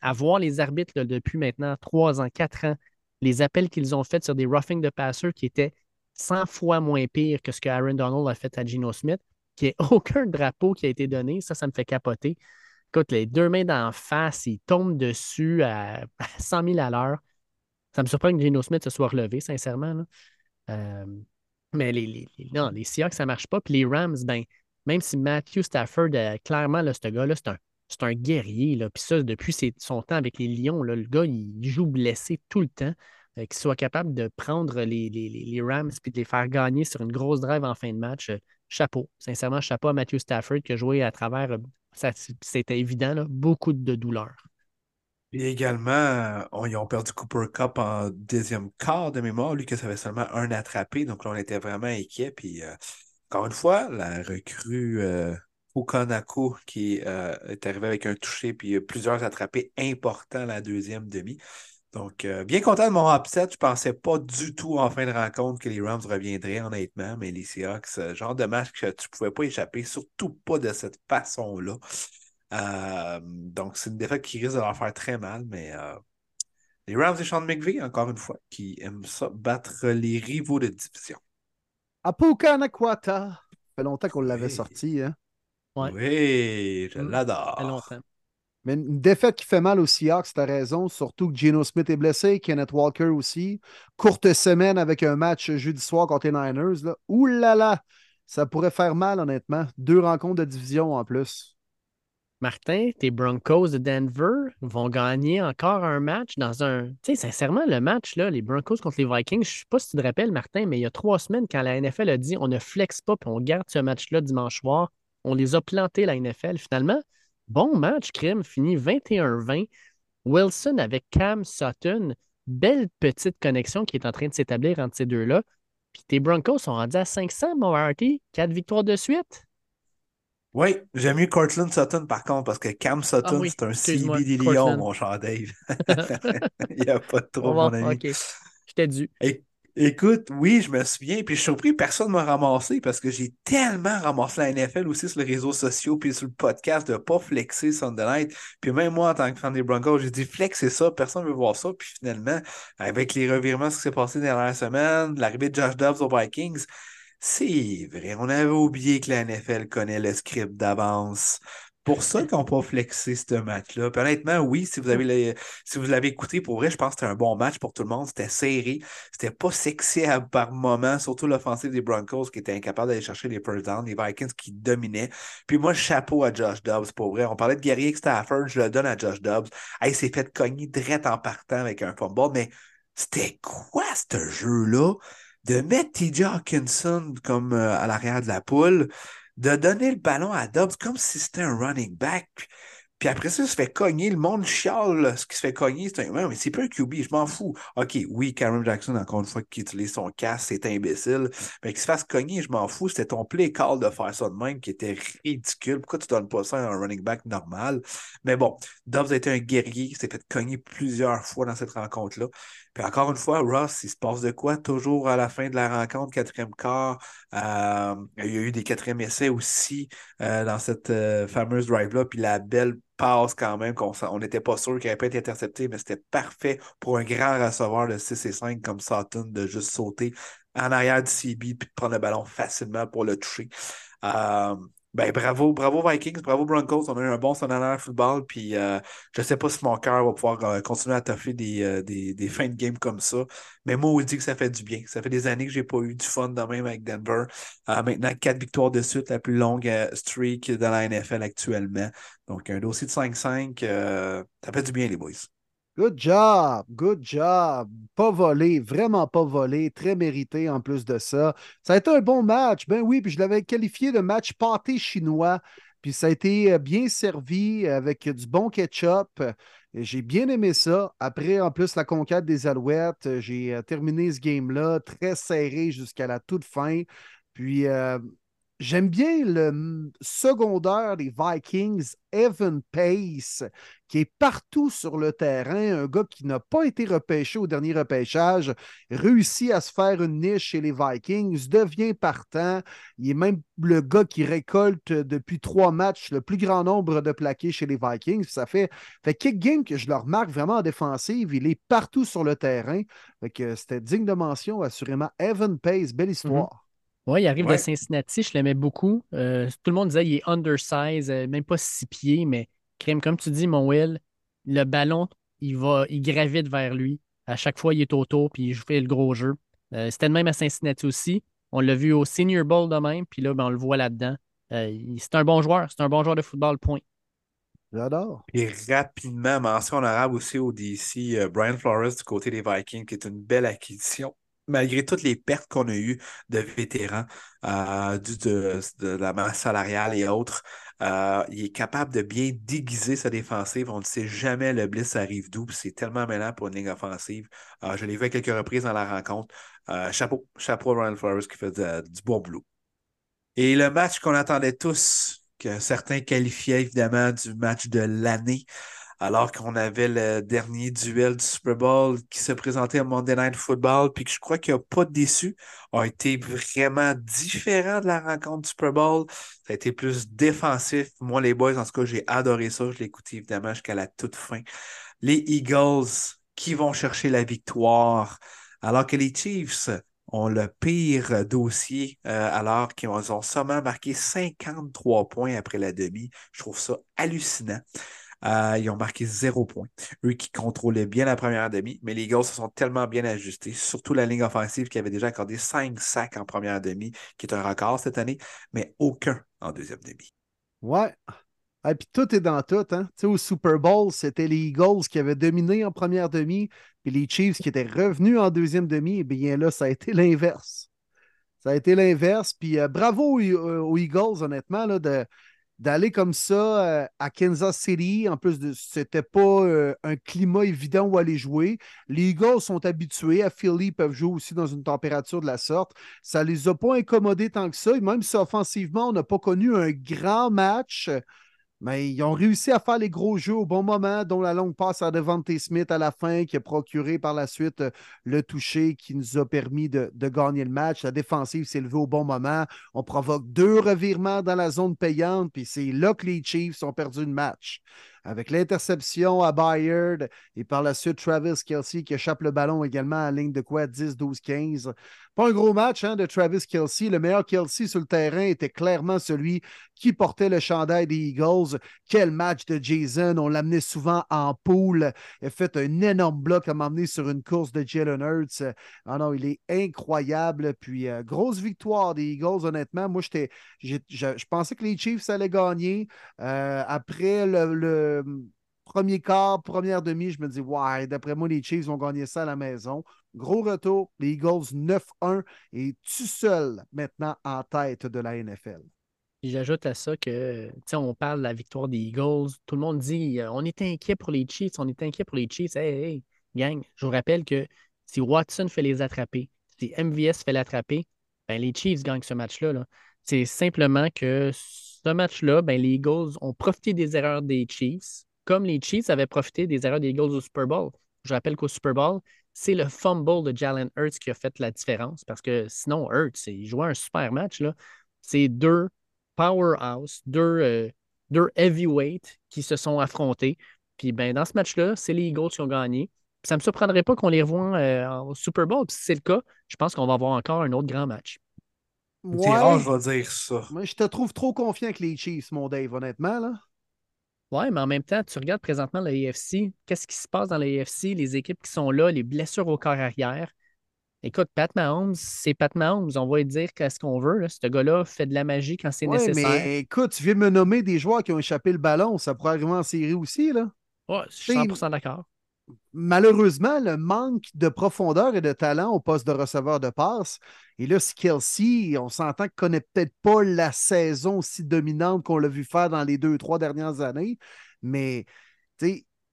À voir les arbitres depuis maintenant trois ans, quatre ans, les appels qu'ils ont faits sur des roughing de passer qui étaient 100 fois moins pires que ce que Aaron Donald a fait à Geno Smith, qui n'y aucun drapeau qui a été donné. Ça, ça me fait capoter. Écoute, les deux mains d'en face, ils tombent dessus à, à 100 000 à l'heure. Ça me surprend que Geno Smith se soit relevé, sincèrement. Euh, mais les, non, les Seahawks, ça ne marche pas. Puis les Rams, ben, même si Matthew Stafford, clairement, là, ce gars-là, c'est un, c'est un guerrier. Là. Puis ça, depuis son temps avec les Lions, là, le gars, il joue blessé tout le temps. Qu'il soit capable de prendre les, les, les- Rams et de les faire gagner sur une grosse drive en fin de match. euh, chapeau. Sincèrement, chapeau à Matthew Stafford qui a joué à travers, euh, c'était évident, beaucoup de douleur. Et également, euh, ils ont perdu Cooper Cup en deuxième quart de mémoire, lui que ça avait seulement un attrapé, donc là on était vraiment inquiet. Puis encore une fois, la recrue Okanako qui euh, est arrivée avec un touché puis euh, plusieurs attrapés importants la deuxième demi. Donc, euh, bien content de mon upset. Je pensais pas du tout en fin de rencontre que les Rams reviendraient, honnêtement, mais les Seahawks, genre de match que tu pouvais pas échapper, surtout pas de cette façon-là. Euh, donc, c'est une défaite qui risque de leur faire très mal, mais Les Rams et Sean McVay, encore une fois, qui aiment ça, battre les rivaux de division. Apuka Nakwata. Ça fait longtemps qu'on l'avait Oui. sorti. Hein? Ouais. Oui, je Mm. l'adore. Mais une défaite qui fait mal aux Seahawks, t'as raison. Surtout que Geno Smith est blessé, Kenneth Walker aussi. Courte semaine avec un match jeudi soir contre les Niners. Là. Ouh là là! Ça pourrait faire mal, honnêtement. Deux rencontres de division en plus. Martin, tes Broncos de Denver vont gagner encore un match dans un. Tu sais, sincèrement, le match, là, les Broncos contre les Vikings, je ne sais pas si tu te rappelles, Martin, mais il y a trois semaines, quand la NFL a dit on ne flex pas puis on garde ce match-là dimanche soir, on les a plantés, la NFL. Finalement, bon match, crime, fini 21-20. Wilson avec Cam Sutton, belle petite connexion qui est en train de s'établir entre ces deux-là. Puis tes Broncos sont rendus à 500, mon Marty. Quatre victoires de suite. Oui, j'aime mieux Cortland Sutton par contre, parce que Cam Sutton, Ah oui, c'est un CB des. Lions, mon cher Dave. Il n'y a pas de trop, mon ami. OK. J'étais dû. Écoute, oui, je me souviens, puis je suis surpris, personne ne m'a ramassé parce que j'ai tellement ramassé la NFL aussi sur les réseaux sociaux puis sur le podcast de ne pas flexer Sunday Night. Puis même moi, en tant que fan des Broncos, j'ai dit flexer ça, personne ne veut voir ça. Puis finalement, avec les revirements, ce qui s'est passé dans la semaine, l'arrivée de Josh Dobbs aux Vikings, c'est vrai, on avait oublié que la NFL connaît le script d'avance. Pour ça qu'on n'a pas ce match-là. Honnêtement, oui, si vous avez l'avez écouté, pour vrai, je pense que c'était un bon match pour tout le monde. C'était serré. C'était pas sexy à- par moment, surtout l'offensive des Broncos qui était incapable d'aller chercher les first downs, les Vikings qui dominaient. Puis moi, chapeau à Josh Dobbs, pour vrai. On parlait de guerrier Stafford, je le donne à Josh Dobbs. Hey, il s'est fait cogner direct en partant avec un fumble, mais c'était quoi ce jeu-là? De mettre TJ Hawkinson comme euh, à l'arrière de la poule, de donner le ballon à Dobbs comme si c'était un running back. Puis après ça, il se fait cogner. Le monde chiale ce qui se fait cogner. C'est un... Mais c'est pas un QB, je m'en fous. OK, oui, Cameron Jackson, encore une fois, qui utilise son casque, c'est imbécile. Mais qu'il se fasse cogner, je m'en fous. C'était ton play call de faire ça de même qui était ridicule. Pourquoi tu donnes pas ça à un running back normal? Mais bon, Dobbs a été un guerrier. Il s'est fait cogner plusieurs fois dans cette rencontre-là. Puis encore une fois, Ross, il se passe de quoi? Toujours à la fin de la rencontre, quatrième quart? euh, il y a eu des quatrièmes essais aussi euh, dans cette euh, fameuse drive-là. Puis la belle passe quand même, qu'on n'était pas sûr qu'elle allait pas été interceptée, mais c'était parfait pour un grand receveur de 6 et 5 comme Sutton de juste sauter en arrière du CB puis de prendre le ballon facilement pour le toucher. Ben, bravo, bravo Vikings, bravo Broncos. On a eu un bon Sunday football. Puis euh, je ne sais pas si mon cœur va pouvoir euh, continuer à toffer des, euh, des, des fins de game comme ça. Mais moi, on dit que ça fait du bien. Ça fait des années que je n'ai pas eu du fun de même avec Denver. Maintenant, quatre victoires de suite, la plus longue streak dans la NFL actuellement. Donc, un dossier de 5-5, euh, ça fait du bien, les boys. Good job, good job. Pas volé, vraiment pas volé, très mérité en plus de ça. Ça a été un bon match, ben oui, puis je l'avais qualifié de match pâté chinois, puis ça a été euh, bien servi avec du bon ketchup. Et J'ai bien aimé ça. Après, en plus, la conquête des Alouettes, j'ai euh, terminé ce game-là très serré jusqu'à la toute fin. Puis, euh, j'aime bien le mm, secondaire des Vikings, Evan Pace qui est partout sur le terrain, un gars qui n'a pas été repêché au dernier repêchage, réussit à se faire une niche chez les Vikings, devient partant. Il est même le gars qui récolte depuis trois matchs le plus grand nombre de plaqués chez les Vikings. Ça fait, fait kick game que je le remarque vraiment en défensive. Il est partout sur le terrain. Fait que c'était digne de mention, assurément. Evan Pace, belle histoire. Oui, il arrive Ouais. de Cincinnati, je l'aimais beaucoup. Euh, tout le monde disait qu'il est undersize, euh, même pas six pieds, mais crème, comme tu dis, mon Will, le ballon, il va, il gravite vers lui. À chaque fois, il est autour, puis il fait le gros jeu. Euh, C'était de même à Cincinnati aussi. On l'a vu au Senior Bowl de même, puis là, ben, on le voit là-dedans. Euh, c'est un bon joueur, c'est un bon joueur de football, point. J'adore. Et rapidement, mention honorable aussi au DC, euh, Brian Flores du côté des Vikings, qui est une belle acquisition. Malgré toutes les pertes qu'on a eues de vétérans, euh, de, la masse salariale et autres, euh, il est capable de bien déguiser sa défensive. On ne sait jamais le blitz arrive d'où, c'est tellement mêlant pour une ligne offensive. Euh, je l'ai vu à quelques reprises dans la rencontre. Chapeau, chapeau à Brian Flores qui fait du bon boulot. Et le match qu'on attendait tous, que certains qualifiaient évidemment du match de l'année, alors qu'on avait le dernier duel du Super Bowl qui se présentait à Monday Night Football, puis que je crois qu'il n'a pas déçu, a été vraiment différent de la rencontre du Super Bowl. Ça a été plus défensif. Moi, les boys, en tout cas, j'ai adoré ça. Je l'ai écouté évidemment jusqu'à la toute fin. Les Eagles qui vont chercher la victoire, alors que les Chiefs ont le pire dossier, euh, alors qu'ils ont seulement marqué 53 points après la demi. Je trouve ça hallucinant. Euh, ils ont marqué zéro point. Eux qui contrôlaient bien la première demi, mais les Eagles se sont tellement bien ajustés, surtout la ligne offensive qui avait déjà accordé cinq sacs en première demi, qui est un record cette année, mais aucun en deuxième demi. Ouais. Et puis tout est dans tout. Hein? au Super Bowl, c'était les Eagles qui avaient dominé en première demi, puis les Chiefs qui étaient revenus en deuxième demi. Et bien là, ça a été l'inverse. Ça a été l'inverse. Puis euh, bravo aux, Eagles, honnêtement, là, de, d'aller comme ça euh, à Kansas City. En plus, de, c'était pas euh, un climat évident où aller jouer. Les Eagles sont habitués. À Philly, peuvent jouer aussi dans une température de la sorte. Ça les a pas incommodés tant que ça. Et même si offensivement, on n'a pas connu un grand match, mais ils ont réussi à faire les gros jeux au bon moment, dont la longue passe à Devante Smith à la fin, qui a procuré par la suite euh, le toucher qui nous a permis de, gagner le match. La défensive s'est levée au bon moment. On provoque deux revirements dans la zone payante, puis c'est là que les Chiefs ont perdu le match avec l'interception à Bayard et par la suite Travis Kelsey qui échappe le ballon également à ligne de quoi 10, 12, 15. Pas un gros match hein, de Travis Kelsey. Le meilleur Kelsey sur le terrain était clairement celui qui portait le chandail des Eagles. Quel match de Jason. On l'amenait souvent en poule. Il a fait un énorme bloc à m'emmener sur une course de Jalen Hurts. Ah non, il est incroyable. Puis, euh, grosse victoire des Eagles, honnêtement. Moi, j'étais, je pensais que les Chiefs allaient gagner. Euh, après le premier quart, première demi, je me dis, ouais, d'après moi, les Chiefs vont gagner ça à la maison. Gros retour, les Eagles 9-1 et tu seul maintenant en tête de la NFL. J'ajoute à ça que, tu sais, on parle de la victoire des Eagles. Tout le monde dit, euh, on est inquiet pour les Chiefs, on est inquiet pour les Chiefs. Hey, hey, gang, je vous rappelle que si Watson fait les attraper, si MVS fait l'attraper, ben, les Chiefs gagnent ce match-là. -là, C'est simplement que ce match-là, ben, les Eagles ont profité des erreurs des Chiefs, comme les Chiefs avaient profité des erreurs des Eagles au Super Bowl. Je rappelle qu'au Super Bowl, c'est le fumble de Jalen Hurts qui a fait la différence parce que sinon, Hurts, il jouait un super match. C'est deux powerhouse, deux, euh, deux heavyweights qui se sont affrontés. Puis ben, dans ce match-là, c'est les Eagles qui ont gagné. ça ne me surprendrait pas qu'on les revoie euh, au Super Bowl. si c'est le cas, je pense qu'on va avoir encore un autre grand match. C'est rare, je vais dire ça. Moi, je te trouve trop confiant avec les Chiefs, mon Dave, honnêtement. Là. Ouais, mais en même temps, tu regardes présentement l'AFC, qu'est-ce qui se passe dans l'AFC, les équipes qui sont là, les blessures au corps arrière. Écoute, Pat Mahomes, c'est Pat Mahomes. On va lui dire qu'est-ce qu'on veut. Ce gars-là fait de la magie quand c'est ouais, nécessaire. Mais écoute, tu viens de me nommer des joueurs qui ont échappé le ballon. Ça pourrait arriver en série aussi, là. Ouais, je suis 100% d'accord malheureusement, le manque de profondeur et de talent au poste de receveur de passe. Et là, si Kelsey, on s'entend qu'il ne connaît peut-être pas la saison aussi dominante qu'on l'a vu faire dans les deux, trois dernières années. Mais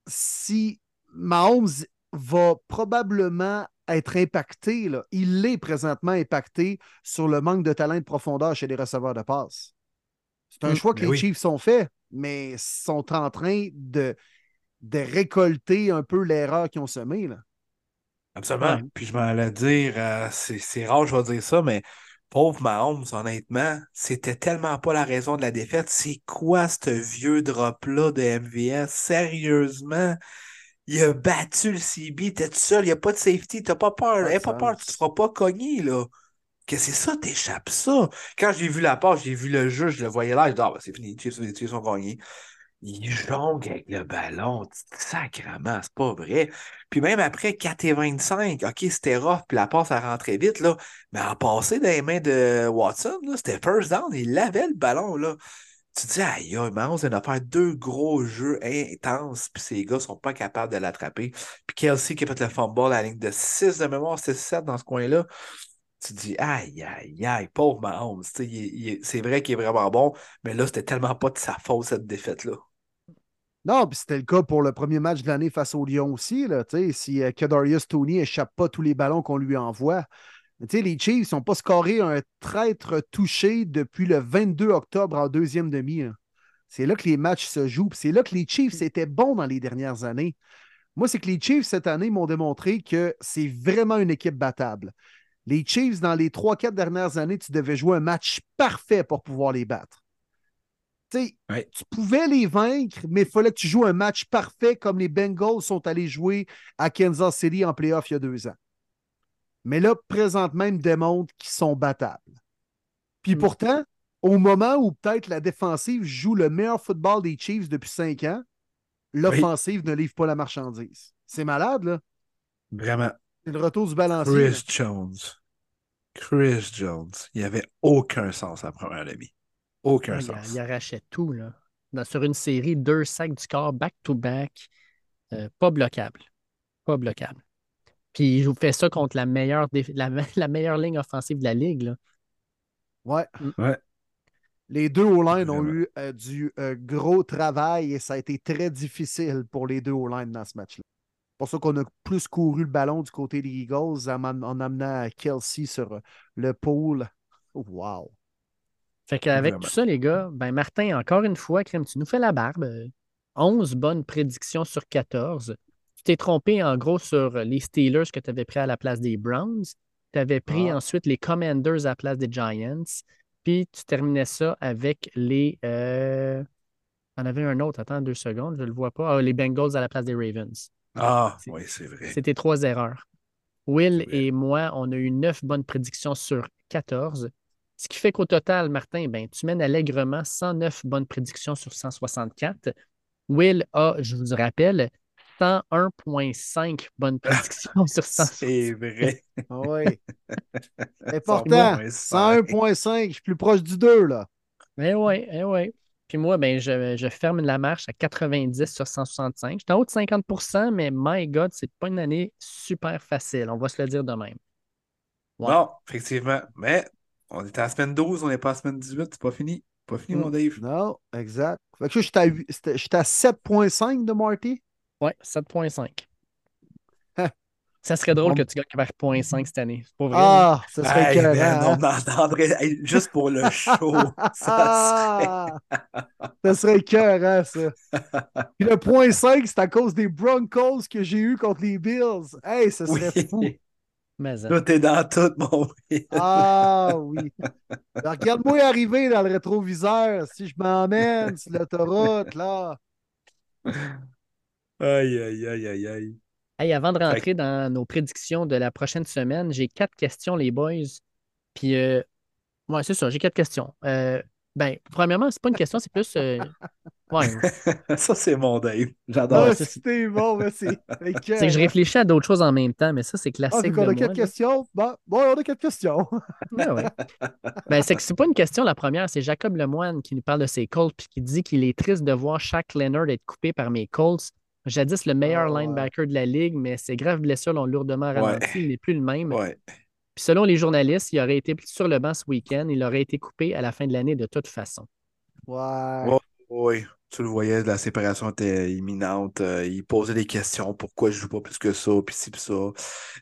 si Mahomes va probablement être impacté, là, il est présentement impacté sur le manque de talent et de profondeur chez les receveurs de passe. C'est un mm, choix que les Chiefs ont fait, mais sont en train de de récolter un peu l'erreur qu'ils ont semée. Là. Absolument. Puis je m'allais dire, euh, c'est rare, je vais dire ça, mais pauvre Mahomes, honnêtement, c'était tellement pas la raison de la défaite. C'est quoi ce vieux drop-là de MVS? Sérieusement? Il a battu le CB, t'es tout seul, il n'y a pas de safety, t'as pas peur, pas peur, tu te feras pas cogner, là. Que c'est ça, t'échappes ça. Quand j'ai vu la passe, j'ai vu le jeu, je le voyais là, je dis, ah, ben, c'est fini, les Chiefs sont gagnés il jongle avec le ballon. Sacrement, c'est pas vrai. Puis même après 4 et 25, OK, c'était rough, puis la passe, a rentré vite, là. Mais en passé dans les mains de Watson, c'était first down, il avait le ballon, là. Tu te dis, aïe, aïe, on vient de faire deux gros jeux intenses, puis ces gars sont pas capables de l'attraper. Puis Kelsey qui a fait le fumble à la ligne de 6 de mémoire, c'était 7 dans ce coin-là tu te dis, aïe, aïe, aïe, pauvre Mahomes. C'est vrai qu'il est vraiment bon, mais là, c'était tellement pas de sa faute, cette défaite-là. Non, puis c'était le cas pour le premier match de l'année face au Lyon aussi. Là, si euh, Kadarius Tony échappe pas tous les ballons qu'on lui envoie. les Chiefs n'ont pas scoré un traître touché depuis le 22 octobre en deuxième demi. C'est là que les matchs se jouent. C'est là que les Chiefs étaient bons dans les dernières années. Moi, c'est que les Chiefs, cette année, m'ont démontré que c'est vraiment une équipe battable. Les Chiefs, dans les trois, quatre dernières années, tu devais jouer un match parfait pour pouvoir les battre. Tu sais, Ouais. tu pouvais les vaincre, mais il fallait que tu joues un match parfait comme les Bengals sont allés jouer à Kansas City en playoff il y a deux ans. Mais là, présentement, ils me démontrent qu'ils sont battables. Puis Mm. pourtant, au moment où peut-être la défensive joue le meilleur football des Chiefs depuis cinq ans, l'offensive ne livre pas la marchandise. C'est malade, là. Vraiment. C'est le retour du balancier. Chris Jones. Chris Jones. Il n'y avait aucun sens à la première demi. Aucun Ouais, sens. il arrachait tout. Là. Dans- sur une série, deux sacs du corps, back-to-back. euh, pas bloquable. Pas bloquable. Puis je vous fais ça contre la meilleure, la, la meilleure ligne offensive de la ligue. Là. Ouais. Ouais. Les deux O-line ont eu euh, du euh, gros travail et ça a été très difficile pour les deux O-line dans ce match-là. C'est pour ça qu'on a plus couru le ballon du côté des Eagles en, am- en amenant Kelsey sur euh, le pôle. Wow. Fait qu'avec Vraiment. tout ça, les gars, ben Martin, encore une fois, Crème, tu nous fais la barbe. Euh, 11 bonnes prédictions sur 14. Tu t'es trompé en gros sur les Steelers que tu avais pris à la place des Browns. Tu avais pris Ah. ensuite les Commanders à la place des Giants. Puis tu terminais ça avec les. Euh... On avait un autre, attends deux secondes, je ne le vois pas. Ah, les Bengals à la place des Ravens. Ah, C'est- oui, c'est vrai. C'était trois erreurs. Will et moi, on a eu neuf bonnes prédictions sur 14. Ce qui fait qu'au total, Martin, ben, tu mènes allègrement 109 bonnes prédictions sur 164. Will a, je vous rappelle, 101,5 bonnes prédictions sur 100. C'est vrai. Ah Oui. Important. 101.5. 101.5. Je suis plus proche du 2, là. Eh oui, eh oui. Puis moi, ben, je, je ferme la marche à 90 sur 165. J'étais en haut de 50% mais my God, c'est pas une année super facile. On va se le dire de même. Ouais. Non, effectivement. Mais on était à la semaine 12, on n'est pas à la semaine 18, c'est pas fini. Pas fini, Mm. mon Dave. Non, exact. Fait que à, c'était- j'étais à 7.5 de Marty. Ouais, 7,5. Ça serait drôle Bon. que tu gagnes vers 0,5 cette année. C'est pas vrai. Ah, ça serait Hey, écœurant, man, on entendrait hey, juste pour le show. ça Ah! ça serait écœurant, ça. Puis le point 5, c'est à cause des Broncos que j'ai eu contre les Bills. Hey, ça serait serait fou. Mais, hein. Là, t'es dans tout, mon. Ah oui. Ben, Regarde-moi arriver dans le rétroviseur. Si je m'emmène sur l'autoroute, là. Aïe, aïe, aïe, aïe, aïe. Hey, avant de Fait rentrer dans nos prédictions de la prochaine semaine, j'ai quatre questions, les boys. Puis, euh, ouais, c'est ça, j'ai quatre questions. Euh, ben, premièrement, c'est pas une question, c'est plus. euh, ouais, ça, c'est mon Dave. J'adore. Ah, c'est- c'était bon, mais c'est c'est que je réfléchis à d'autres choses en même temps, mais ça, c'est Ah, classique. qu'on de a quatre questions? Bon, bon, on a quatre questions. Ouais, ouais. Ben, c'est que c'est pas une question, la première. C'est Jacob Lemoine qui nous parle de ses Colts puis qui dit qu'il est triste de voir Shaq Leonard être coupé par mes Colts. Jadis le meilleur Ah, ouais. linebacker de la ligue, mais ses graves blessures l'ont lourdement ralenti. Il n'est plus le même. Ouais. Puis selon les journalistes, il aurait été sur le banc ce week-end. Il aurait été coupé à la fin de l'année de toute façon. Ouais. Ouais. Oui, tu le voyais, la séparation était imminente. euh, il posait des questions. Pourquoi je joue pas plus que ça? Puis ci, puis ça?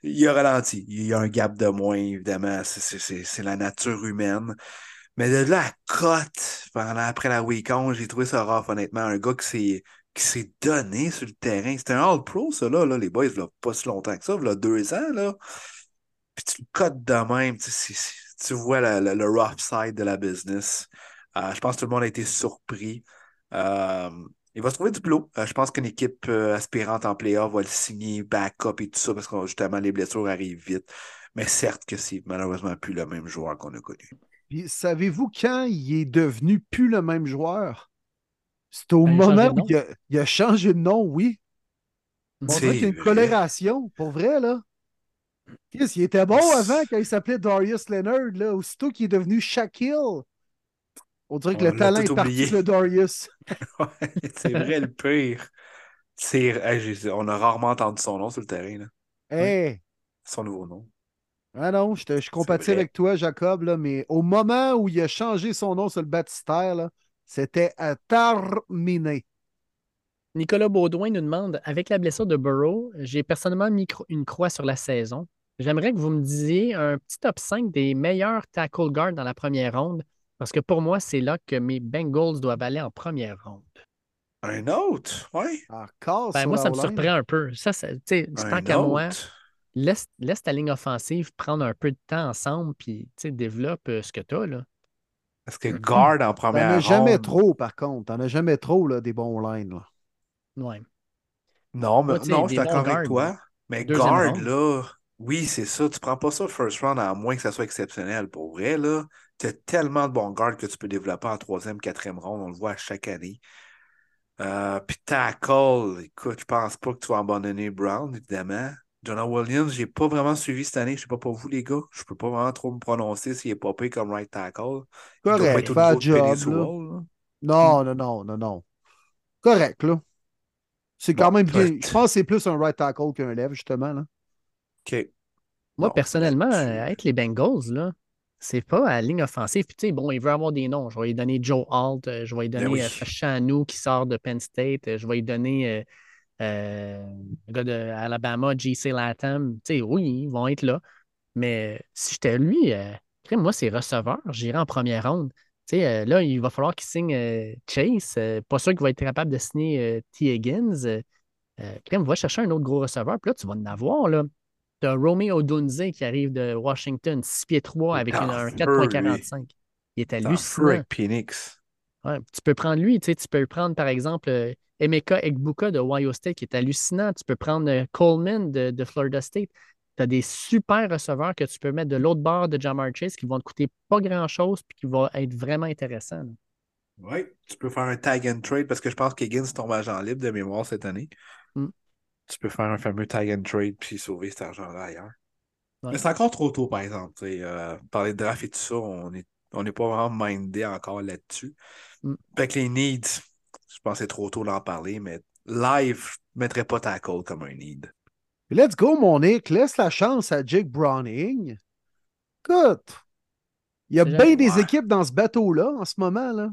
Il a ralenti. Il y a un gap de moins, évidemment. C'est- c'est- C'est c'est la nature humaine. Mais de à cote, pendant après la week-end, j'ai trouvé ça rare, honnêtement. Un gars qui s'est qui s'est donné sur le terrain. C'était un All-Pro, ça, là, là, les boys, là, pas si longtemps que ça, là, deux ans, là. Puis tu le cotes de même, tu, tu vois le rough side de la business. Euh, je pense que tout le monde a été surpris. Euh, il va se trouver du boulot. Euh, je pense qu'une équipe aspirante en playoff va le signer, backup et tout ça, parce que justement, les blessures arrivent vite. Mais certes que c'est malheureusement plus le même joueur qu'on a connu. Puis savez-vous quand il est devenu plus le même joueur? C'est au Ben, il a changé moment de où nom. il a, il a changé de nom, oui. On C'est dirait qu'il y a une coloration, pour vrai, là. Chris, il était bon avant quand il s'appelait Darius Leonard, là. Aussitôt qu'il est devenu Shaquille. On dirait que On le talent est parti de Darius. Ouais, c'est vrai le pire. Hey, on a rarement entendu son nom sur le terrain, là. Hey! son nouveau nom. Ah non, je, te- je compatis avec toi, Jacob, là, mais au moment où il a changé son nom sur le baptistère, là, c'était à terminé. Nicolas Baudouin nous demande Avec la blessure de Burrow, j'ai personnellement mis une croix sur la saison. J'aimerais que vous me disiez un petit top 5 des meilleurs tackle guards dans la première ronde, parce que pour moi, c'est là que mes Bengals doivent aller en première ronde. Un autre, ouais. Encore Ben, moi, ça me surprend un peu. Ça, ça- tu sais, du Un tant qu'à moi, autre. laisse, laisse ta ligne offensive prendre un peu de temps ensemble, puis développe euh, ce que tu as. Là. Parce que guard en T'en première as jamais trop, par contre. T'en as jamais trop, là, des bons lines. là. Ouais. Non, mais Moi, non, je suis d'accord avec toi. Mais Deuxième guard, round. là, oui, c'est ça. Tu prends pas ça first round à moins que ça soit exceptionnel. Pour vrai, là, tu as tellement de bons guards que tu peux développer en troisième, quatrième round. On le voit à chaque année. Euh, puis tackle, écoute, je pense pas que tu vas abandonner Brown, évidemment. Jonah Williams, j'ai pas vraiment suivi cette année. Je sais pas pour vous, les gars. Je peux pas vraiment trop me prononcer s'il est pas payé comme right tackle. Il doit Correct, être job. Là. Sewell, là. Non, non, non, non, non. Correct, là. C'est quand Bon, même bien. Je pense que c'est plus un right tackle qu'un left, justement. Là. OK. Moi, Bon, personnellement, euh, avec les Bengals, là, c'est pas à la ligne offensive. Puis, tu sais, bon, il veut avoir des noms. Je vais lui donner Joe Alt, euh, je vais lui donner Ben oui. euh, qui sort de Penn State, je vais lui donner le gars de Alabama, JC Latham. Tu sais, oui, ils vont être là. Mais si j'étais lui, euh, moi, c'est receveur, j'irai en première ronde. Tu sais, euh, là, il va falloir qu'il signe euh, Chase. euh, pas sûr qu'il va être capable de signer euh, T. Higgins. Euh, euh, va chercher un autre gros receveur. Puis là, tu vas en avoir, là. Tu as Romeo Odunze qui arrive de Washington, 6 pieds 3 Il avec une- un feu, 4.45. Il est hallucinant. avec Phoenix. Ouais, tu peux prendre lui, tu peux prendre par exemple euh, Emeka Egbuka de Ohio State qui est hallucinant. Tu peux prendre euh, Coleman de, de Florida State. Tu as des super receveurs que tu peux mettre de l'autre bord de Jamar Chase qui vont te coûter pas grand-chose puis qui vont être vraiment intéressants. là. Oui, tu peux faire un tag and trade parce que je pense qu'Higgins tombe agent libre de mémoire cette année. Mm. Tu peux faire un fameux tag and trade puis sauver cet argent-là ailleurs. Ouais. Mais c'est encore trop tôt, par exemple. euh, parler de draft et tout ça, on n'est on est pas vraiment mindé encore là-dessus. Mm. Fait que les needs, je pense que c'est trop tôt d'en parler, mais live, je ne mettrais pas tackle comme un need. Let's go, mon Nick. Laisse la chance à Jake Browning. Écoute, il y a bien des Ouais. équipes dans ce bateau-là en ce moment. Là.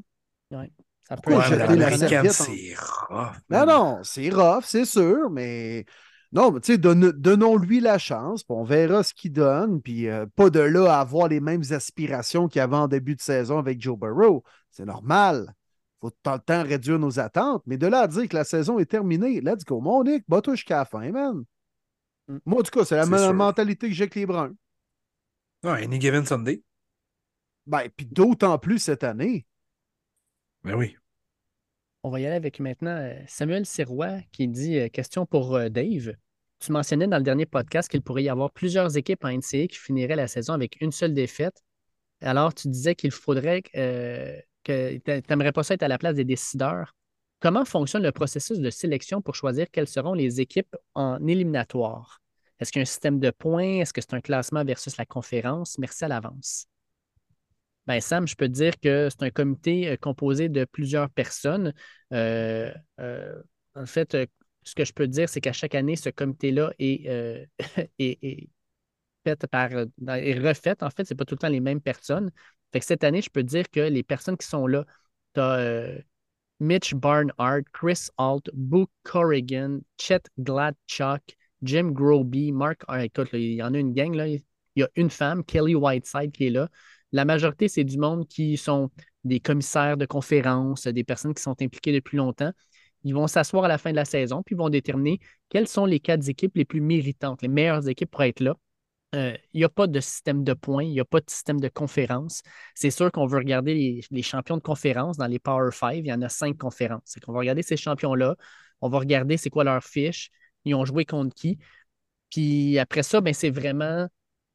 Ça peut vraiment jeter la serviette c'est rough. Non, non, c'est rough, c'est sûr, mais non, mais tu sais, donne- donnons-lui la chance, puis on verra ce qu'il donne, puis euh, pas de là à avoir les mêmes aspirations qu'il y avait en début de saison avec Joe Burrow. C'est normal. Faut tout le temps réduire nos attentes, mais de là à dire que la saison est terminée, let's go, mon Nick, bats-toi jusqu'à la fin, man. Mm. Moi, en tout cas, c'est la même sûr. mentalité que j'ai avec les Bruns. Ouais, any given Sunday. Ben, puis d'autant plus cette année. Ben oui. On va y aller avec maintenant euh, Samuel Sirois qui dit euh, question pour euh, Dave. Tu mentionnais dans le dernier podcast qu'il pourrait y avoir plusieurs équipes en NCAA qui finiraient la saison avec une seule défaite. Alors, tu disais qu'il faudrait euh, que tu n'aimerais pas ça être à la place des décideurs. Comment fonctionne le processus de sélection pour choisir quelles seront les équipes en éliminatoire? Est-ce qu'il y a un système de points? Est-ce que c'est un classement versus la conférence? Merci à l'avance. Ben Sam, je peux te dire que c'est un comité euh, composé de plusieurs personnes. Euh, euh, en fait, ce que je peux te dire, c'est qu'à chaque année, ce comité-là est, est- est refait. En fait, ce n'est pas tout le temps les mêmes personnes. Fait que cette année, je peux dire que les personnes qui sont là, tu as Mitch Barnhart, Chris Alt, Book Corrigan, Chet Gladchuk, Jim Groby, Mark. ah, écoute, il y en a une gang. Là. Il y a une femme, Kelly Whiteside, qui est là. La majorité, c'est du monde qui sont des commissaires de conférences, des personnes qui sont impliquées depuis longtemps. Ils vont s'asseoir à la fin de la saison, puis vont déterminer quelles sont les quatre équipes les plus méritantes, les meilleures équipes pour être là. Euh, Il n'y a pas de système de points, il n'y a pas de système de conférence. C'est sûr qu'on veut regarder les, les champions de conférence dans les Power 5. Il y en a cinq conférences. C'est qu'on va regarder ces champions-là. On va regarder c'est quoi leur fiche. Ils ont joué contre qui. Puis après ça, ben, c'est vraiment.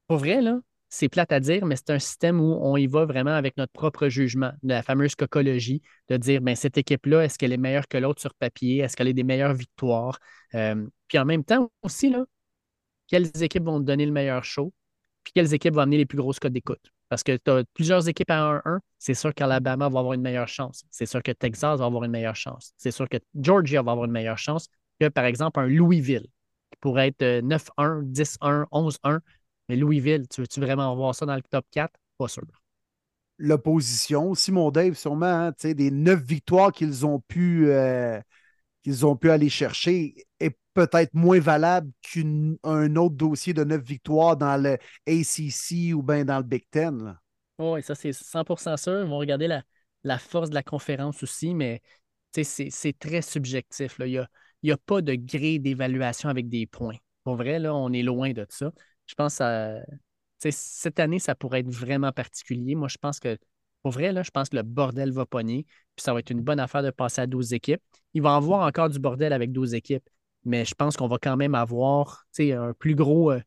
Pour vrai, là, c'est plate à dire, mais c'est un système où on y va vraiment avec notre propre jugement, de la fameuse cocologie, de dire ben, cette équipe-là, est-ce qu'elle est meilleure que l'autre sur papier? Est-ce qu'elle a des meilleures victoires? Euh, puis en même temps aussi, là, quelles équipes vont te donner le meilleur show? Puis quelles équipes vont amener les plus grosses codes d'écoute? Parce que tu as plusieurs équipes à 1-1, c'est sûr qu'Alabama va avoir une meilleure chance. C'est sûr que Texas va avoir une meilleure chance. C'est sûr que Georgia va avoir une meilleure chance que, par exemple, un Louisville, qui pourrait être euh, 9-1, 10-1, 11-1. Mais Louisville, tu veux-tu vraiment avoir ça dans le top 4? Pas sûr. L'opposition, Simon Dave, sûrement, hein, des neuf victoires qu'ils ont pu euh, ont pu aller chercher est peut-être moins valable qu'un autre dossier de neuf victoires dans le ACC ou bien dans le Big Ten. là. Oui, ça, c'est 100% sûr. Ils vont regarder la, force de la conférence aussi, mais c'est très subjectif. Il n'y a, pas de grille d'évaluation avec des points. Pour vrai, là, on est loin de ça. Je pense sais, Cette année, ça pourrait être vraiment particulier. Moi, je pense que Pour vrai, là, je pense que le bordel va pogner, puis ça va être une bonne affaire de passer à 12 équipes. Il va y avoir encore du bordel avec 12 équipes, mais je pense qu'on va quand même avoir un plus gros, euh,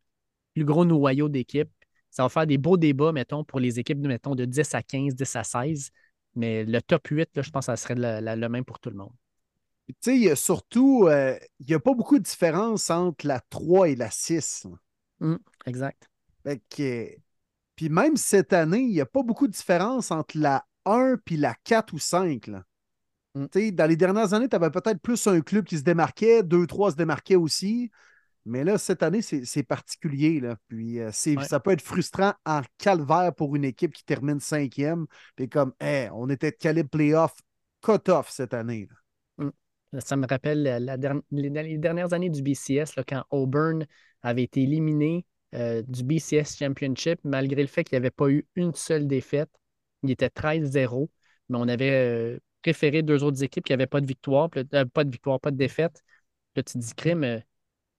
plus gros noyau d'équipes. Ça va faire des beaux débats, mettons, pour les équipes, mettons, de 10 à 15, 10 à 16. Mais le top 8, là, je pense que ça serait le même pour tout le monde. Tu sais, surtout, euh, il n'y a pas beaucoup de différence entre la 3 et la 6. Mmh, exact. puis même cette année, il n'y a pas beaucoup de différence entre la 1 et la 4 ou 5. Mmh. Dans les dernières années, tu avais peut-être plus un club qui se démarquait, 2-3 se démarquaient aussi. Mais là, cette année, c'est particulier. Là. Puis euh, ça peut être frustrant en calvaire pour une équipe qui termine cinquième. Puis comme, hey, on était de calibre playoff cut-off cette année. Mmh. Ça me rappelle les, dernières années du BCS, là, quand Auburn avait été éliminé euh, du BCS Championship, malgré le fait qu'il n'y avait pas eu une seule défaite. Il était 13-0, mais on avait euh, préféré deux autres équipes qui n'avaient pas de victoire, pas de victoire, pas de défaite. Là, tu dis crime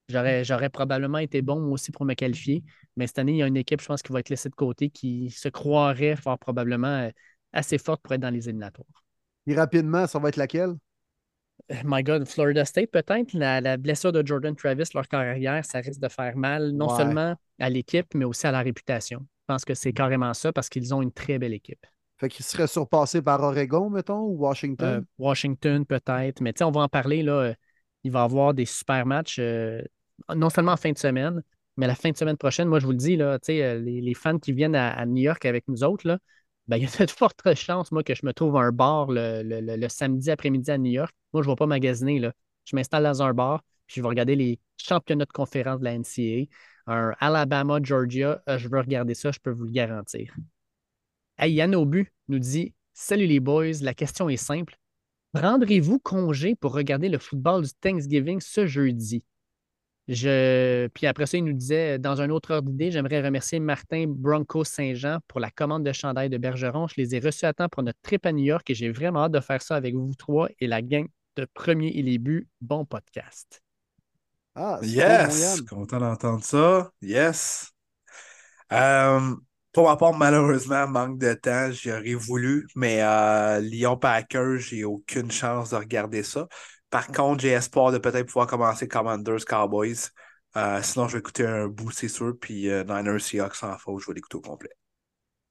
J'aurais probablement été bon moi aussi pour me qualifier. Mais cette année, il y a une équipe, je pense, qui va être laissée de côté, qui se croirait fort probablement euh, assez forte pour être dans les éliminatoires. Et rapidement, ça va être laquelle? Euh, my God, Florida State, peut-être? La, blessure de Jordan Travis, leur carrière, ça risque de faire mal, non seulement à l'équipe, mais aussi à la réputation. Je pense que c'est carrément ça parce qu'ils ont une très belle équipe. Fait qu'ils seraient surpassés par Oregon, mettons, ou Washington? Euh, Washington, peut-être. Mais tu sais, on va en parler, là. Il va y avoir des super matchs non seulement en fin de semaine, mais la fin de semaine prochaine, moi, je vous le dis, là, euh, les, les fans qui viennent à, New York avec nous autres, là, ben, il y a de fortes chances, moi, que je me trouve un bar le, samedi après-midi à New York. Moi, je ne vais pas magasiner. Là. Je m'installe dans un bar, puis je vais regarder les championnats de conférence de la NCAA. Un Alabama, Georgia, euh, je veux regarder ça, je peux vous le garantir. Aubu nous dit Salut les boys, la question est simple. Prendrez-vous congé pour regarder le football du Thanksgiving ce jeudi? Je... Puis après ça, il nous disait, dans un autre ordre d'idée, j'aimerais remercier Martin Bronco Saint-Jean pour la commande de chandail de Bergeron. Je les ai reçus à temps pour notre trip à New York et j'ai vraiment hâte de faire ça avec vous trois et la gang de Premier et les buts. Bon podcast. Ah, yes! Content d'entendre ça. Yes! Euh, pour ma part, malheureusement, manque de temps, j'aurais voulu, mais euh, Lyon Packers, j'ai aucune chance de regarder ça. Par contre, j'ai espoir de peut-être pouvoir commencer Commanders Cowboys. Euh, sinon, je vais écouter un bout, c'est sûr. Puis euh, Niners Seahawks sans faute, je vais l'écouter au complet.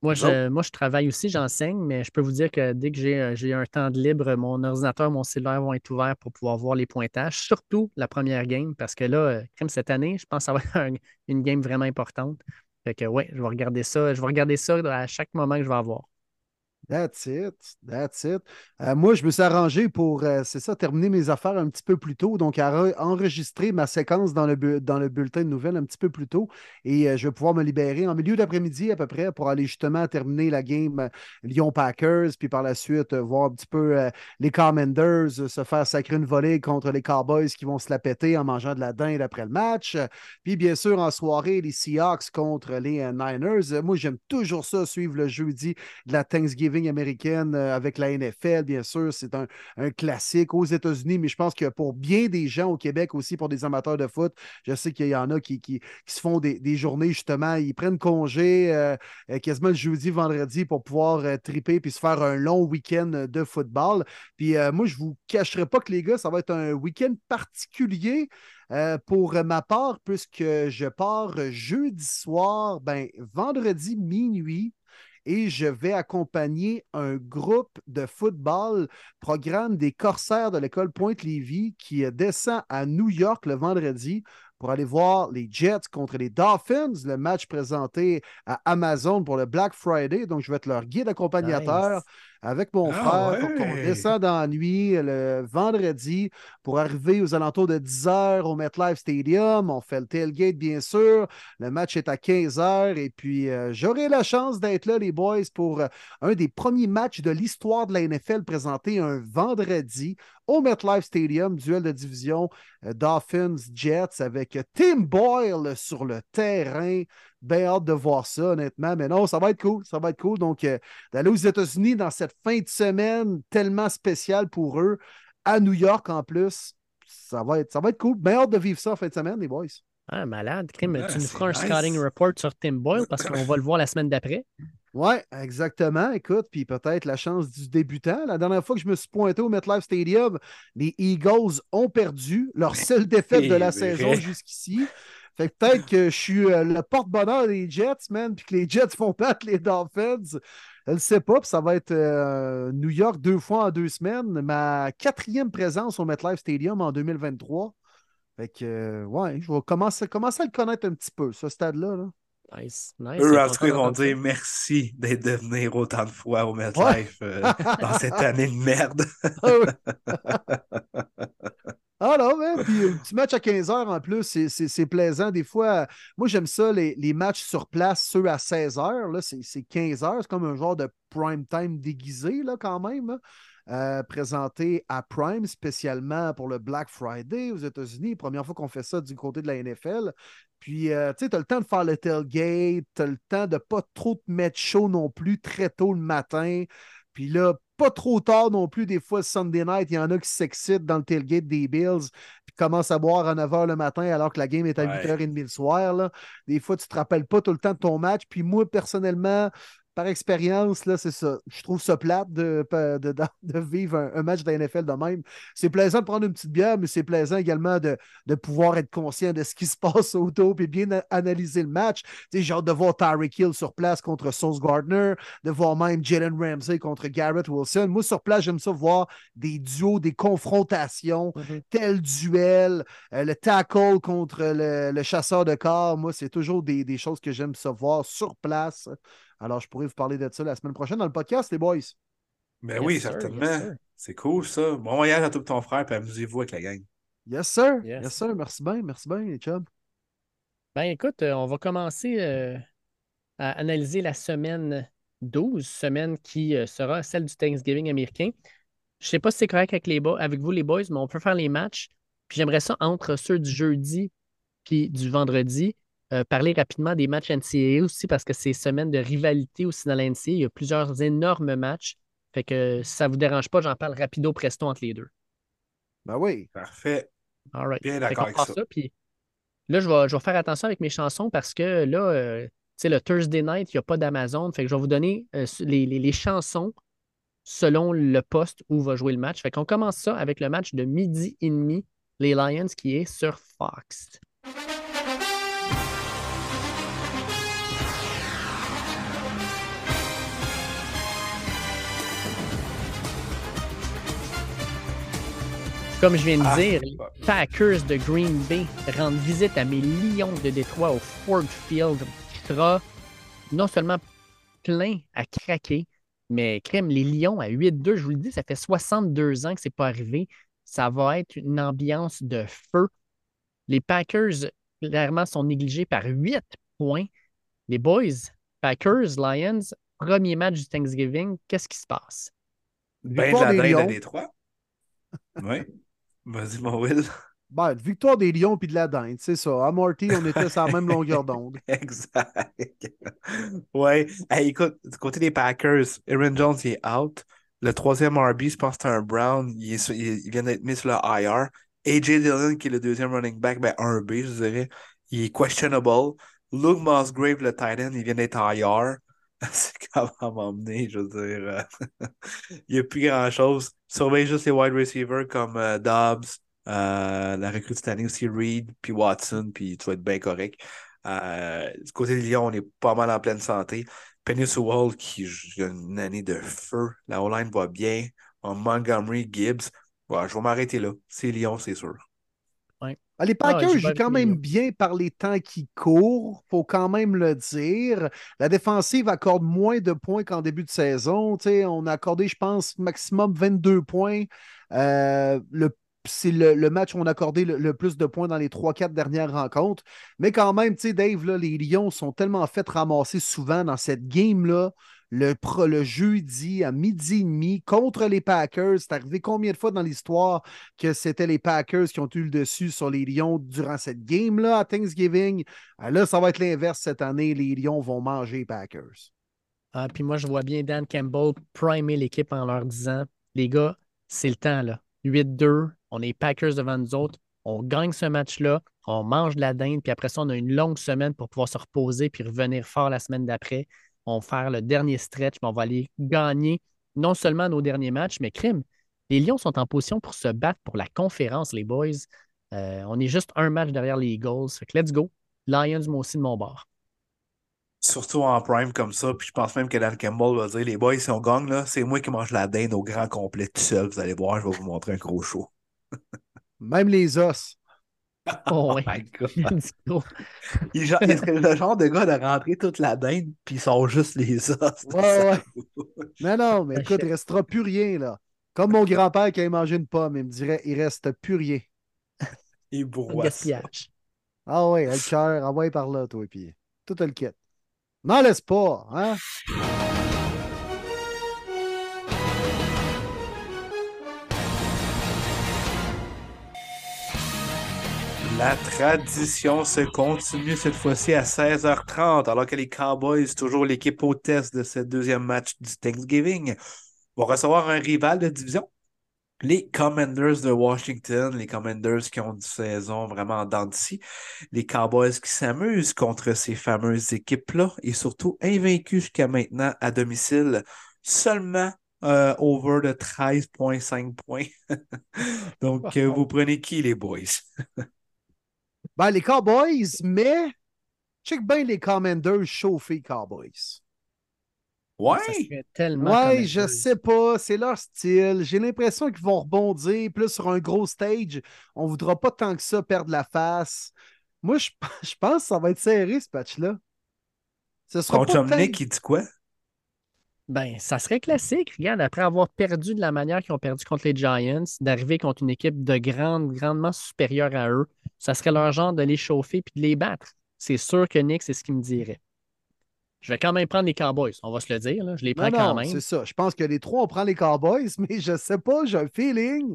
Moi je, moi, je travaille aussi, j'enseigne, mais je peux vous dire que dès que j'ai euh, un temps de libre, mon ordinateur, mon cellulaire vont être ouverts pour pouvoir voir les pointages, surtout la première game, parce que là, comme cette année, je pense que ça va être une game vraiment importante. Fait que ouais, je vais regarder ça. Je vais regarder ça à chaque moment que je vais avoir. That's it. That's it. Euh, moi, je me suis arrangé pour, euh, c'est ça, terminer mes affaires un petit peu plus tôt. Donc, enregistrer ma séquence dans le, dans le bulletin de nouvelles un petit peu plus tôt. Et euh, je vais pouvoir me libérer en milieu d'après-midi à peu près pour aller justement terminer la game Lyon-Packers. Puis par la suite, voir un petit peu les Commanders se faire sacrer une volée contre les Cowboys qui vont se la péter en mangeant de la dinde après le match. Puis bien sûr, en soirée, les Seahawks contre les Niners. Moi, j'aime toujours ça, suivre le jeudi de la Thanksgiving américaine euh, avec la NFL, bien sûr, c'est un, classique aux États-Unis, mais je pense que pour bien des gens au Québec aussi, pour des amateurs de foot, je sais qu'il y en a qui, qui, se font des, journées, justement, ils prennent congé euh, euh, quasiment le jeudi, vendredi pour pouvoir triper puis se faire un long week-end de football. Puis moi, je ne vous cacherai pas que les gars, ça va être un week-end particulier. pour ma part, puisque je pars jeudi soir, ben, vendredi minuit, et je vais accompagner un groupe de football, programme des Corsaires de l'école Pointe-Lévis, qui descend à New York le vendredi pour aller voir les Jets contre les Dolphins, le match présenté à Amazon pour le Black Friday. Donc, je vais être leur guide accompagnateur avec mon ah frère pour qu'on descende en nuit le vendredi pour arriver aux alentours de 10 h au MetLife Stadium. On fait le tailgate, bien sûr. Le match est à 15 h et puis euh, j'aurai la chance d'être là, les boys, pour euh, un des premiers matchs de l'histoire de la NFL présenté un vendredi au MetLife Stadium, duel de division euh, Dolphins-Jets avec Tim Boyle sur le terrain. Bien hâte de voir ça, honnêtement. Mais non, ça va être cool. Ça va être cool. Donc, euh, d'aller aux États-Unis dans cette fin de semaine tellement spéciale pour eux, à New York en plus, ça va être, ça va être cool. Bien hâte de vivre ça en fin de semaine, les boys. Ah, malade. tu nous feras un scouting report sur Tim Boyle parce qu'on va le voir la semaine d'après. Ouais, exactement. Écoute, puis peut-être la chance du débutant. La dernière fois que je me suis pointé au MetLife Stadium, les Eagles ont perdu leur seule défaite de la saison jusqu'ici. Fait que peut-être que je suis euh, le porte-bonheur des Jets, man, puis que les Jets vont battre les Dolphins. Je ne sais pas, puis ça va être euh, New York deux fois en deux semaines. Ma quatrième présence au MetLife Stadium en 2023. Fait que, euh, ouais, je vais commencer, commencer à le connaître un petit peu, ce stade-là. là. Nice, nice. Eux, en tout cas, ils vont dire merci d'être de venir autant de fois au MetLife euh, dans cette année de merde. Ah non, mais puis un petit match à 15 heures en plus, c'est- plaisant. Des fois, moi j'aime ça, les, les matchs sur place, ceux à 16 heures, là, c'est c'est 15 heures, c'est comme un genre de prime time déguisé là, quand même. là. Euh, présenté à Prime spécialement pour le Black Friday aux États-Unis. Première fois qu'on fait ça du côté de la NFL. Puis, euh, tu sais, tu as le temps de faire le tailgate, tu as le temps de pas trop te mettre chaud non plus très tôt le matin. Puis là, pas trop tard non plus, des fois, Sunday night, il y en a qui s'excitent dans le tailgate des Bills, puis commencent à boire à 9 h le matin alors que la game est à Ouais. 8h30 le soir. là. Des fois, tu te rappelles pas tout le temps de ton match. Puis moi, personnellement, par expérience, là, c'est ça. Je trouve ça plate de, de, vivre un, un match de la NFL de même. C'est plaisant de prendre une petite bière, mais c'est plaisant également de, de pouvoir être conscient de ce qui se passe autour et bien analyser le match. J'ai hâte de voir Tyreek Hill sur place contre Sauce Gardner, de voir même Jalen Ramsey contre Garrett Wilson. Moi, sur place, j'aime ça voir des duos, des confrontations, Mhm. tel duel, euh, le tackle contre le, le chasseur de corps. Moi, c'est toujours des, des choses que j'aime ça voir sur place. Alors, je pourrais vous parler de ça la semaine prochaine dans le podcast, les boys. Ben Yes, oui, sir, certainement. yes. C'est cool, ça. Bon voyage à tout ton frère, puis amusez-vous avec la gang. Yes, sir. Yes. Yes, sir. Merci bien. Merci bien, les chums. Ben écoute, euh, on va commencer euh, à analyser la semaine 12, semaine qui euh, sera celle du Thanksgiving américain. Je sais pas si c'est correct avec, les avec vous, les boys, mais on peut faire les matchs. Puis j'aimerais ça entre ceux du jeudi puis du vendredi. Euh, parler rapidement des matchs NCAA aussi parce que c'est semaine de rivalité aussi dans la NCAA. Il y a plusieurs énormes matchs. Fait que si ça vous dérange pas, j'en parle rapido presto entre les deux. Ben oui. Parfait. All right. Bien d'accord avec ça. Puis là, je vais, je vais faire attention avec mes chansons parce que là, euh, tu sais, le Thursday night, il n'y a pas d'Amazon. Fait que je vais vous donner euh, les, les- les chansons selon le poste où va jouer le match. Fait qu'on commence ça avec le match de midi et demi, les Lions, qui est sur Fox. Comme je viens de Ah, dire, les. Packers de Green Bay rendent visite à mes Lions de Détroit au Ford Field, qui sera non seulement plein à craquer, mais crème, les Lions à 8-2, je vous le dis, ça fait 62 ans que c'est pas arrivé. Ça va être une ambiance de feu. Les Packers, clairement, sont négligés par 8 points. Les boys, Packers, Lions, premier match du Thanksgiving, qu'est-ce qui se passe? Ben de la des à. Détroit. Oui. Vas-y, mon Will. Ben, victoire des Lions puis de la dinde, c'est ça. À Marty, on était sur la même longueur d'onde. Exact. Ouais. Hey, écoute, du côté des Packers, Aaron Jones il est out. Le troisième RB, je pense que c'est un Brown. Il, est sur- il- il vient d'être mis sur le IR. AJ Dillon, qui est le deuxième running back, ben 1B, je dirais. Il est questionable. Luke Musgrave, le tight end, il vient d'être IR. C'est comment m'emmener, je veux dire. euh, il n'y a plus grand-chose. Surveille juste les wide receivers comme euh, Dobbs, euh, la recrue cette année aussi, Reed, puis Watson, puis tu vas être bien correct. Du côté de Lyon, on est pas mal en pleine santé. Penny Sewell qui joue une année de feu. La O-line va bien. En Montgomery, Gibbs. Je vais m'arrêter là. C'est Lyon, c'est sûr. Ah, les Ah, Packers jouent quand même bien par les temps qui courent, faut quand même le dire. La défensive accorde moins de points qu'en début de saison. On a accordé, je pense, maximum 22 points. Euh, le- c'est le, le match où on a accordé le, le plus de points dans les 3-4 dernières rencontres. Mais quand même, tu sais, Dave, là, les Lions sont tellement fait ramasser souvent dans cette game-là. Le, le jeudi à midi et demi contre les Packers, c'est arrivé combien de fois dans l'histoire que c'était les Packers qui ont eu le dessus sur les Lions durant cette game-là à Thanksgiving? Ah, là, ça va être l'inverse cette année. Les Lions vont manger les Packers. Ah, puis moi, je vois bien Dan Campbell primer l'équipe en leur disant Les gars, c'est le temps, là. 8-2, on est Packers devant nous autres, on gagne ce match-là, on mange de la dinde, puis après ça, on a une longue semaine pour pouvoir se reposer puis revenir fort la semaine d'après. On va faire le dernier stretch, mais on va aller gagner non seulement nos derniers matchs, mais crime. Les Lions sont en position pour se battre pour la conférence, les boys. Euh, on est juste un match derrière les Eagles. Fait que let's go. Lions, moi aussi, de mon bord. Surtout en prime comme ça. Puis je pense même que Dan Campbell va dire les boys, si on gagne, là, c'est moi qui mange la dinde au grand complet tout seul. Vous allez voir, je vais vous montrer un gros show. Même les os. Oh, ouais. my God. Il, genre- il serait le genre de gars de rentrer toute la dinde, puis ils sont juste les os. Ouais, ouais. Non, non, mais écoute, il restera plus rien, là. Comme mon grand-père qui a mangé une pomme, il me dirait il reste plus rien. Il gaspillage. Ah ouais, le cœur, envoie par là, toi, puis tout le kit. N'en laisse pas, hein? La tradition se continue cette fois-ci à 16h30, alors que les Cowboys, toujours l'équipe hôtesse de ce deuxième match du Thanksgiving, vont recevoir un rival de division. Les Commanders de Washington, les Commanders qui ont une saison vraiment en les Cowboys qui s'amusent contre ces fameuses équipes-là et surtout invaincus jusqu'à maintenant à domicile, seulement euh, over de 13,5 points. Donc, euh, vous prenez qui, les boys? Ben, les Cowboys, mais check bien les Commanders chauffés Cowboys. Ouais! Ça serait tellement Ouais, je sais pas, c'est leur style. J'ai l'impression qu'ils vont rebondir. Plus sur un gros stage, on voudra pas tant que ça perdre la face. Moi, je, je pense que ça va être serré, ce match-là. Ce sera Ton pas chum Nick, il dit quoi? Ben, ça serait classique. Regarde, après avoir perdu de la manière qu'ils ont perdu contre les Giants, d'arriver contre une équipe de grande, grandement supérieure à eux, ça serait leur genre de les chauffer puis de les battre. C'est sûr que Nick, c'est ce qu'il me dirait. Je vais quand même prendre les Cowboys, on va se le dire. là. Je les prends Non, quand non, même. c'est ça. Je pense que les trois, on prend les Cowboys, mais je sais pas, j'ai un feeling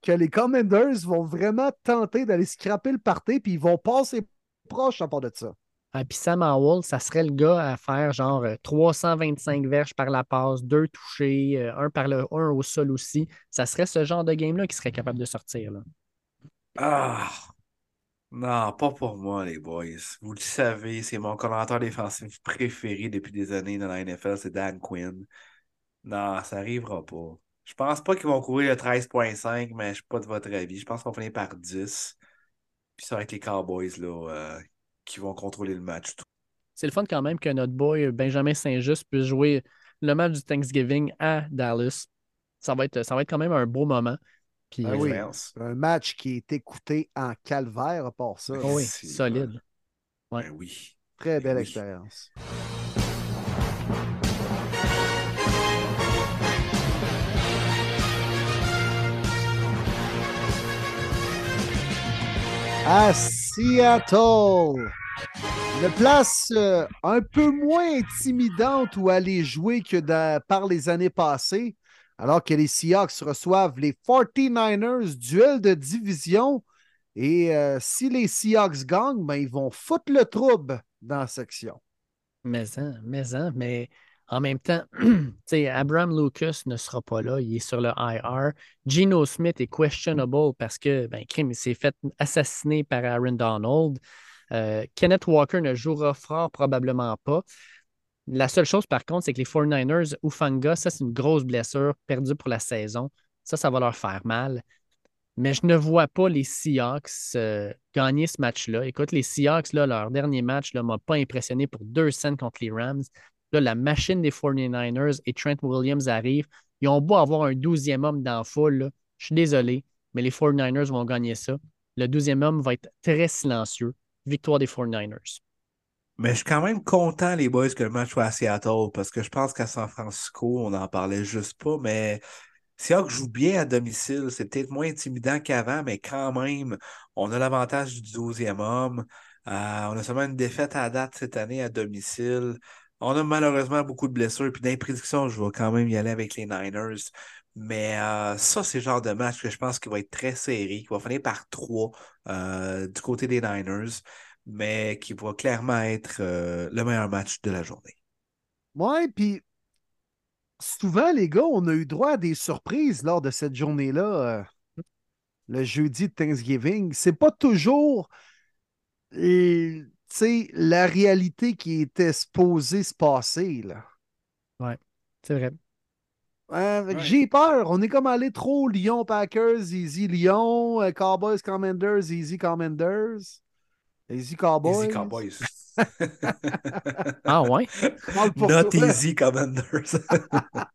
que les Commanders vont vraiment tenter d'aller scraper le party, puis ils vont passer proche à part de ça. Ah, puis Sam Howell, ça serait le gars à faire genre euh, 325 verges par la passe, deux touchés, euh, un par le un au sol aussi. Ça serait ce genre de game-là qui serait capable de sortir. Là. Ah! Non, pas pour moi, les boys. Vous le savez, c'est mon commentateur défensif préféré depuis des années dans la NFL, c'est Dan Quinn. Non, ça arrivera pas. Je pense pas qu'ils vont courir le 13.5, mais je suis pas de votre avis. Je pense qu'on va finir par 10. Puis ça va être les Cowboys là, euh, qui vont contrôler le match. C'est le fun quand même que notre boy Benjamin Saint-Just puisse jouer le match du Thanksgiving à Dallas. Ça va être, ça va être quand même un beau moment. Puis, Ben euh, oui. Expérience. Un match qui est écouté en calvaire à part ça. oh oui, C'est- solide. Ouais. Ben oui. Très belle oui. expérience. À Seattle, une place euh, un peu moins intimidante où aller jouer que par les années passées, alors que les Seahawks reçoivent les 49ers, duel de division. Et euh, si les Seahawks gagnent, ben, ils vont foutre le trouble dans la section. Mais, en, mais, en, mais en même temps, Abraham Lucas ne sera pas là. Il est sur le IR. Geno Smith est questionable parce que, ben, crime, il s'est fait assassiner par Aaron Donald. Euh, Kenneth Walker ne jouera fort probablement pas. La seule chose, par contre, c'est que les 49ers, Ufanga, ça, c'est une grosse blessure perdue pour la saison. Ça, ça va leur faire mal. Mais je ne vois pas les Seahawks euh, gagner ce match-là. Écoute, les Seahawks, là, leur dernier match ne m'a pas impressionné pour deux scènes contre les Rams. La machine des 49ers et Trent Williams arrivent. Ils ont beau avoir un douzième homme dans la foule. Je suis désolé, mais les 49ers vont gagner ça. Le douzième homme va être très silencieux. Victoire des 49ers. Mais je suis quand même content, les boys, que le match soit à Seattle, parce que je pense qu'à San Francisco, on n'en parlait juste pas, mais Seattle joue bien à domicile. C'est peut-être moins intimidant qu'avant, mais quand même, on a l'avantage du 12e homme. Euh, on a seulement une défaite à date cette année à domicile. On a malheureusement beaucoup de blessures. Puis dans je vais quand même y aller avec les Niners. Mais euh, ça, c'est le genre de match que je pense qu'il va être très serré, qui va finir par 3 euh, du côté des Niners, mais qui va clairement être euh, le meilleur match de la journée. Ouais, puis souvent, les gars, on a eu droit à des surprises lors de cette journée-là, le jeudi de Thanksgiving. C'est pas toujours. Sais, la réalité qui était supposée se passer. Là. C'est vrai. Euh, Ouais. J'ai peur. On est comme allé trop Lyon Packers, Easy Lyon, euh, Cowboys Commanders, Easy Commanders, Easy Cowboys. Easy Cowboys. Ah ouais? Not toi. easy Commanders.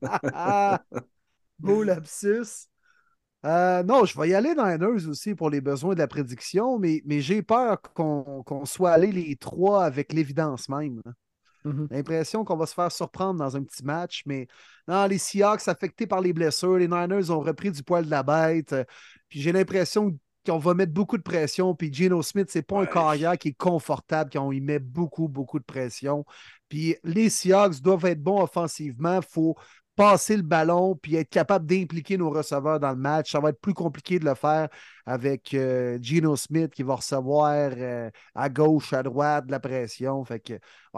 Beau lapsus. Euh, non, je vais y aller Niners aussi pour les besoins de la prédiction, mais, mais j'ai peur qu'on qu'on soit allé les trois avec l'évidence même. là. Mhm. L'impression qu'on va se faire surprendre dans un petit match, mais non, les Seahawks affectés par les blessures, les Niners ont repris du poil de la bête. euh, Puis j'ai l'impression qu'on va mettre beaucoup de pression. Puis Geno Smith, c'est pas un carrière qui est confortable quand on y met beaucoup, beaucoup de pression. Puis les Seahawks doivent être bons offensivement. Il faut passer le ballon puis être capable d'impliquer nos receveurs dans le match. Ça va être plus compliqué de le faire avec euh, Geno Smith qui va recevoir euh, à gauche, à droite de la pression. Fait que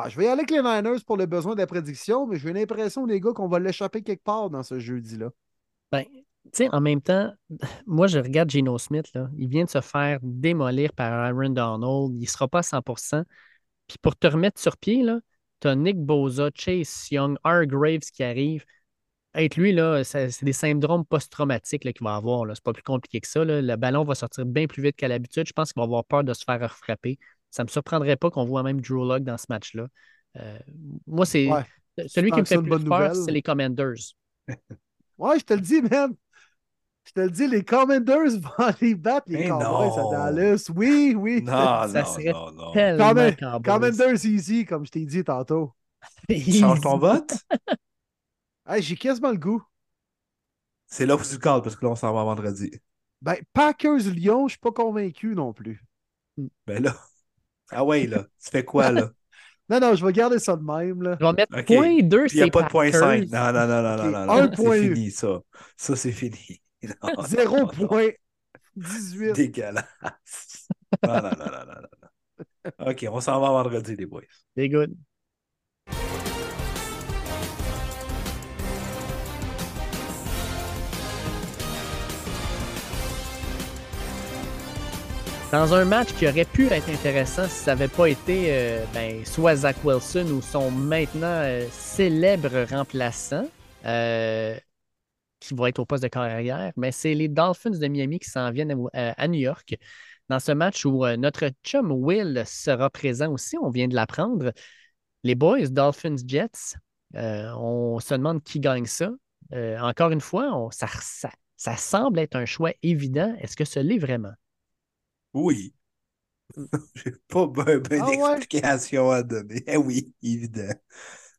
je vais y aller avec les Niners pour le besoin de la prédiction, mais j'ai l'impression, les gars, qu'on va l'échapper quelque part dans ce jeudi-là. Ben, tu sais, en même temps, moi, je regarde Geno Smith. Il vient de se faire démolir par Aaron Donald. Il ne sera pas à 100 Puis pour te remettre sur pied, tu as Nick Boza, Chase Young, Hargraves qui arrive. Être lui, là, c'est des syndromes post-traumatiques là, qu'il va avoir. là. C'est pas plus compliqué que ça. là. Le ballon va sortir bien plus vite qu'à l'habitude. Je pense qu'il va avoir peur de se faire frapper. Ça ne me surprendrait pas qu'on voit même Drew Lock dans ce match-là. Euh, moi, c'est Ouais. celui qui me fait plus bonne peur, c'est les Commanders. Ouais, je te le dis, man. Je te le dis, les Commanders vont aller battre les Mais Cowboys à. Dallas. Oui, oui. Non, Ça non, serait non, non. Tellement. Commanders easy, comme je t'ai dit tantôt. Tu changes ton vote? Hey, j'ai quasiment le goût. C'est là où tu calmes parce que là, on s'en va vendredi. Ben, Packers-Lyon, je suis pas convaincu non plus. Ben là. Ah ouais, là. Tu fais quoi, là? Non, non, je vais garder ça de même. Là. Je vais mettre OK. point 2, Puis il n'y a c'est pas de point 5. Packers. Non, non, non, non, non, non. un non. point C'est fini, ça. Ça, c'est fini. Non, non, Zéro non, point 18. Dégueulasse. Non, non, non, non, non, non. OK, on s'en va vendredi, les boys. C'est good. Dans un match qui aurait pu être intéressant si ça n'avait pas été euh, ben, soit Zach Wilson ou son maintenant euh, célèbre remplaçant euh, qui va être au poste de carrière, mais c'est les Dolphins de Miami qui s'en viennent à, New York. Dans ce match où notre chum Will sera présent aussi, on vient de l'apprendre. Les boys, Dolphins Jets, on se demande qui gagne ça. Encore une fois, ça- ça semble être un choix évident. Est-ce que ce l'est vraiment? Oui. J'ai pas ben, ben Ah ouais? à donner. Eh oui, évident.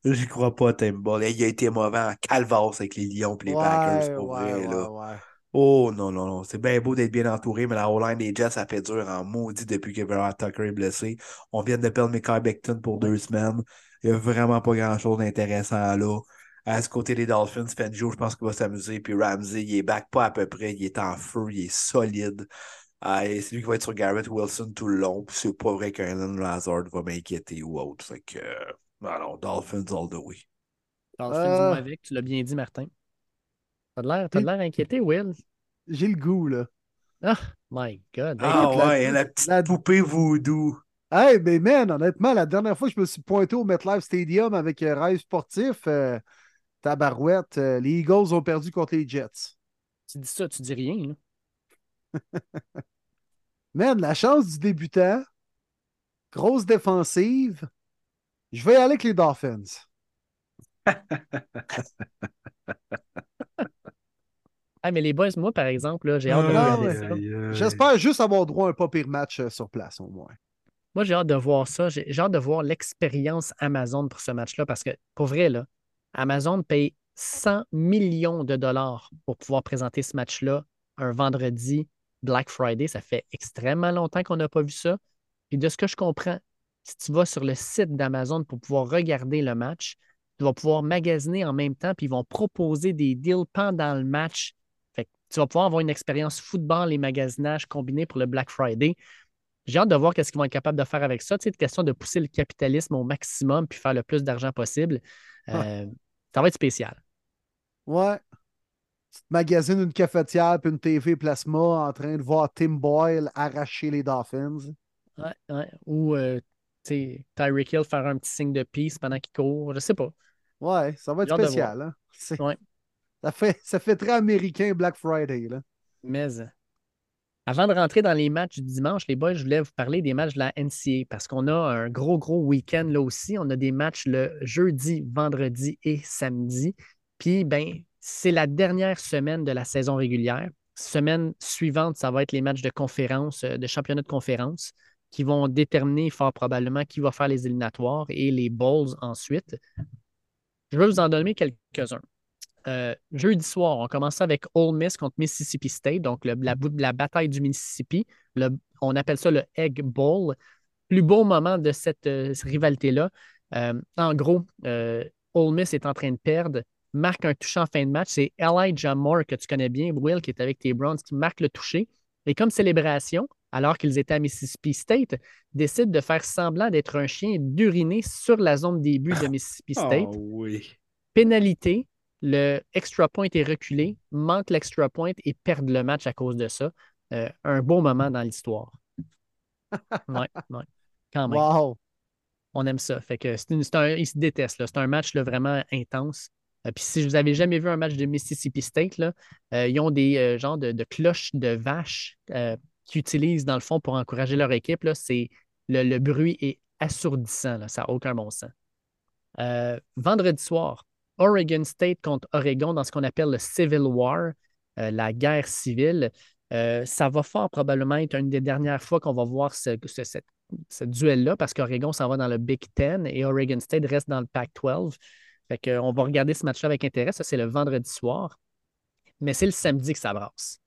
J'y crois pas, Timeball. Il a été mauvais en calvasse avec les Lions et les Packers, pour ouais, vrai, là. Oh non, non, non. C'est bien beau d'être bien entouré, mais la O-line des Jets, ça fait dur en maudit depuis que Vera Tucker est blessé. On vient de perdre Mikael Becton pour deux semaines. Il n'y a vraiment pas grand-chose d'intéressant là. À ce côté des Dolphins, Fenjo, je pense qu'il va s'amuser. Puis Ramsey, il est back pas à peu près. Il est en feu, il est solide. Ah, et c'est lui qui va être sur Garrett Wilson tout le long. C'est pas vrai qu'Alan Lazard va m'inquiéter ou autre. Fait que, euh, non, non, Dolphins all the way. Dolphins Euh. avec, tu l'as bien dit, Martin. T'as de l'air, t'as l'air inquiété, Will? J'ai le goût, là. Ah, my God. Ah Écoute, la- ouais, la petite la- poupée voodoo. Hey, mais man, honnêtement, la dernière fois que je me suis pointé au MetLife Stadium avec euh, Rêve Sportif, euh, tabarouette, euh, les Eagles ont perdu contre les Jets. Tu dis ça, tu dis rien. là. Man, la chance du débutant, grosse défensive. Je vais y aller avec les Dolphins. Ah, mais les boys, moi, par exemple, là, j'ai hâte de Ah, regarder ouais. ça. J'espère juste avoir droit à un pas pire match euh, sur place, au moins. Moi, j'ai hâte de voir ça. J'ai j'ai hâte de voir l'expérience Amazon pour ce match-là parce que, pour vrai, là, Amazon paye 100 millions de dollars pour pouvoir présenter ce match-là un vendredi Black Friday. Ça fait extrêmement longtemps qu'on n'a pas vu ça. Et de ce que je comprends, si tu vas sur le site d'Amazon pour pouvoir regarder le match, tu vas pouvoir magasiner en même temps, puis ils vont proposer des deals pendant le match. Fait que tu vas pouvoir avoir une expérience football et magasinage combinés pour le Black Friday. J'ai hâte de voir qu'est-ce qu'ils vont être capables de faire avec ça. Tu sais, question de pousser le capitalisme au maximum puis faire le plus d'argent possible. Euh, ça va être spécial. Ouais. Magasines une cafetière puis une TV plasma en train de voir Tim Boyle arracher les Dolphins. Ouais, ouais. Ou euh, Tyreek Hill faire un petit signe de peace pendant qu'il court. Je sais pas. Ouais, ça va être spécial. Hein? Ouais. Ça, fait, ça fait très américain Black Friday. Là. Mais euh, avant de rentrer dans les matchs du dimanche, les boys, je voulais vous parler des matchs de la NCA parce qu'on a un gros, gros week-end là aussi. On a des matchs le jeudi, vendredi et samedi. Puis, ben, c'est la dernière semaine de la saison régulière. Semaine suivante, ça va être les matchs de conférence, euh, de championnat de conférence, qui vont déterminer fort probablement qui va faire les éliminatoires et les bowls ensuite. Je vais vous en donner quelques-uns. Euh, jeudi soir, on commence avec Ole Miss contre Mississippi State, donc la, bataille du Mississippi. On appelle ça le Egg Bowl. Plus beau moment de cette euh, rivalité-là. En gros, Ole Miss est en train de perdre, marque un toucher en fin de match. C'est Elijah Moore, que tu connais bien, Will, qui est avec tes Browns, qui marque le toucher. Et comme célébration, alors qu'ils étaient à Mississippi State, décide de faire semblant d'être un chien et d'uriner sur la zone des buts de Mississippi State Oh oui. pénalité, le extra point est reculé, manque l'extra point et perdent le match à cause de ça. Euh, un beau moment dans l'histoire. Ouais, ouais, quand même. Wow! On aime ça. Fait que c'est un, ils se détestent. là. C'est un match là, vraiment intense. Euh, Puis si vous avez jamais vu un match de Mississippi State, là, euh, ils ont des euh, genres de, cloches de vaches euh, qu'ils utilisent dans le fond pour encourager leur équipe. Là. C'est, le, bruit est assourdissant. Ça n'a aucun bon sens. Vendredi soir, Oregon State contre Oregon dans ce qu'on appelle le Civil War, la guerre civile. Ça va fort probablement être une des dernières fois qu'on va voir ce, ce duel-là parce qu'Oregon s'en va dans le Big Ten et Oregon State reste dans le Pac-12. Fait que, on va regarder ce match-là avec intérêt. Ça, c'est le vendredi soir. Mais c'est le samedi que ça brasse.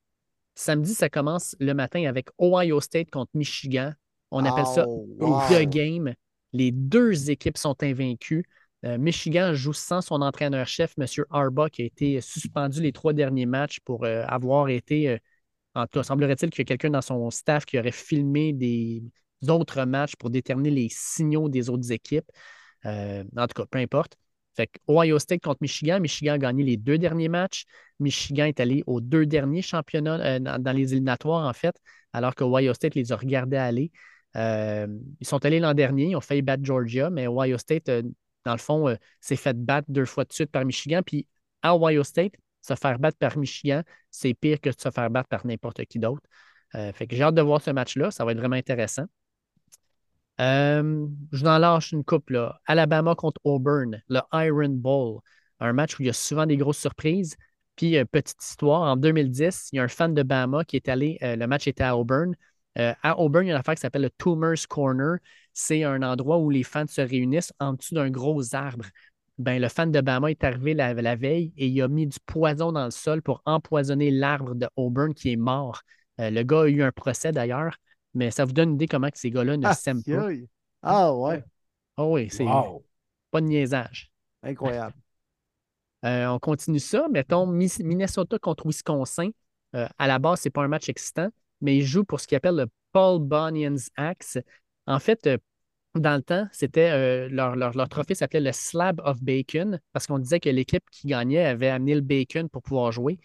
Samedi, ça commence le matin avec Ohio State contre Michigan. On appelle ça Oh, wow. The Game. Les deux équipes sont invaincues. Euh, Michigan joue sans son entraîneur-chef, M. Harbaugh, qui a été suspendu les trois derniers matchs pour euh, avoir été. euh, en tout cas, semblerait-il qu'il y a quelqu'un dans son staff qui aurait filmé des autres matchs pour déterminer les signaux des autres équipes. En tout cas, peu importe. Fait Ohio State contre Michigan. Michigan a gagné les deux derniers matchs. Michigan est allé aux deux derniers championnats euh, dans, les éliminatoires, en fait, alors que Ohio State les a regardés aller. Euh, ils sont allés l'an dernier, ils ont failli battre Georgia, mais Ohio State, euh, dans le fond, s'est fait battre deux fois de suite par Michigan. Puis à Ohio State, se faire battre par Michigan, c'est pire que de se faire battre par n'importe qui d'autre. Fait que j'ai hâte de voir ce match-là. Ça va être vraiment intéressant. Euh, je vous en lâche une coupe. Alabama contre Auburn, le Iron Bowl. Un match où il y a souvent des grosses surprises. Puis, euh, petite histoire, en 2010, il y a un fan de Bama qui est allé, euh, le match était à Auburn. À Auburn, il y a une affaire qui s'appelle le Toomer's Corner. C'est un endroit où les fans se réunissent en dessous d'un gros arbre. Ben, le fan de Bama est arrivé la, la veille et il a mis du poison dans le sol pour empoisonner l'arbre de Auburn qui est mort. Le gars a eu un procès d'ailleurs, mais ça vous donne une idée comment que ces gars-là ne Aïe, s'aiment pas. Ah ouais, Oh oui, c'est Wow. pas de niaisage. incroyable. Euh, on continue ça. Mettons Minnesota contre Wisconsin. Euh, à la base, ce n'est pas un match excitant, mais ils jouent pour ce qu'ils appellent le Paul Bunyan's Axe. En fait, euh, dans le temps, c'était euh, leur, leur- leur trophée s'appelait le Slab of Bacon parce qu'on disait que l'équipe qui gagnait avait amené le bacon pour pouvoir jouer.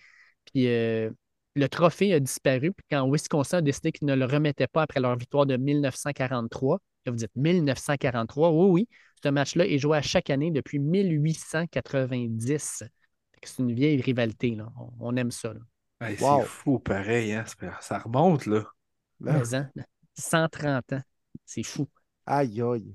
Puis euh, le trophée a disparu. Puis quand Wisconsin a décidé qu'ils ne le remettaient pas après leur victoire de 1943, là, vous dites 1943, oui, oui, ce match-là est joué à chaque année depuis 1890. Fait que C'est une vieille rivalité. Là. On, on aime ça. Hey, Wow. C'est fou, pareil. Hein? Ça- remonte, là. Ben, Mais, hein, 130 ans. C'est fou. aïe, aïe.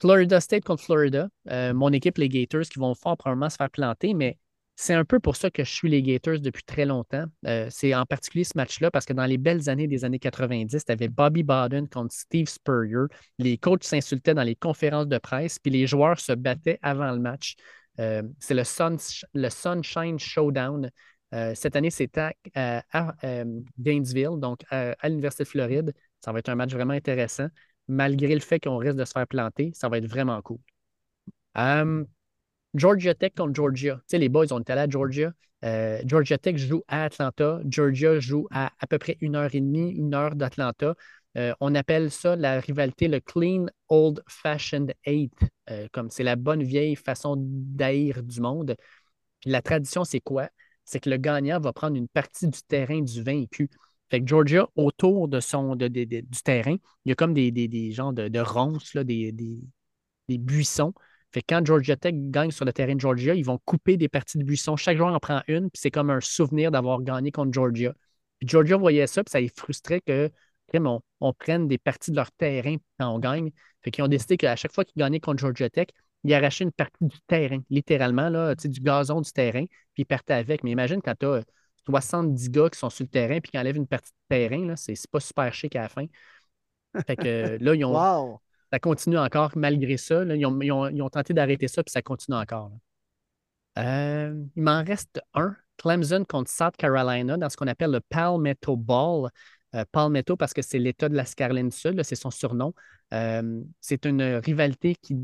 Florida State contre Florida. Euh, mon équipe, les Gators, qui vont fort probablement se faire planter, mais c'est un peu pour ça que je suis les Gators depuis très longtemps. Euh, c'est en particulier ce match-là parce que dans les belles années des années 90, tu avais Bobby Bowden contre Steve Spurrier. Les coachs s'insultaient dans les conférences de presse, puis les joueurs se battaient avant le match. Euh, c'est le, Sun- le Sunshine Showdown. Euh, cette année, c'est à, Gainesville, donc à, l'Université de Floride. Ça va être un match vraiment intéressant malgré le fait qu'on risque de se faire planter, ça va être vraiment cool. Georgia Tech contre Georgia. Tu sais, les boys, on est allés à Georgia. Euh, Georgia Tech joue à Atlanta. Georgia joue à à peu près une heure et demie, une heure d'Atlanta. Euh, on appelle ça la rivalité le Clean Old Fashioned Eight. Euh, comme c'est la bonne vieille façon d'haïr du monde. La tradition, c'est quoi? C'est que le gagnant va prendre une partie du terrain du vaincu. Fait que Georgia, autour de son, du terrain, il y a comme des, des, des genres de, ronces, des buissons. Fait que quand Georgia Tech gagne sur le terrain de Georgia, ils vont couper des parties de buissons. Chaque joueur en prend une, puis c'est comme un souvenir d'avoir gagné contre Georgia. Puis Georgia voyait ça, puis ça les frustrait crème, on, prenne des parties de leur terrain quand on gagne. Fait qu'ils ont décidé qu'à chaque fois qu'ils gagnaient contre Georgia Tech, ils arrachaient une partie du terrain, littéralement, là, du gazon du terrain, puis ils partaient avec. Mais imagine quand tu as 70 gars qui sont sur le terrain, puis qui enlèvent une partie du terrain, là, c'est c'est pas super chic à la fin. Fait que là, ils ont, Wow! Ça continue encore malgré ça. Ils, ont, tenté d'arrêter ça, puis ça continue encore. Euh, il m'en reste un. Clemson contre South Carolina dans ce qu'on appelle le Palmetto Ball. Euh, Palmetto parce que c'est l'État de la Caroline du Sud, c'est son surnom. Euh, c'est une rivalité qui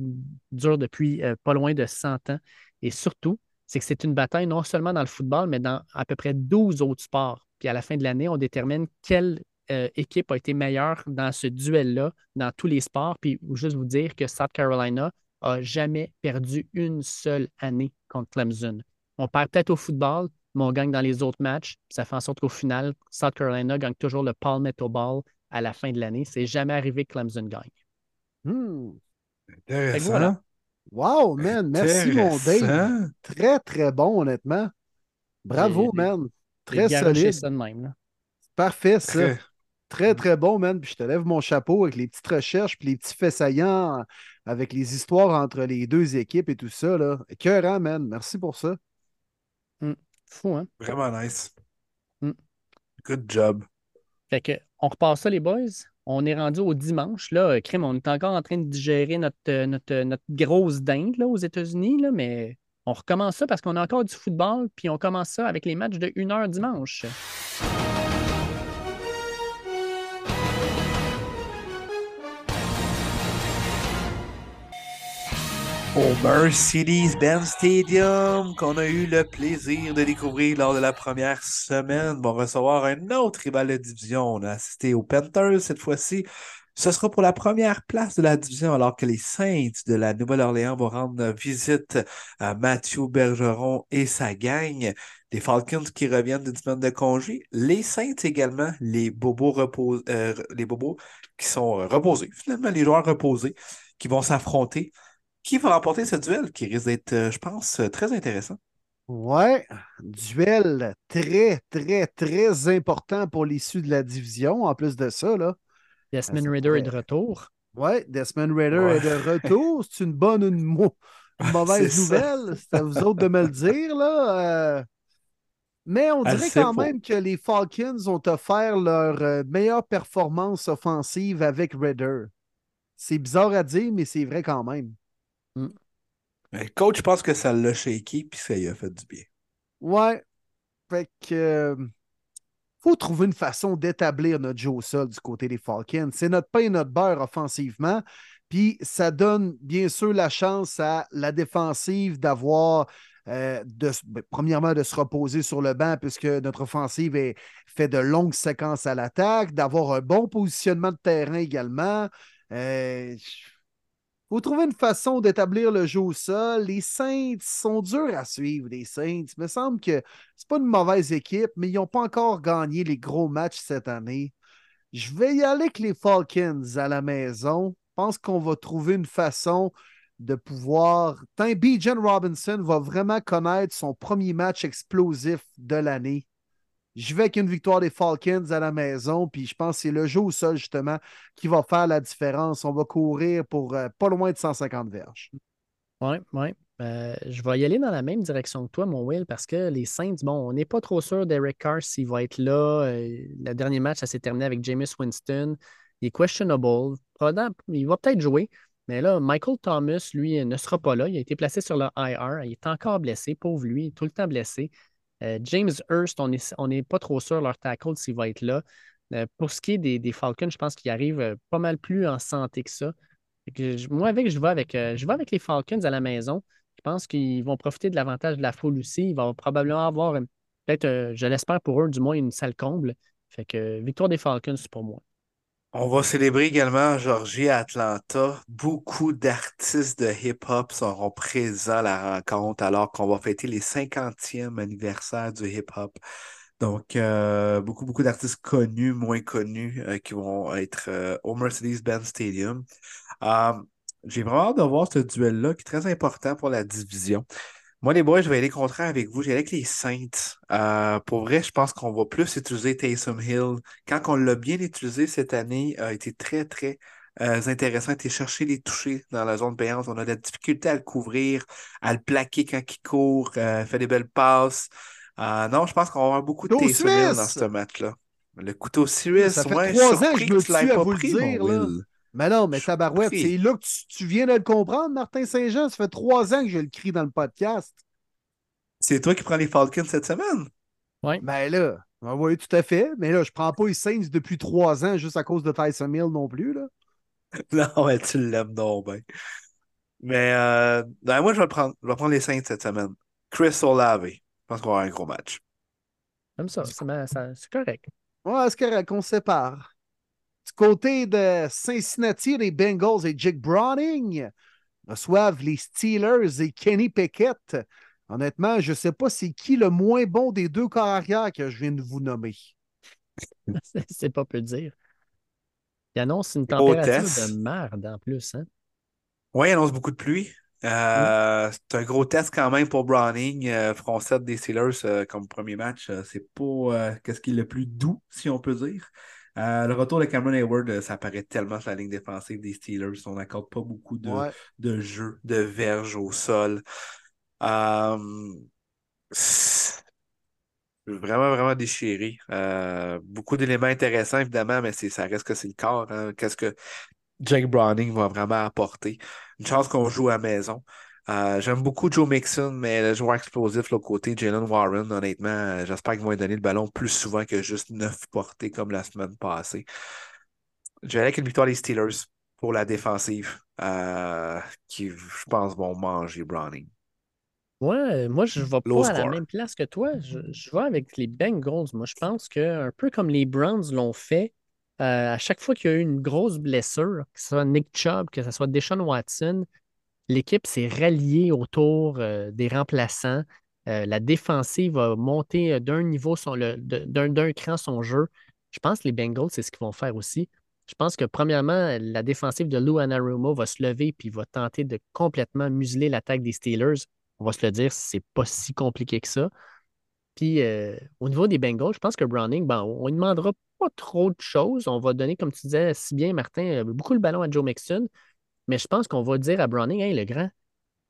dure depuis pas loin de 100 ans. Et surtout, c'est que c'est une bataille non seulement dans le football, mais dans à peu près 12 autres sports. Puis à la fin de l'année, on détermine quelle euh, équipe a été meilleure dans ce duel-là, dans tous les sports. Puis juste vous dire que South Carolina a jamais perdu une seule année contre Clemson. On perd peut-être au football, mais on gagne dans les autres matchs. Ça fait en sorte qu'au final, South Carolina gagne toujours le Palmetto Ball à la fin de l'année. C'est jamais arrivé que Clemson gagne. Hmm. Intéressant. voilà. Wow, man! Merci, mon Dave. Très, très bon, honnêtement. Bravo, man. Très solide. ça de même. là. Parfait, ça. Très. Très, très bon, man. Puis je te lève mon chapeau avec les petites recherches puis les petits faits saillants avec les histoires entre les deux équipes et tout ça. Là. Écœurant, man. Merci pour ça. Fou, hein? Vraiment nice. Mm. Good job. Fait que, on repasse ça, les boys. On est rendu au dimanche. Là, Euh, crime, on est encore en train de digérer notre, euh, notre, euh, notre grosse dinde là, aux États-Unis, là, mais on recommence ça parce qu'on a encore du football, puis on commence ça avec les matchs de 1h dimanche. Au Mercedes-Benz Stadium, qu'on a eu le plaisir de découvrir lors de la première semaine, vont recevoir un autre rival de division. On a assisté aux Panthers cette fois-ci. Ce sera pour la première place de la division, alors que les Saints de la Nouvelle-Orléans vont rendre visite à Mathieu Bergeron et sa gang. Les Falcons qui reviennent d'une semaine de congé. Les Saints également, les bobos, euh, les bobos qui sont reposés. Finalement, les joueurs reposés qui vont s'affronter. Qui va remporter ce duel qui risque d'être, euh, je pense, euh, très intéressant? Ouais, duel très, très, très important pour l'issue de la division. En plus de ça, là. Desmond ça Ritter pourrait- est de retour. Ouais, Desmond Raider Ouais. est de retour. C'est une bonne ou une, mau- une mauvaise nouvelle? C'est à vous autres de me le dire, là. Euh, Mais on Elle dirait quand même que les Falcons ont offert leur euh, meilleure performance offensive avec Raider. C'est bizarre à dire, mais c'est vrai quand même. Mais le coach, je pense que ça l'a shaké puis ça lui a fait du bien. Ouais. Fait que. euh, faut trouver une façon d'établir notre jeu au sol du côté des Falcons. C'est notre pain et notre beurre offensivement. Puis ça donne bien sûr la chance à la défensive d'avoir, euh, de, ben, premièrement, de se reposer sur le banc puisque notre offensive est, fait de longues séquences à l'attaque, d'avoir un bon positionnement de terrain également. Euh, faut trouver une façon d'établir le jeu au sol. Les Saints sont durs à suivre, les Saints. Il me semble que c'est pas une mauvaise équipe, mais ils n'ont pas encore gagné les gros matchs cette année. Je vais y aller avec les Falcons à la maison. Je pense qu'on va trouver une façon de pouvoir. Tant Bijan Robinson va vraiment connaître son premier match explosif de l'année. Je vais avec une victoire des Falcons à la maison, puis je pense que c'est le jeu au sol, justement, qui va faire la différence. On va courir pour euh, pas loin de 150 verges. Oui, oui. Euh, je vais y aller dans la même direction que toi, mon Will, parce que les Saints, bon, on n'est pas trop sûr d'Eric Carr s'il va être là. Euh, le dernier match, ça s'est terminé avec Jameis Winston. Il est questionable. Il va peut-être jouer. Mais là, Michael Thomas, lui, ne sera pas là. Il a été placé sur le IR. Il est encore blessé. Pauvre lui, tout le temps blessé. Euh, James Hurst, on n'est on n'est pas trop sûr leur tackle s'il va être là. Euh, pour ce qui est des, Falcons, je pense qu'il arrive euh, pas mal plus en santé que ça. Moi, avec, je vais avec, je avec les Falcons à la maison. Je pense qu'ils vont profiter de l'avantage de la foule aussi. Ils vont probablement avoir, peut-être, je l'espère pour eux, du moins, une salle comble. Fait que victoire des Falcons pour moi. On va célébrer également en Georgie à Atlanta. Beaucoup d'artistes de hip-hop seront présents à la rencontre alors qu'on va fêter les 50e anniversaire du hip-hop. Donc, euh, beaucoup, beaucoup d'artistes connus, moins connus, euh, qui vont être euh, au Mercedes-Benz Stadium. J'ai vraiment hâte de voir ce duel-là qui est très important pour la division. Moi, les boys, je vais aller contraire avec vous. J'ai avec les Saints. Euh, pour vrai, je pense qu'on va plus utiliser Taysom Hill. Quand on l'a bien utilisé cette année, a été très, très euh, intéressant. A été chercher les toucher dans la zone payante. On a de la difficulté à le couvrir, à le plaquer quand il court, euh, fait des belles passes. Euh, non, je pense qu'on va avoir beaucoup de Taysom Hill dans ce match-là. Le couteau suisse, Ça fait ouais, trois ans que je me à vous le dire, là. Mais non, mais tabarouette, c'est là que tu, tu viens de le comprendre, Martin Saint-Jean. Ça fait trois ans que je le crie dans le podcast. C'est toi qui prends les Falcons cette semaine? Ben là, ah oui, tout à fait. Mais là, je prends pas les Saints depuis trois ans juste à cause de Tyson Hill non plus. Là. Non, mais tu l'aimes donc ben. Mais euh, ben, moi, je vais le prendre. Je vais prendre les Saints cette semaine. Chris Olave. Je pense qu'on va avoir un gros match. Comme ça, c'est ma- ça- c'est correct. Ouais, c'est correct, on se sépare. Du côté de Cincinnati, les Bengals et Jake Browning reçoivent les Steelers et Kenny Pickett. Honnêtement, je ne sais pas c'est qui le moins bon des deux carrières que je viens de vous nommer. C'est- pas peu dire. Il annonce une température de merde en plus. Hein? Oui, il annonce beaucoup de pluie. Euh, C'est un gros test quand même pour Browning. Euh, 7 des Steelers euh, comme premier match. Euh, c'est pas euh, qu'est-ce qui est le plus doux, si on peut dire. Euh, le retour de Cameron Hayward, euh, ça paraît tellement sur la ligne défensive des Steelers. On n'accorde pas beaucoup de, Ouais. de jeu, de verge au sol. Euh, vraiment, vraiment déchiré. Euh, beaucoup d'éléments intéressants, évidemment, mais ça reste que c'est le corps. hein. Qu'est-ce que Jake Browning va vraiment apporter? Une chance qu'on joue à la maison. Euh, j'aime beaucoup Joe Mixon, mais le joueur explosif, de l'autre côté, Jalen Warren, honnêtement, euh, j'espère qu'ils vont lui donner le ballon plus souvent que juste neuf portées comme la semaine passée. Aller avec une victoire des Steelers pour la défensive, euh, qui, je pense, vont manger Browning. Ouais, moi, je ne vais Low pas à la même place que toi. Je, je vais avec les Bengals. Moi, je pense que un peu comme les Browns l'ont fait, euh, à chaque fois qu'il y a eu une grosse blessure, que ce soit Nick Chubb, que ce soit Deshaun Watson, l'équipe s'est ralliée autour euh, des remplaçants. Euh, la défensive a monté euh, d'un niveau, d'un, cran son jeu. Je pense que les Bengals, c'est ce qu'ils vont faire aussi. Je pense que, premièrement, la défensive de Lou Anarumo va se lever puis va tenter de complètement museler l'attaque des Steelers. On va se le dire, c'est pas si compliqué que ça. Puis au niveau des Bengals, je pense que Browning, ben, on ne demandera pas trop de choses. On va donner, comme tu disais si bien, Martin, beaucoup le ballon à Joe Mixon. Mais je pense qu'on va dire à Browning, hey, le grand,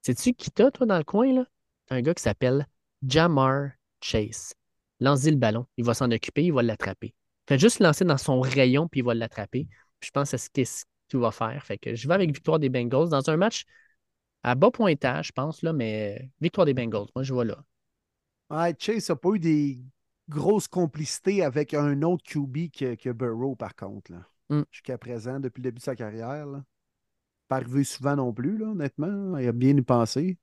sais-tu qui t'as, toi, dans le coin, là? T'as un gars qui s'appelle Jamar Chase. Lance-y le ballon. Il va s'en occuper, il va l'attraper. Fait juste lancer dans son rayon, puis il va l'attraper. Je pense que c'est ce qu'il va faire. Fait que je vais avec victoire des Bengals dans un match à bas pointage, je pense, là, mais victoire des Bengals. Moi, je vois là. Ouais, Chase n'a pas eu des grosses complicités avec un autre QB que, que Burrow, par contre. Là. Mm. Jusqu'à présent, depuis le début de sa carrière. Là. Pas arrivé souvent non plus, là, honnêtement. Il a bien y pensé.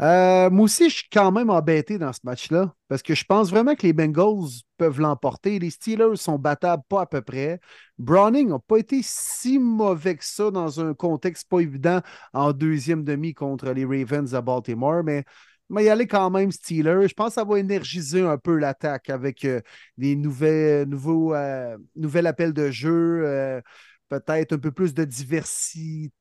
Euh, moi aussi, je suis quand même embêté dans ce match-là parce que je pense vraiment que les Bengals peuvent l'emporter. Les Steelers sont battables pas à peu près. Browning n'a pas été si mauvais que ça dans un contexte pas évident en deuxième demi contre les Ravens à Baltimore, mais mais y aller quand même Steelers. Je pense que ça va énergiser un peu l'attaque avec euh, des nouvelles, nouveaux, euh, nouvel appel de jeu, peut-être un peu plus de diversité,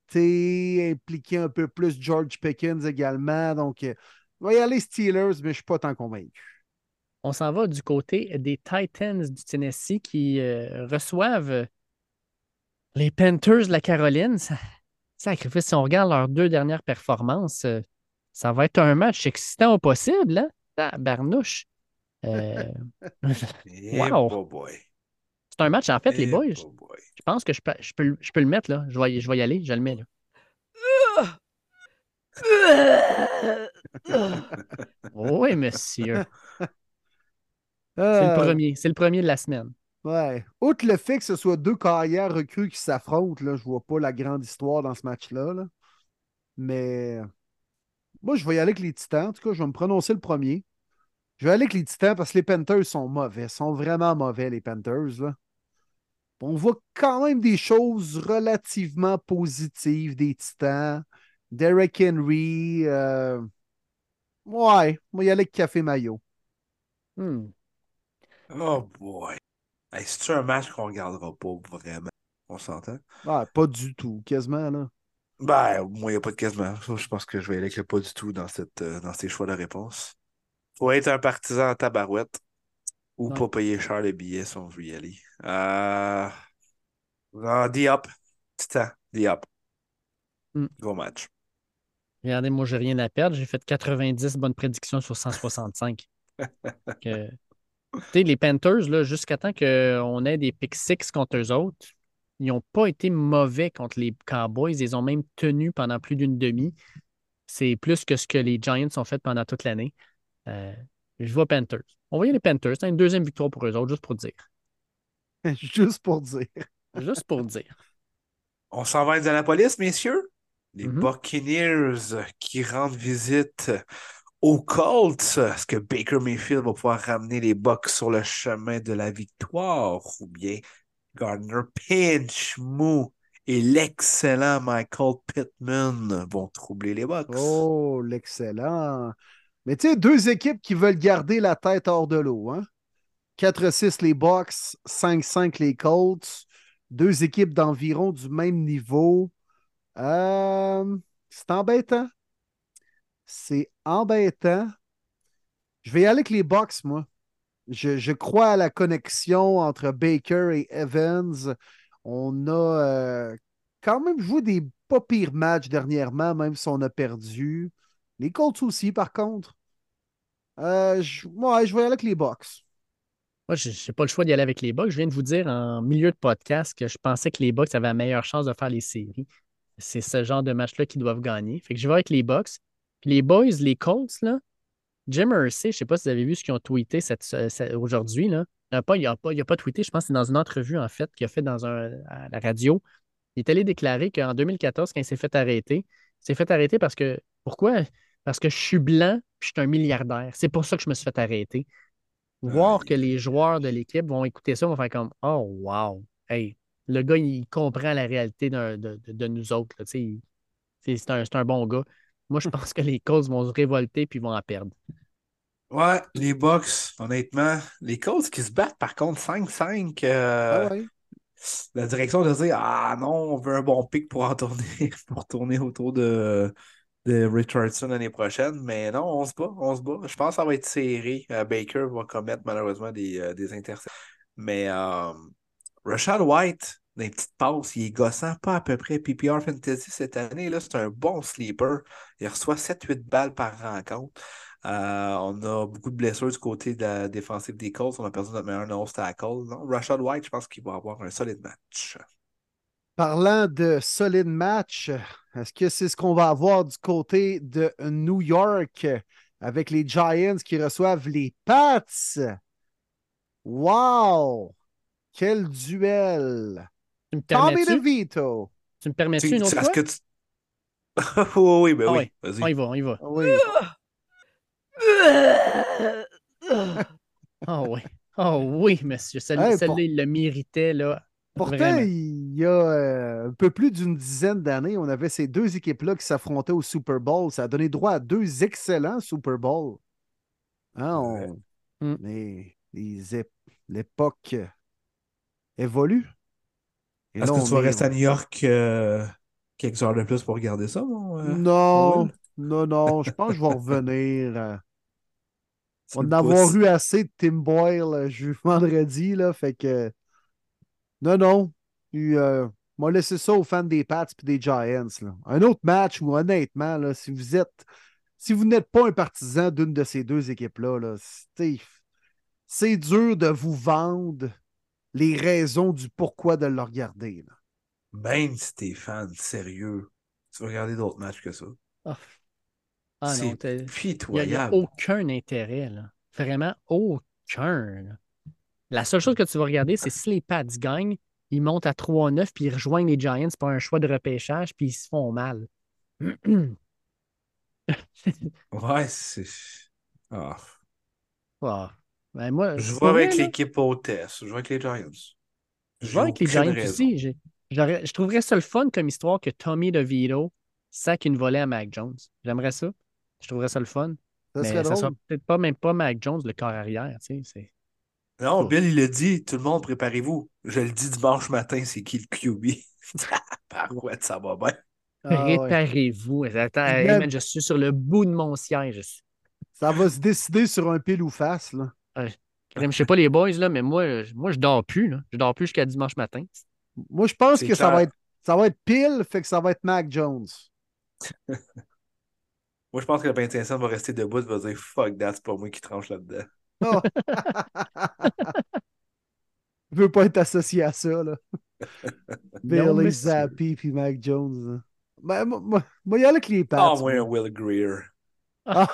impliquer un peu plus George Pickens également. Donc, euh, on va y aller Steelers, mais je ne suis pas tant convaincu. On s'en va du côté des Titans du Tennessee qui euh, reçoivent les Panthers de la Caroline. Ça, sacrifice, si on regarde leurs deux dernières performances, euh, ça va être un match excitant au possible, hein? Ah, barnouche. Euh, Eh, Wow. boy, boy. C'est un match, en fait, les Eh, boys. boy, boy. Je pense que je peux, je peux, le- je peux le mettre, là. Je vais, y- je vais y aller, je le mets, là. Oui, monsieur. C'est Euh, le premier. C'est le premier de la semaine. Ouais. Outre le fait que ce soit deux carrières recrues qui s'affrontent, là, je vois pas la grande histoire dans ce match-là. là. Mais moi, je vais y aller avec les Titans. En tout cas, je vais me prononcer le premier. Je vais aller avec les Titans parce que les Panthers sont mauvais. sont vraiment mauvais, les Panthers. là. On voit quand même des choses relativement positives des Titans. Derek Henry. euh, Ouais, moi, y aller avec Café Mayo. Hmm. Oh boy. Hey, C'est-tu un match qu'on regardera pas vraiment? On s'entend? Ah, pas du tout, quasiment, là. Ben, moi, il n'y a pas de quasiment. Je pense que je vais aller avec le pas du tout dans, cette, euh, dans ces choix de réponse. Faut être un partisan en tabarouette ou pas payer cher les billets si on veut y aller. Euh... Ah, Diop. Titan, Diop. Hmm. Gros match. Regardez, moi, j'ai rien à perdre. J'ai fait 90 bonnes prédictions sur 165. Que- Tu sais, les Panthers, là, jusqu'à temps qu'on ait des pick six contre eux autres, ils n'ont pas été mauvais contre les Cowboys. Ils ont même tenus pendant plus d'une demi. C'est plus que ce que les Giants ont fait pendant toute l'année. Euh, je vois Panthers. On va y aller Panthers. C'est une deuxième victoire pour eux autres, juste pour dire. Juste pour dire. Juste pour dire. On s'en va à Indianapolis, messieurs. Les Mhm. Buccaneers qui rendent visite aux Colts. Est-ce que Baker Mayfield va pouvoir ramener les Bucks sur le chemin de la victoire? Ou bien Gardner Pinch, Mou et l'excellent Michael Pittman vont troubler les Bucks? Oh, l'excellent. Mais tu sais, deux équipes qui veulent garder la tête hors de l'eau. Hein? 4-6 les Bucks, 5-5 les Colts. Deux équipes d'environ du même niveau. Euh, c'est embêtant. C'est embêtant. Je vais y aller avec les Bucks, moi. Je, je crois à la connexion entre Baker et Evans. On a euh, quand même joué des pas pires matchs dernièrement, même si on a perdu. Les Colts aussi, par contre. Euh, je, ouais, je vais aller avec les Bucks. Moi, je n'ai pas le choix d'y aller avec les Bucks. Je viens de vous dire en milieu de podcast que je pensais que les Bucks avaient la meilleure chance de faire les séries. C'est ce genre de match-là qu'ils doivent gagner. Fait que je vais avec les. Puis les Boys, les Colts, là, Jim Irsay, je ne sais pas si vous avez vu ce qu'ils ont tweeté cette- aujourd'hui. Là. Il n'a pas, pas, pas tweeté, je pense que c'est dans une entrevue, en fait, qu'il a fait dans un, à la radio. Il est allé déclarer qu'en 2014, quand il s'est fait arrêter, il s'est fait arrêter parce que. Pourquoi? Parce que je suis blanc puis je suis un milliardaire. C'est pour ça que je me suis fait arrêter. Voir que les joueurs de l'équipe vont écouter ça, vont faire comme Oh, wow! Hey, le gars, il comprend la réalité de, de- de nous autres. c'est un, un bon gars. Moi, je pense que les Colts vont se révolter puis vont en perdre. Ouais, les Bucks, honnêtement. Les Colts qui se battent, par contre, 5-5. euh, Ah ouais. la direction de dire Ah non, on veut un bon pic pour en tourner, pour tourner autour de, de Richardson l'année prochaine. Mais non, on se bat, on se bat. Je pense que ça va être serré. Euh, Baker va commettre malheureusement des, euh, des interceptions. Mais euh, Rashad White, les petites passes, il est gossant pas à peu près. PPR Fantasy cette année, c'est un bon sleeper. Il reçoit 7-8 balles par rencontre. On a beaucoup de blessures du côté de la défensive des Colts. On a perdu notre meilleur nose tackle. Rashad White, je pense qu'il va avoir un solide match. Parlant de solide match, est-ce que c'est ce qu'on va avoir du côté de New York avec les Giants qui reçoivent les Pats? Wow! Quel duel! Tu me Tommy? DeVito! Tu me permets-tu Tu- une autre fois? que tu... oui, oui, ben Ah oui. ouais. Vas-y. On y va, on y va. Oui. Ah oui. Ah oui, monsieur. Hey, Celle-là, pour- il le méritait, là. Pourtant, Vraiment. il y a euh, un peu plus d'une dizaine d'années, on avait ces deux équipes-là qui s'affrontaient au Super Bowl. Ça a donné droit à deux excellents Super Bowls. Hein, on- Mm. Mais l'époque évolue. Est-ce que tu vas est- rester à New York euh, quelques heures de plus pour regarder ça, mon, euh, Non, non, non, je pense que je vais revenir. On en avoir eu assez de Tim Boyle je- vendredi, là, fait que. Non, non. Puis, euh, m'a laissé ça aux fans des Pats et des Giants. là. Un autre match où, honnêtement, là, si vous êtes. Si vous n'êtes pas un partisan d'une de ces deux équipes-là, là, c'est c'est dur de vous vendre les raisons du pourquoi de le regarder. là. Même si t'es fan, sérieux, tu vas regarder d'autres matchs que ça. Ah, Ah non, C'est t'as- il n'y a, pitoyable. aucun intérêt, là. Vraiment aucun. là. La seule chose que tu vas regarder, c'est si les Pats gagnent, ils montent à 3-9 puis ils rejoignent les Giants pour un choix de repêchage puis ils se font mal. Ouais, c'est. Ben, moi, Je vrai, avec l'équipe hôtesse. Je vais avec les Giants. Je vais avec les Giants raison. aussi. Je trouverais ça le fun comme histoire que Tommy DeVito sac une volée à Mac Jones. J'aimerais ça. Je trouverais ça le fun. Ça mais serait ça drôle. sera peut-être pas même pas Mac Jones, le corps arrière. tu sais, c'est- Non, Bill, il a dit, tout le monde, préparez-vous. Je le dis dimanche matin, c'est qui le QB? Parouette, ça va bien. Ah ouais. Préparez-vous. Attends, hey, même- man, je suis sur le bout de mon siège. Ça va se décider sur un pile ou face. Là. Je sais pas les boys, là, mais moi, je- moi je dors plus. Là. Je dors plus jusqu'à dimanche matin. Moi, je pense que ça va, être, ça va être pile, fait que ça va être Mac Jones. Moi, je pense que le 25 cents va rester debout et va dire fuck that, c'est pas moi qui tranche là-dedans. Oh. Je veux pas être associé à ça. Là. Bailey. Zappi puis Mac Jones. là. Ben, moi, moi, moi, y aller avec les Ah, un moi. Will Greer. Ah.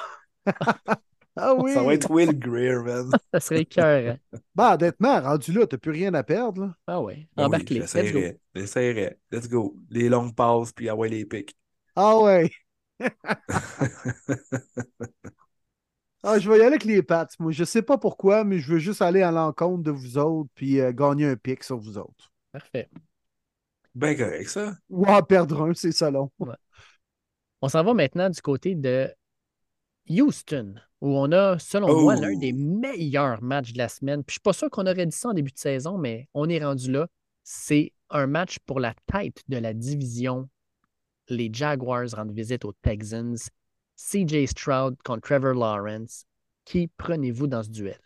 Ah oui. Ça va être Will Greer, man. Ça serait cœur. Ben, honnêtement, rendu là, t'as plus rien à perdre. Là. Ah ouais. Oui, Embarque-les. Let's go. j'essaierai. Let's go. Les longues passes, puis envoyer les pics. Ah ouais. Ah, je vais y aller avec les Pats. Moi, je sais pas pourquoi, mais je veux juste aller à l'encontre de vous autres puis euh, gagner un pic sur vous autres. Parfait. Ben correct, ça. Ou en perdre un, c'est ça long. On s'en va maintenant du côté de Houston, où on a, selon Oh. moi, l'un des meilleurs matchs de la semaine. Puis je suis pas sûr qu'on aurait dit ça en début de saison, mais on est rendu là. C'est un match pour la tête de la division. Les Jaguars rendent visite aux Texans. CJ Stroud contre Trevor Lawrence. Qui prenez-vous dans ce duel?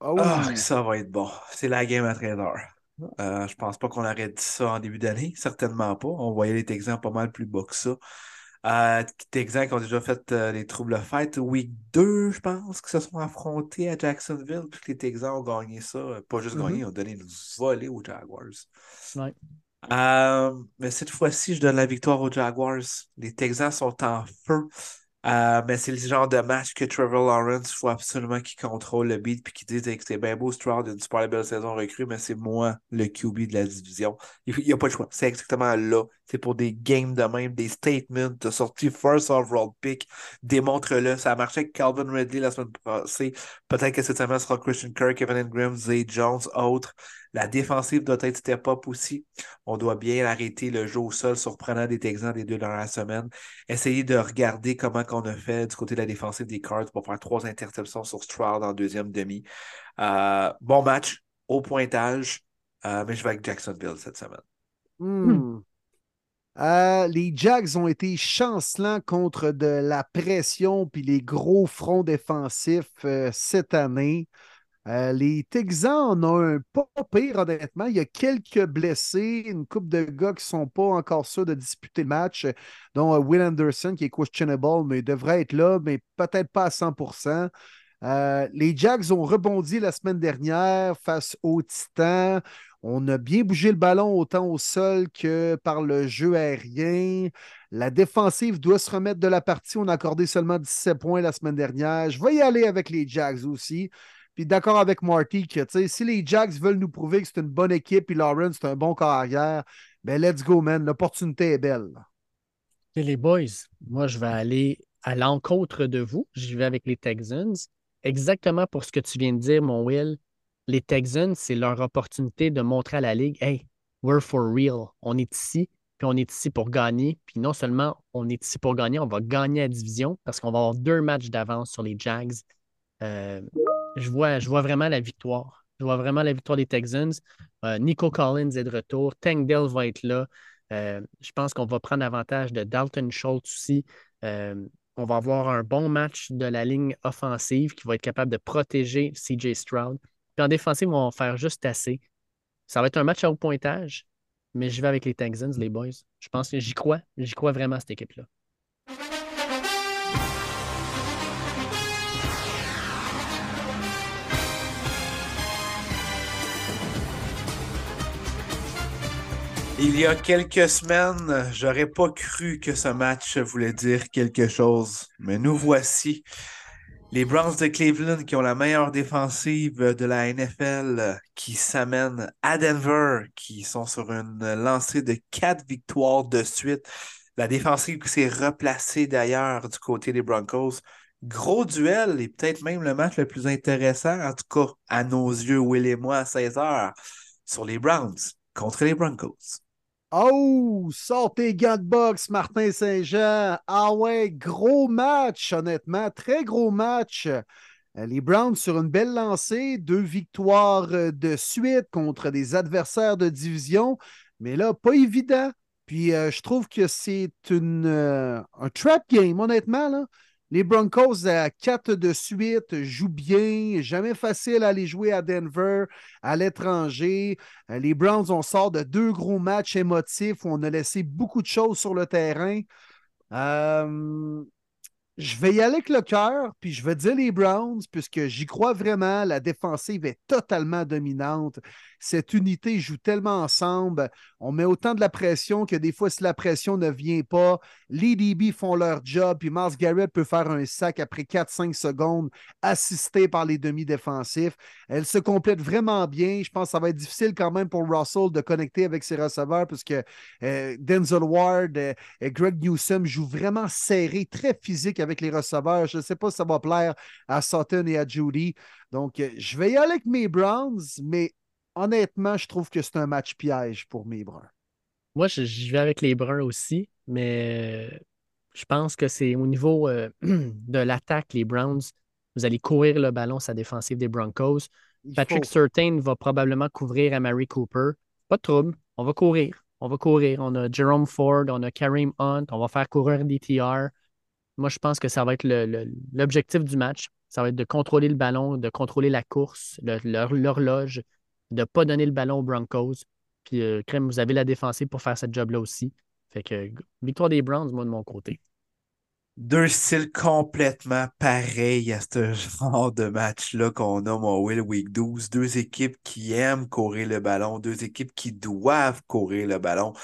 Ah oui. Ah, ça va être bon. C'est la game à 13 heures. Euh, je pense pas qu'on aurait dit ça en début d'année. Certainement pas. On voyait les Texans pas mal plus bas que ça. Euh, Texans qui ont déjà fait euh, les troubles fêtes. Week 2, je pense, qui se sont affrontés à Jacksonville. Puis les Texans ont gagné ça. Euh, Pas juste Mhm. gagné, ils ont donné une volée aux Jaguars. Ouais. Euh, mais cette fois-ci, je donne la victoire aux Jaguars. Les Texans sont en feu. Euh, mais c'est le genre de match que Trevor Lawrence, faut absolument qu'il contrôle le beat puis qu'il dise que c'est bien beau, Stroud, une super belle saison recrue, mais c'est moi le QB de la division. Il n'y a pas de choix. C'est exactement là. C'est pour des games de même, des statements. de sortie first overall pick. Démontre-le. Ça a marché avec Calvin Ridley la semaine passée. Peut-être que cette semaine sera Christian Kirk, Kevin Ingram, Zay Jones, autres. La défensive doit être step up aussi. On doit bien arrêter le jeu au sol surprenant des Texans des deux dernières semaines. Essayer de regarder comment qu'on a fait du côté de la défensive des Cards pour faire trois interceptions sur Stroud en deuxième demi. Euh, bon match, au pointage, euh, mais je vais avec Jacksonville cette semaine. Hmm. Euh, les Jags ont été chancelants contre de la pression puis les gros fronts défensifs cette année. Euh, les Texans en ont un pas pire, honnêtement. Il y a quelques blessés, une couple de gars qui ne sont pas encore sûrs de disputer le match, dont euh, Will Anderson, qui est questionable, mais devrait être là, mais peut-être pas à 100% Euh, les Jags ont rebondi la semaine dernière face aux Titans. On a bien bougé le ballon autant au sol que par le jeu aérien. La défensive doit se remettre de la partie. On a accordé seulement 17 points la semaine dernière. Je vais y aller avec les Jags aussi. Puis d'accord avec Marty que si les Jags veulent nous prouver que c'est une bonne équipe et Lawrence c'est un bon corps arrière, ben let's go, man. L'opportunité est belle. Les boys, moi, je vais aller à l'encontre de vous. J'y vais avec les Texans. Exactement pour ce que tu viens de dire, mon Will. Les Texans, c'est leur opportunité de montrer à la Ligue Hey, we're for real. On est ici, puis on est ici pour gagner. Puis non seulement on est ici pour gagner, on va gagner la division parce qu'on va avoir deux matchs d'avance sur les Jags. Euh, je, vois, je vois vraiment la victoire. Je vois vraiment la victoire des Texans. Euh, Nico Collins est de retour. Tank Dell va être là. Euh, je pense qu'on va prendre avantage de Dalton Schultz aussi. On va avoir un bon match de la ligne offensive qui va être capable de protéger CJ Stroud. Puis en défensive, on va faire juste assez. Ça va être un match à haut pointage, mais je vais avec les Texans, les boys. Je pense que j'y crois. J'y crois vraiment à cette équipe-là. Il y a quelques semaines, j'aurais pas cru que ce match voulait dire quelque chose, mais nous voici. Les Browns de Cleveland qui ont la meilleure défensive de la NFL qui s'amènent à Denver, qui sont sur une lancée de quatre victoires de suite. La défensive s'est replacée d'ailleurs du côté des Broncos. Gros duel et peut-être même le match le plus intéressant, en tout cas à nos yeux, Will et moi, à 16 heures, sur les Browns contre les Broncos. Oh, sort tes Martin Saint-Jean. Ah ouais, gros match, honnêtement. Très gros match. Euh, les Browns sur une belle lancée, deux victoires euh, de suite contre des adversaires de division, mais là, pas évident. Puis euh, je trouve que c'est un trap game, honnêtement. Là. Les Broncos à quatre de suite jouent bien, jamais facile à aller jouer à Denver, à l'étranger. Les Browns, on sort de deux gros matchs émotifs où on a laissé beaucoup de choses sur le terrain. Euh, je vais y aller avec le cœur, puis je vais dire les Browns, puisque j'y crois vraiment. La défensive est totalement dominante. Cette unité joue tellement ensemble. On met autant de la pression que des fois, si la pression ne vient pas, les DB font leur job, puis Mars Garrett peut faire un sac après 4-5 secondes, assisté par les demi-défensifs. Elle se complète vraiment bien. Je pense que ça va être difficile quand même pour Russell de connecter avec ses receveurs, puisque euh, Denzel Ward euh, et Greg Newsom jouent vraiment serré, très physique avec les receveurs. Je ne sais pas si ça va plaire à Sutton et à Judy. Donc, euh, je vais y aller avec mes Browns, mais honnêtement, je trouve que c'est un match piège pour mes Bruns. Moi, je, vais avec les Bruns aussi, mais euh, je pense que c'est au niveau euh, de l'attaque, les Browns, vous allez courir le ballon, sa défensive des Broncos. Patrick Surtain va probablement couvrir à Mary Cooper. Pas de trouble, on va courir. On va courir. On a Jerome Ford, on a Kareem Hunt, on va faire courir DTR. Moi, je pense que ça va être l'objectif du match. Ça va être de contrôler le ballon, de contrôler la course, l'horloge, de ne pas donner le ballon aux Broncos. Puis, euh, Crème, vous avez la défensive pour faire ce job-là aussi. Fait que victoire des Browns, moi, de mon côté. Deux styles complètement pareils à ce genre de match-là qu'on a, mon Will, Week 12. Deux équipes qui aiment courir le ballon, deux équipes qui doivent courir le ballon.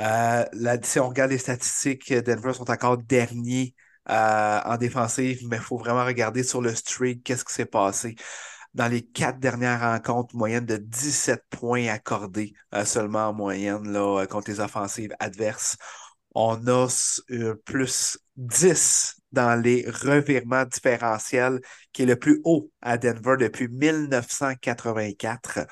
Euh, si on regarde les statistiques, Denver sont encore derniers euh, en défensive, mais il faut vraiment regarder sur le streak qu'est-ce qui s'est passé. Dans les quatre dernières rencontres, moyenne de 17 points accordés euh, seulement en moyenne là, contre les offensives adverses. On a plus 10 dans les revirements différentiels, qui est le plus haut à Denver depuis 1984.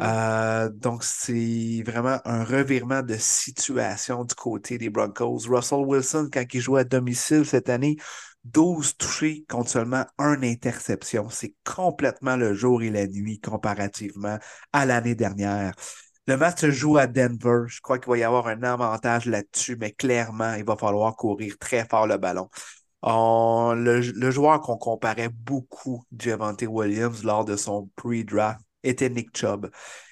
Euh, donc, c'est vraiment un revirement de situation du côté des Broncos. Russell Wilson, quand il joue à domicile cette année, 12 touchés contre seulement une interception. C'est complètement le jour et la nuit comparativement à l'année dernière. Le match se joue à Denver. Je crois qu'il va y avoir un avantage là-dessus, mais clairement, il va falloir courir très fort le ballon. le, le, joueur qu'on comparait beaucoup, Javante Williams, lors de son pre-draft, était Nick Chubb.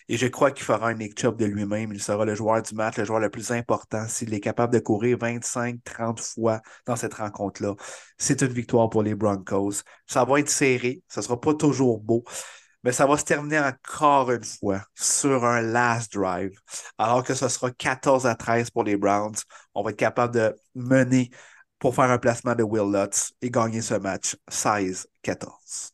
Et je crois qu'il fera un Nick Chubb de lui-même. Il sera le joueur du match, le joueur le plus important s'il est capable de courir 25-30 fois dans cette rencontre-là. C'est une victoire pour les Broncos. Ça va être serré, ça ne sera pas toujours beau, mais ça va se terminer encore une fois sur un last drive. Alors que ce sera 14 à 13 pour les Browns. On va être capable de mener pour faire un placement de Will Lutz et gagner ce match 16-14.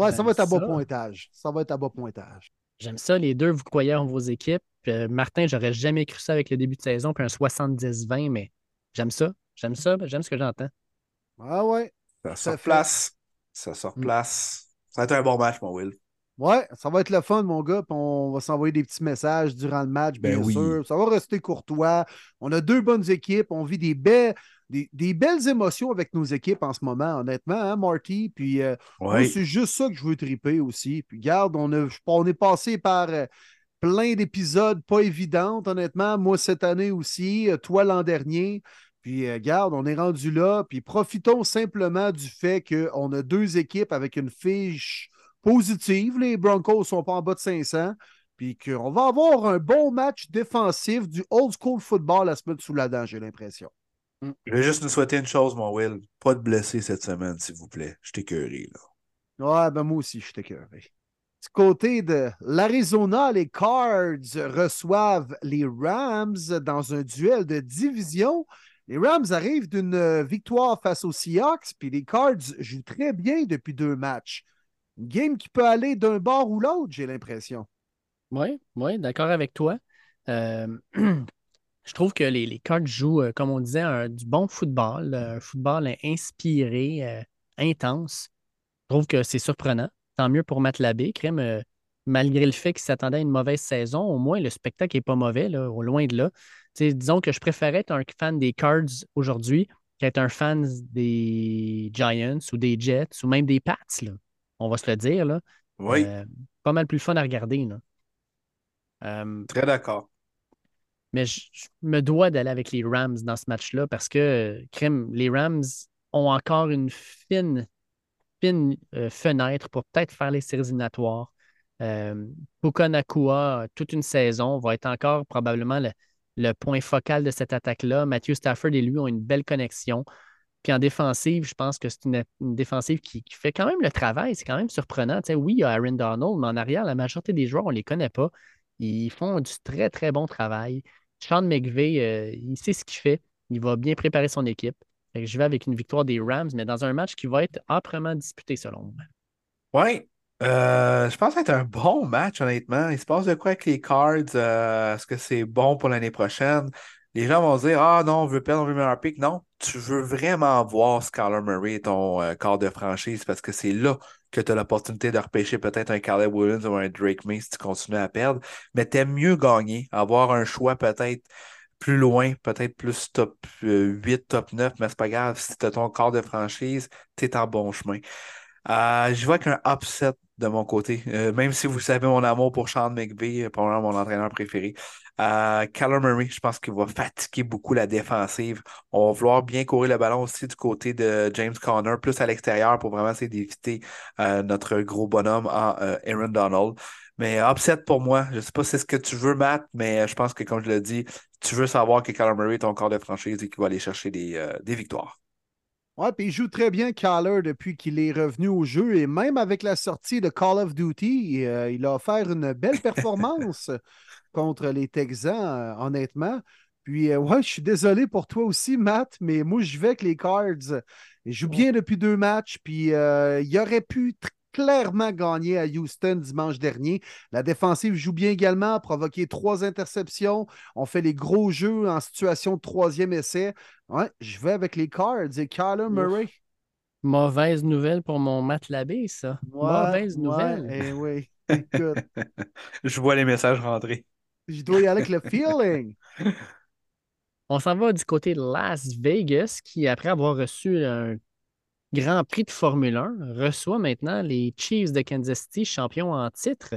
Ouais, ça va être à bas pointage. Ça va être à bas pointage. J'aime ça. Les deux, vous croyez en vos équipes. Euh, Martin, j'aurais jamais cru ça avec le début de saison, puis un 70-20, mais j'aime ça. J'aime ça. J'aime ce que j'entends. Ah ouais. Ça sort place. Ça sort mm. place. Ça va être un bon match, mon Will. Ouais, ça va être le fun, mon gars. on va s'envoyer des petits messages durant le match, ben bien sûr. Ça va rester courtois. On a deux bonnes équipes. On vit des belles, des, belles émotions avec nos équipes en ce moment, honnêtement, hein, Marty? Puis euh, c'est juste ça que je veux triper aussi. Puis garde, on, a, on est passé par euh, plein d'épisodes pas évidents, honnêtement. Moi, cette année aussi, euh, toi l'an dernier. Puis, garde, on est rendu là. Puis, profitons simplement du fait qu'on a deux équipes avec une fiche positive. Les Broncos ne sont pas en bas de 500. Puis qu'on va avoir un bon match défensif du old school football à se mettre sous la dent, j'ai l'impression. Mm. Je vais juste nous souhaiter une chose, mon Will. Pas de blessés cette semaine, s'il vous plaît. Je t'écœuré, là. Ouais, ben moi aussi, je t'écœuré. Du côté de l'Arizona, les Cards reçoivent les Rams dans un duel de division. Les Rams arrivent d'une victoire face aux Seahawks, puis les Cards jouent très bien depuis deux matchs. Une game qui peut aller d'un bord ou l'autre, j'ai l'impression. Oui, oui, d'accord avec toi. Euh, je trouve que les, les Cards jouent, euh, comme on disait, du bon football, euh, un football inspiré, euh, intense. Je trouve que c'est surprenant. Tant mieux pour Matt Labbé. Crème, malgré le fait qu'il s'attendait à une mauvaise saison, au moins le spectacle n'est pas mauvais, là, au loin de là. disons que je préférais être un fan des Cards aujourd'hui qu'être un fan des Giants ou des Jets ou même des Pats, là, on va se le dire. Là, Oui, Euh, pas mal plus fun à regarder. Là. Euh, très d'accord. Mais je, me dois d'aller avec les Rams dans ce match-là parce que, crème, les Rams ont encore une fine, fine euh, fenêtre pour peut-être faire les séries éliminatoires. Euh, toute une saison, va être encore probablement le, point focal de cette attaque-là. Matthew Stafford et lui ont une belle connexion. Puis en défensive, je pense que c'est une, défensive qui, fait quand même le travail. C'est quand même surprenant. Oui, il y a Aaron Donald, mais en arrière, la majorité des joueurs, on ne les connaît pas. Ils font du très, très bon travail. Sean McVay, euh, il sait ce qu'il fait. Il va bien préparer son équipe. Je vais avec une victoire des Rams, mais dans un match qui va être âprement disputé, selon moi. Oui, euh, je pense que être un bon match, honnêtement. Il se passe de quoi avec les Cards? Euh, Est-ce que c'est bon pour l'année prochaine? Les gens vont dire Ah non, on veut perdre, on veut meilleur pick. Non, tu veux vraiment voir Skyler Murray, ton quart de franchise, parce que c'est là que tu as l'opportunité de repêcher peut-être un Caleb Williams ou un Drake May si tu continues à perdre. Mais t'aimes mieux gagner, avoir un choix peut-être plus loin, peut-être plus top euh, 8, top 9, mais c'est pas grave. Si tu as ton quart de franchise, tu es en bon chemin. Euh, je vois qu'un upset de mon côté, Euh, même si vous savez mon amour pour Sean McVay, euh, probablement mon entraîneur préféré. Euh, Kyler Murray, je pense qu'il va fatiguer beaucoup la défensive. On va vouloir bien courir le ballon aussi du côté de James Conner, plus à l'extérieur pour vraiment essayer d'éviter euh, notre gros bonhomme en euh, Aaron Donald. Mais upset pour moi, je ne sais pas si c'est ce que tu veux, Matt, mais je pense que, comme je l'ai dit, tu veux savoir que Kyler Murray est ton corps de franchise et qu'il va aller chercher euh, des victoires. Ouais, puis il joue très bien Kyler depuis qu'il est revenu au jeu et même avec la sortie de Call of Duty, euh, il a offert une belle performance contre les Texans, euh, honnêtement. Puis, euh, ouais, je suis désolé pour toi aussi, Matt, mais moi, je vais avec les Cards. Ils jouent bien depuis deux matchs, puis il aurait pu clairement gagner à Houston dimanche dernier. La défensive joue bien également, a provoqué trois interceptions. On fait les gros jeux en situation de troisième essai. Ouais, je vais avec les Cards et Kyler Murray. Mauvaise nouvelle pour mon Matt Labbé, ça. Ouais, Mauvaise ouais, nouvelle. eh oui, écoute, Je vois les messages rentrer. je dois y aller avec le feeling. On s'en va du côté de Las Vegas, qui, après avoir reçu un Grand Prix de Formule 1, reçoit maintenant les Chiefs de Kansas City, champions en titre.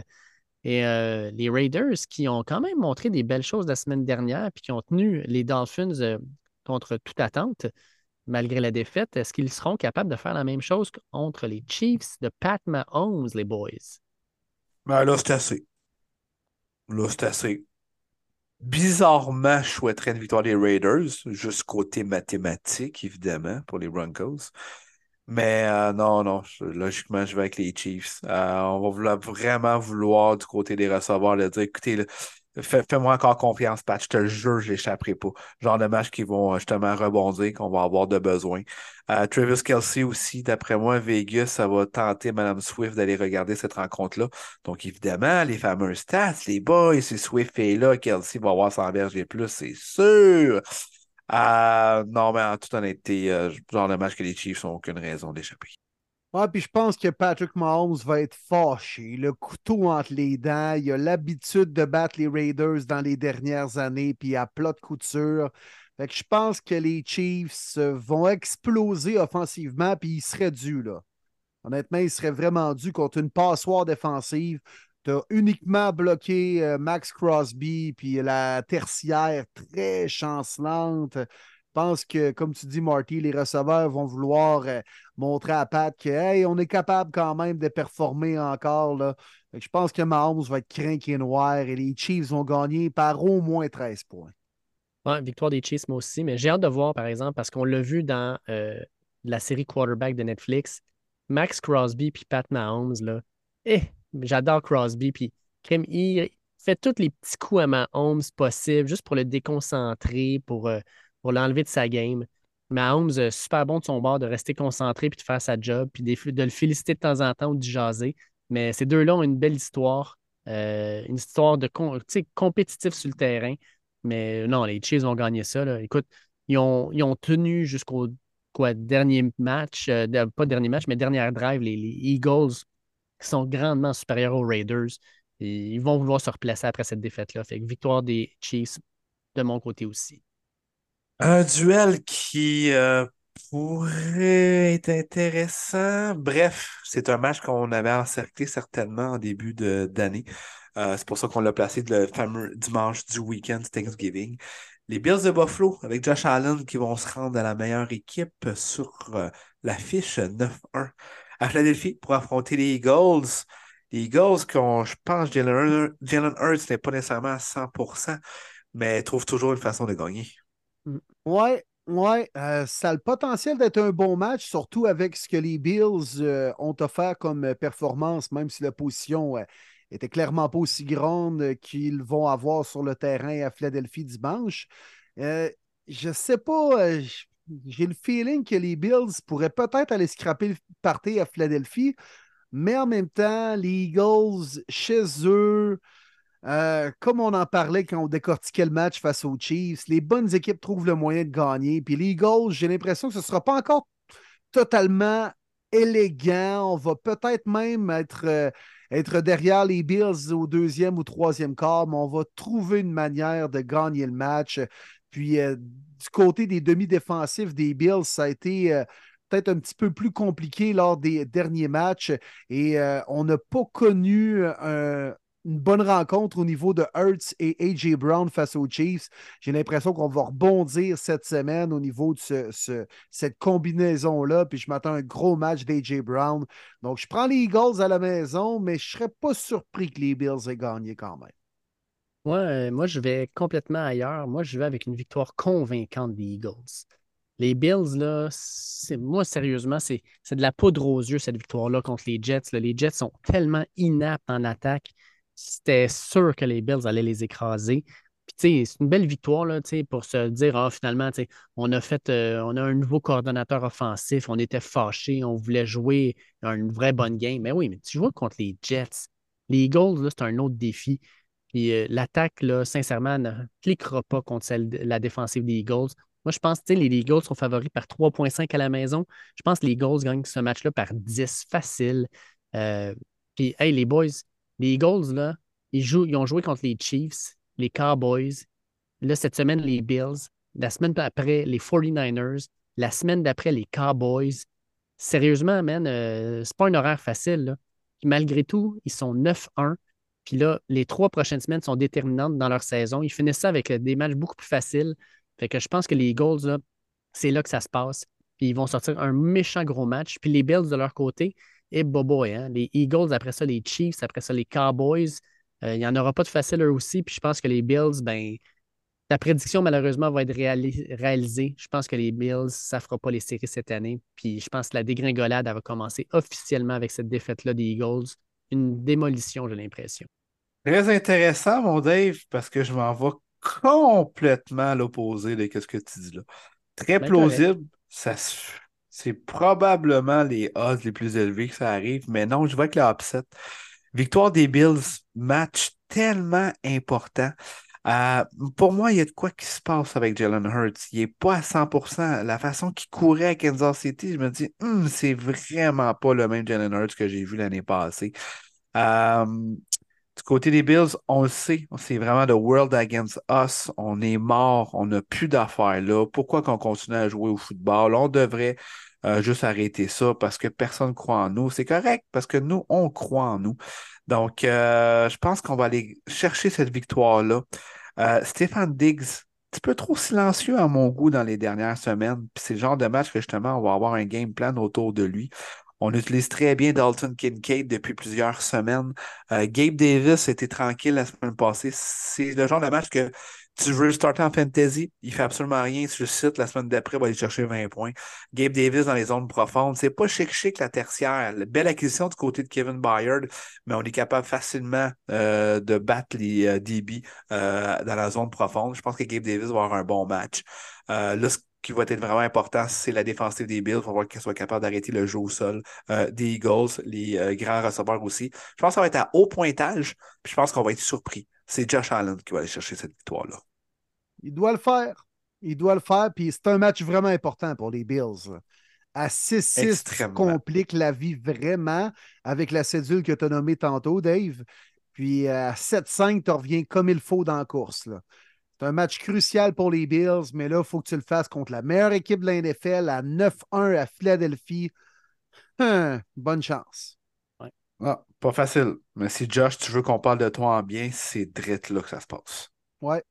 Et euh, les Raiders, qui ont quand même montré des belles choses la semaine dernière, puis qui ont tenu les Dolphins euh, contre toute attente, malgré la défaite, est-ce qu'ils seront capables de faire la même chose contre les Chiefs de Pat Mahomes, les boys? Ben là, c'est assez. Là, c'est assez. Bizarrement, je souhaiterais une victoire des Raiders, juste côté mathématique, évidemment, pour les Broncos. Mais euh, non, non, logiquement, je vais avec les Chiefs. Euh, on va vouloir- vraiment vouloir du côté des receveurs le dire, écoutez, là, fais- fais-moi encore confiance, Pat, je te jure, je l'échapperai pas. Genre de match qui vont euh, justement rebondir, qu'on va avoir de besoin. Travis Kelsey aussi, d'après moi, Vegas, ça va tenter Madame Swift d'aller regarder cette rencontre-là. Donc, évidemment, les fameux stats, les boys, si Swift est là, Kelsey va avoir 100 verges et plus, c'est sûr. Euh, non, mais en toute honnêteté, euh, genre de match que les Chiefs n'ont aucune raison d'échapper. Ouais, puis je pense que Patrick Mahomes va être fâché, le couteau entre les dents. Il a l'habitude de battre les Raiders dans les dernières années, puis à plat de couture. Fait que je pense que les Chiefs euh, vont exploser offensivement, puis ils seraient dus, là. Honnêtement, ils seraient vraiment dus contre une passoire défensive. Tu as uniquement bloqué euh, Max Crosby, puis la tertiaire très chancelante. Je pense que, comme tu dis, Marty, les receveurs vont vouloir euh, montrer à Pat que hey, on est capable quand même de performer encore. Là. Je pense que Mahomes va être craqué noir et les Chiefs vont gagner par au moins 13 points. Ouais, victoire des Chiefs, moi aussi, mais j'ai hâte de voir, par exemple, parce qu'on l'a vu dans euh, la série Quarterback de Netflix, Max Crosby puis Pat Mahomes, là. Eh, j'adore Crosby, puis crème, il fait tous les petits coups à Mahomes possibles, juste pour le déconcentrer, pour, euh, pour l'enlever de sa game. Mahomes, euh, super bon de son bord de rester concentré puis de faire sa job, puis de le féliciter de temps en temps ou de jaser. Mais ces deux-là ont une belle histoire, euh, une histoire de compétitif sur le terrain. Mais non, les Chiefs ont gagné ça. là. Écoute, ils ont, tenu jusqu'au dernier match, euh, pas dernier match, mais dernière drive, les Eagles qui sont grandement supérieurs aux Raiders. Et ils vont vouloir se replacer après cette défaite-là. Fait victoire des Chiefs de mon côté aussi. Un duel qui euh, pourrait être intéressant. Bref, c'est un match qu'on avait encerclé certainement en début d'année. Euh, c'est pour ça qu'on l'a placé le fameux dimanche du week-end Thanksgiving. Les Bills de Buffalo avec Josh Allen qui vont se rendre à la meilleure équipe sur euh, la fiche 9-1 à Philadelphie pour affronter les Eagles. Les Eagles, qu'on, je pense, Jalen Jalen Hurts n'est pas nécessairement à 100%, mais trouve toujours une façon de gagner. Ouais, ouais, euh, ça a le potentiel d'être un bon match, surtout avec ce que les Bills euh, ont offert comme euh, performance, même si la position euh, était clairement pas aussi grande qu'ils vont avoir sur le terrain à Philadelphie dimanche. Je sais pas, j'ai le feeling que les Bills pourraient peut-être aller scraper le party à Philadelphie, mais en même temps, les Eagles, chez eux, euh, comme on en parlait quand on décortiquait le match face aux Chiefs, les bonnes équipes trouvent le moyen de gagner. Puis les Eagles, j'ai l'impression que ce ne sera pas encore totalement élégant. On va peut-être même être, euh, être derrière les Bills au deuxième ou troisième quart, mais on va trouver une manière de gagner le match. Puis euh, du côté des demi-défensifs des Bills, ça a été euh, peut-être un petit peu plus compliqué lors des derniers matchs et euh, on n'a pas connu un une bonne rencontre au niveau de Hurts et A.J. Brown face aux Chiefs. J'ai l'impression qu'on va rebondir cette semaine au niveau de ce, ce, cette combinaison-là. Puis je m'attends à un gros match d'A.J. Brown. Donc, je prends les Eagles à la maison, mais je ne serais pas surpris que les Bills aient gagné quand même. Moi, euh, moi, je vais complètement ailleurs. Moi, je vais avec une victoire convaincante des Eagles. Les Bills, là, moi, sérieusement, c'est, de la poudre aux yeux, cette victoire-là contre les Jets. Les Jets sont tellement inaptes en attaque. C'était sûr que les Bills allaient les écraser. Puis, tu sais, c'est une belle victoire, là, tu sais, pour se dire, ah, finalement, tu sais, on a fait, euh, on a un nouveau coordonnateur offensif, on était fâchés, on voulait jouer une vraie bonne game. Mais oui, mais tu joues contre les Jets. Les Eagles, là, c'est un autre défi. Puis euh, l'attaque, là, sincèrement, ne cliquera pas contre la défensive des Eagles. Moi, je pense que les Eagles sont favoris par 3,5 à la maison. Je pense que les Eagles gagnent ce match-là par 10 facile. Euh, puis, hey, les boys, les Eagles, là, ils, jouent, ils ont joué contre les Chiefs, les Cowboys. Là, cette semaine, les Bills. La semaine après, les 49ers. La semaine d'après, les Cowboys. Sérieusement, man, euh, c'est pas un horaire facile. Malgré tout, ils sont 9-1. Puis là, les trois prochaines semaines sont déterminantes dans leur saison. Ils finissent ça avec euh, des matchs beaucoup plus faciles. Fait que je pense que les Eagles, c'est là que ça se passe. Puis ils vont sortir un méchant gros match. Puis les Bills de leur côté, et bobo, hein? Les Eagles, après ça, les Chiefs, après ça, les Cowboys. Euh, il n'y en aura pas de facile eux aussi. Puis je pense que les Bills, ben, ta prédiction, malheureusement, va être réali- réalisée. Je pense que les Bills, ça ne fera pas les séries cette année. Puis je pense que la dégringolade, va commencer officiellement avec cette défaite-là des Eagles. Une démolition, j'ai l'impression. Très intéressant, mon Dave, parce que je m'en vais complètement à l'opposé de ce que tu dis là. Très Ben, plausible. Ça, c'est probablement les odds les plus élevés que ça arrive, mais non, je vais avec le upset. Victoire des Bills, match tellement important. Euh, pour moi, il y a de quoi qui se passe avec Jalen Hurts. Il n'est pas à 100%. La façon qu'il courait à Kansas City, je me dis, Hum, c'est vraiment pas le même Jalen Hurts que j'ai vu l'année passée. Euh, du côté des Bills, on le sait, c'est vraiment the world against us. On est mort, on n'a plus d'affaires là. Pourquoi qu'on continue à jouer au football? On devrait euh, juste arrêter ça parce que personne ne croit en nous. C'est correct parce que nous, on croit en nous. Donc, euh, je pense qu'on va aller chercher cette victoire-là. Stéphane Diggs, un petit peu trop silencieux à mon goût dans les dernières semaines. C'est le genre de match que justement, on va avoir un game plan autour de lui. On utilise très bien Dalton Kincaid depuis plusieurs semaines. Euh, Gabe Davis était tranquille la semaine passée. C'est le genre de match que tu veux starter en fantasy, il fait absolument rien sur le site. La semaine d'après, il va aller chercher 20 points. Gabe Davis dans les zones profondes. C'est pas chic-chic la tertiaire. Belle acquisition du côté de Kevin Byard, mais on est capable facilement euh, de battre les euh, DB dans la zone profonde. Je pense que Gabe Davis va avoir un bon match. Qui va être vraiment important, c'est la défensive des Bills. Il va voir qu'elle soit capable d'arrêter le jeu au sol euh, des Eagles, les euh, grands receveurs aussi. Je pense que ça va être à haut pointage, puis je pense qu'on va être surpris. C'est Josh Allen qui va aller chercher cette victoire-là. Il doit le faire. Il doit le faire. Puis c'est un match vraiment important pour les Bills. À 6-6, tu Extrêmement. compliques la vie vraiment avec la cédule que tu as nommée tantôt, Dave. Puis à 7-5, tu reviens comme il faut dans la course. Là. C'est un match crucial pour les Bills, mais là, il faut que tu le fasses contre la meilleure équipe de la NFL à 9-1 à Philadelphie. Hum, bonne chance. Ah, pas facile. Mais si Josh, tu veux qu'on parle de toi en bien, c'est drette là que ça se passe. Ouais.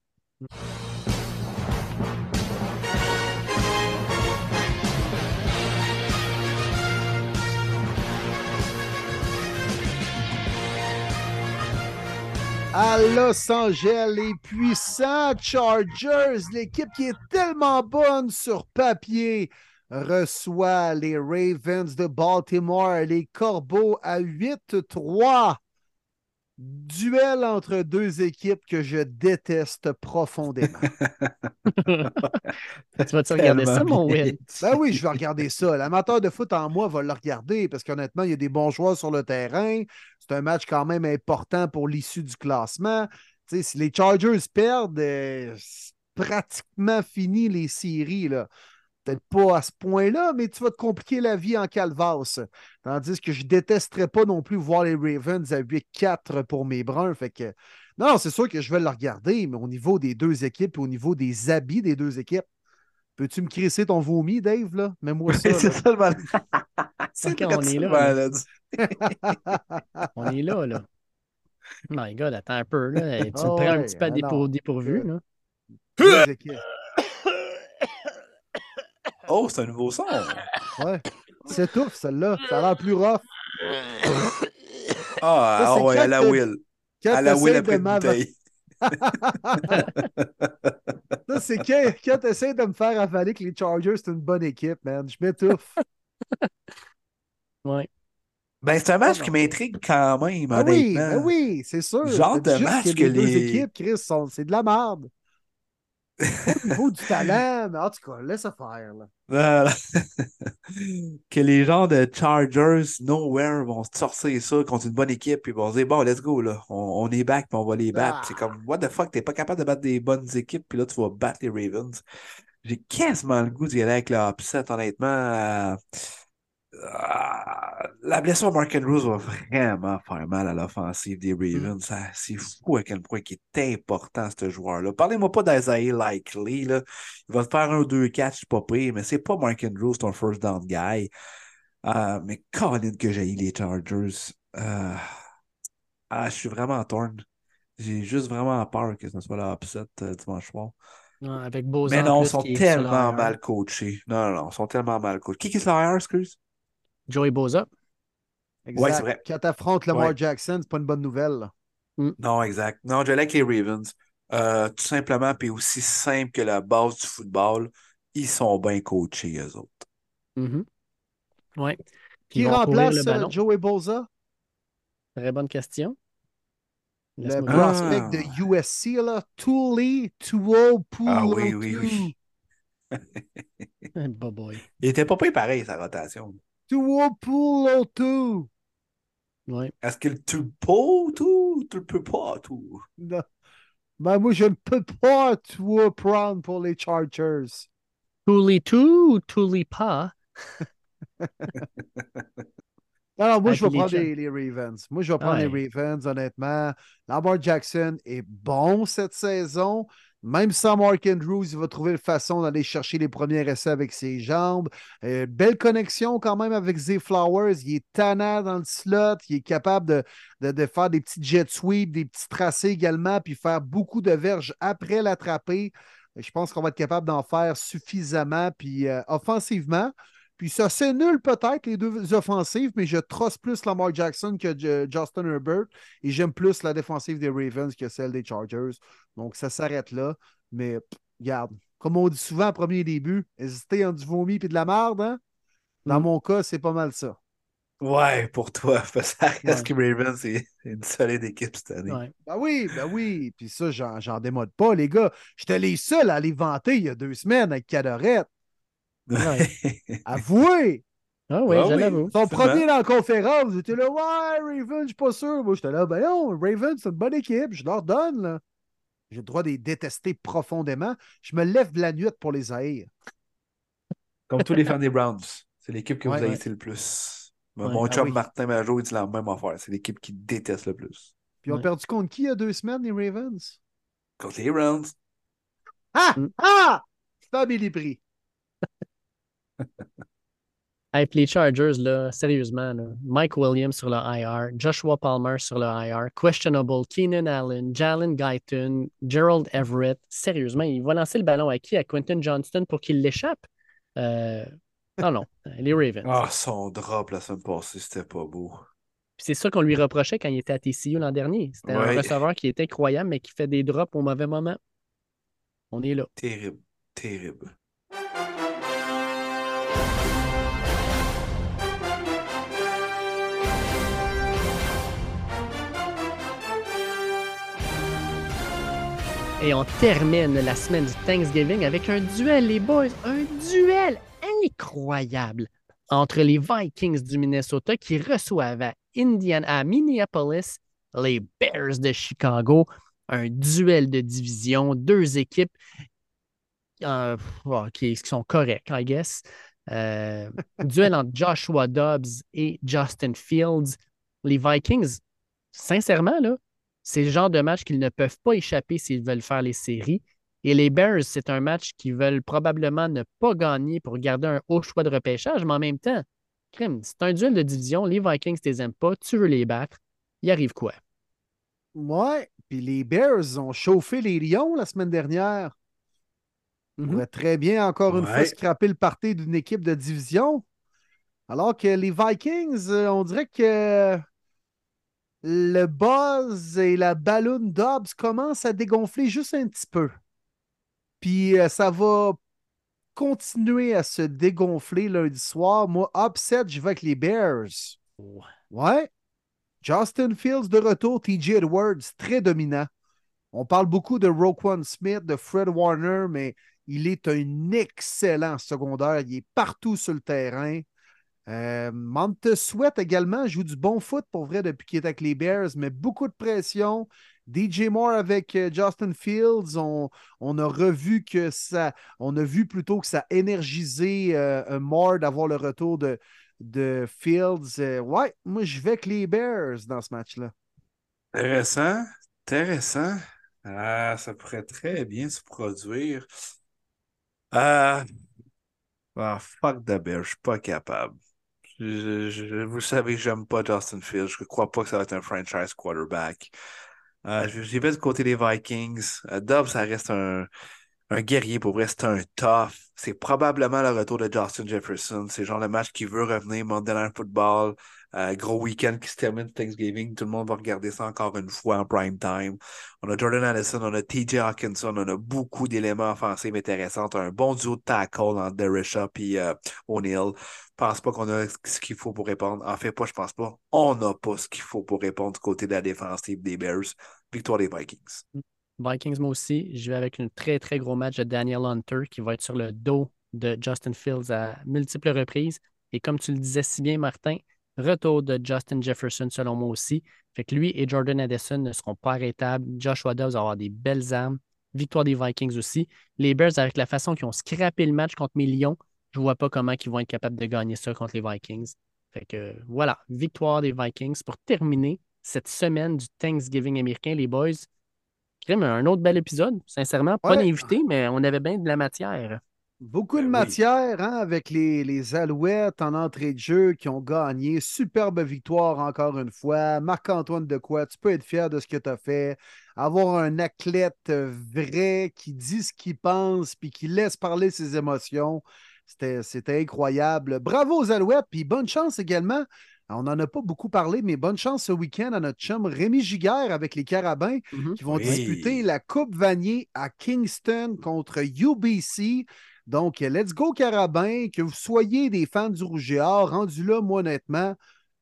À Los Angeles, les puissants Chargers, l'équipe qui est tellement bonne sur papier, reçoit les Ravens de Baltimore, les Corbeaux à 8-3. Duel entre deux équipes que je déteste profondément. tu vas-tu regarder ça, mon Will? Ben oui, je vais regarder ça. L'amateur de foot en moi va le regarder parce qu'honnêtement, il y a des bons joueurs sur le terrain. C'est un match quand même important pour l'issue du classement. Si les Chargers perdent, euh, c'est pratiquement fini les séries. Là peut-être pas à ce point-là, mais tu vas te compliquer la vie en calvasse. Tandis que je détesterais pas non plus voir les Ravens à 8-4 pour mes bruns. Fait que, non, c'est sûr que je vais le regarder, mais au niveau des deux équipes, au niveau des habits des deux équipes, peux-tu me crisser ton vomi, Dave? Là? Mets-moi ça. c'est ça le mal. c'est on est là. là. on est là, là. My God, attends un peu. Là. Tu me prends un petit peu à dépourvu. Là. Deux équipes. Oh, c'est un nouveau son. Ouais. C'est tout, celle-là. Ça a l'air plus rough. Ah, ah ouais, à la Will. À la Will après une bouteille. ça, c'est quand, quand tu essaies de me faire avaler que les Chargers, c'est une bonne équipe, man. Je m'étouffe. ouais. Ben, c'est un match qui m'intrigue quand même, ah oui, ben oui, c'est sûr. Genre de match que, les... deux équipes, Chris, c'est de la merde. Au niveau du talent, mais en tout cas, laisse faire. Là. que les gens de Chargers Nowhere vont sortir ça contre une bonne équipe puis vont dire bon, let's go, là. On, est back puis on va les battre. C'est comme what the fuck, t'es pas capable de battre des bonnes équipes puis là tu vas battre les Ravens. J'ai quasiment le goût d'y aller avec le upset, honnêtement. Euh, ah, la blessure de Mark Andrews va vraiment faire mal à l'offensive des mm. Ravens. C'est fou à quel point il est important, ce joueur-là. Parlez-moi pas d'Isaiah Likely. Là. Il va te faire un deux catch, pas pire, mais c'est pas Mark Andrews, ton first down guy. Euh, mais Colin que j'ai les Chargers. Euh, ah, je suis vraiment torn. J'ai juste vraiment peur que ce soit l'upset euh, dimanche soir. avec Mais non, ils sont tellement mal coachés. Non, non, non, ils sont tellement mal coachés. Qui qui est sur excuse? Joey Boza. Exact. Ouais, c'est vrai. Quand t'affrontes Lamar Jackson, c'est pas une bonne nouvelle. Mm. Non, exact. Non, je like les Ravens. Euh, tout simplement, puis aussi simple que la base du football, ils sont bien coachés, eux autres. Mm Oui. Qui remplace euh, Joey Boza? Très bonne question. Le prospect de USC, là, Tuli Tuo Ah oui, oui, oui. boy. Il était pas pareil, sa rotation. Ouais. Est-ce qu'il tu peux tout? Tu peux pas tout? Non. Ben, moi, je ne peux pas tout prendre pour les Chargers. Tuli tout ou pas? Alors, moi, je vais prendre les, les, Ravens. Moi, je vais prendre les Ravens, honnêtement. Lamar Jackson est bon cette saison. Même sans Mark Andrews, il va trouver une façon d'aller chercher les premiers essais avec ses jambes. Euh, belle connexion quand même avec Zay Flowers. Il est tannant dans le slot. Il est capable de, de, faire des petits jet sweeps, des petits tracés également, puis faire beaucoup de verges après l'attraper. Je pense qu'on va être capable d'en faire suffisamment. Puis euh, offensivement, puis ça, c'est nul peut-être, les deux offensives, mais je trosse plus Lamar Jackson que Justin Herbert et j'aime plus la défensive des Ravens que celle des Chargers. Donc ça s'arrête là. Mais regarde, comme on dit souvent en premier début, hésiter en du vomi et de la merde, hein? Dans mm. mon cas, c'est pas mal ça. Ouais, pour toi, parce que que Ravens, c'est une solide équipe cette année. Ben oui, ben oui. Puis ça, j'en démode pas, les gars. J'étais les seuls à les vanter il y a deux semaines avec Cadorette. Avouez! Ah oui, ah j'avoue. Son premier dans la conférence, j'étais là, ouais, Raven, je suis pas sûr. Moi, j'étais là, ben non, Raven, c'est une bonne équipe, je leur donne, là. J'ai le droit de les détester profondément. Je me lève de la nuit pour les haïr. Comme tous les fans des Browns. C'est l'équipe que vous avez le plus. Mon chum ah Martin Major, il dit la même affaire. C'est l'équipe qui déteste le plus. Puis ils ont perdu contre qui il y a deux semaines, les Ravens? Contre les Browns. Ah! Mm. Ah! Family Prix. Hey, les Chargers, là, sérieusement, là, Mike Williams sur le IR, Joshua Palmer sur le IR, questionable, Keenan Allen, Jalen Guyton, Gerald Everett. Sérieusement, il va lancer le ballon à qui? À Quentin Johnston pour qu'il l'échappe? Euh, Non, non, les Ravens. Ah, son drop la semaine passée, c'était pas beau. Puis c'est ça qu'on lui reprochait quand il était à TCU l'an dernier. C'était un receveur qui était incroyable, mais qui fait des drops au mauvais moment. On est là. Terrible, terrible. Et on termine la semaine du Thanksgiving avec un duel, les boys. Un duel incroyable entre les Vikings du Minnesota qui reçoivent à, Indiana, à Minneapolis les Bears de Chicago. Un duel de division, deux équipes euh, qui, qui sont correctes, I guess. Euh, duel entre Joshua Dobbs et Justin Fields. Les Vikings, sincèrement, là, c'est le genre de match qu'ils ne peuvent pas échapper s'ils veulent faire les séries. Et les Bears, c'est un match qu'ils veulent probablement ne pas gagner pour garder un haut choix de repêchage, mais en même temps, crime, c'est un duel de division. Les Vikings, tu les aimes pas, tu veux les battre. Il arrive quoi? Ouais. Puis les Bears ont chauffé les Lions la semaine dernière. On pourrait très bien, encore une fois, scraper le parti d'une équipe de division. Alors que les Vikings, euh, on dirait que le buzz et la balloon Dobbs commencent à dégonfler juste un petit peu. Puis euh, ça va continuer à se dégonfler lundi soir. Moi, upset, je vais avec les Bears. Ouais. Justin Fields de retour, TJ Edwards, très dominant. On parle beaucoup de Roquan Smith, de Fred Warner, mais il est un excellent secondaire. Il est partout sur le terrain. Euh, Monte Sweat également joue du bon foot pour vrai depuis qu'il est avec les Bears, mais beaucoup de pression. DJ Moore avec euh, Justin Fields, on, a revu que ça, on a vu plutôt que ça a énergisé euh, Moore d'avoir le retour de, de Fields. Euh, ouais, moi je vais avec les Bears dans ce match-là. Intéressant, intéressant. Ah, ça pourrait très bien se produire. Ah, ah, fuck the Bears, je suis pas capable. Je- vous savez, j'aime pas Justin Fields. Je crois pas que ça va être un franchise quarterback. Euh, J'y vais du côté des Vikings. Dobbs, ça reste un, un guerrier pour vrai, c'est un tough. C'est probablement le retour de Justin Jefferson. C'est genre le match qui veut revenir, Monday Night Football. Euh, gros week-end qui se termine Thanksgiving. Tout le monde va regarder ça encore une fois en prime time. On a Jordan Addison, on a TJ Hawkinson, on a beaucoup d'éléments offensifs intéressants. On a un bon duo de tackle entre Derisha et euh, O'Neill. Je pense pas qu'on a ce qu'il faut pour répondre. En fait, pas, je pense pas. On n'a pas ce qu'il faut pour répondre du côté de la défensive des Bears. Victoire des Vikings. Vikings, moi aussi, je vais avec un très, très gros match de Daniel Hunter qui va être sur le dos de Justin Fields à multiples reprises. Et comme tu le disais si bien, Martin, retour de Justin Jefferson selon moi aussi. Fait que lui et Jordan Addison ne seront pas arrêtables. Joshua Dobbs va avoir des belles armes. Victoire des Vikings aussi. Les Bears, avec la façon qu'ils ont scrappé le match contre mes Lions, je vois pas comment ils vont être capables de gagner ça contre les Vikings. Fait que voilà, victoire des Vikings pour terminer cette semaine du Thanksgiving américain, les boys. Crime, un autre bel épisode, sincèrement. Pas Ouais. d'invité, mais on avait bien de la matière. Beaucoup Ben de oui. matière hein, avec les, les Alouettes en entrée de jeu qui ont gagné. Superbe victoire encore une fois. Marc-Antoine Decoy, tu peux être fier de ce que tu as fait. Avoir un athlète euh, vrai qui dit ce qu'il pense puis qui laisse parler ses émotions. C'était incroyable. Bravo aux Alouettes, puis bonne chance également. On n'en a pas beaucoup parlé, mais bonne chance ce week-end à notre chum Rémi Giguère avec les Carabins Mhm. qui vont Oui. disputer la Coupe Vanier à Kingston contre UBC. Donc, let's go Carabin, que vous soyez des fans du Rouge et Or, rendu là, moi honnêtement,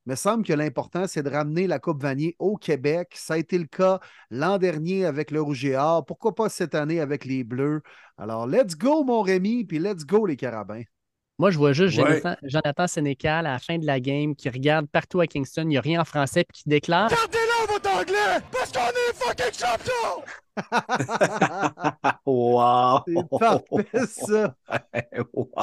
il me semble que l'important, c'est de ramener la Coupe Vanier au Québec. Ça a été le cas l'an dernier avec le Rouge et Or. Pourquoi pas cette année avec les Bleus? Alors, let's go, mon Rémi, puis let's go, les Carabins. Moi, je vois juste Ouais. Jonathan, Jonathan Sénécal à la fin de la game qui regarde partout à Kingston, il n'y a rien en français, puis qui déclare Votre anglais! Parce qu'on est fucking champions! wow! C'est parfait, ça. wow!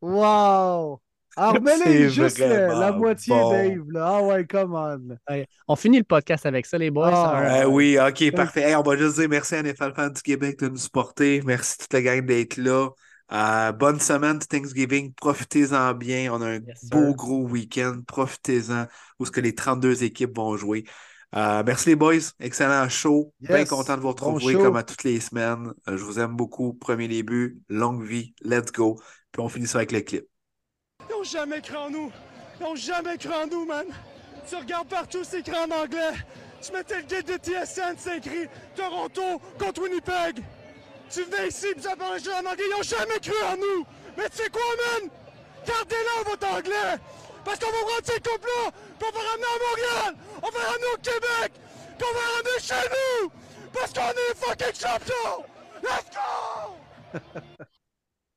Wow! Ah, remets-les juste le- la moitié, bon. Dave. là. Ah ouais, come on. Ouais, On finit le podcast avec ça, les boys. Ah, Euh, oui, ok, parfait. Hey, on va juste dire merci à NFL Fans du Québec de nous supporter. Merci toute la gang d'être là. Euh, bonne semaine de Thanksgiving. Profitez-en bien. On a un Yes, beau sir. gros week-end. Profitez-en où ce que les 32 équipes vont jouer. Euh, merci les boys. Excellent show. Bien content de vous retrouver comme à toutes les semaines. Euh, je vous aime beaucoup. Premier début, longue vie. Let's go. Puis on finit ça avec le clip. Ils ont jamais cru en nous. Ils ont jamais cru en nous, man. Tu regardes partout, c'est écrit en anglais. Tu mettais le guide de TSN, c'est écrit Toronto contre Winnipeg. Tu venais ici, puis ça parlait juste en anglais. Ils ont jamais cru en nous. Mais tu sais quoi, man? Gardez-le, votre anglais. Parce qu'on va prendre ces coupes-là, puis on va ramener à Montréal. On va ramener au Québec. Puis on va ramener chez nous. Parce qu'on est fucking champions. Let's go!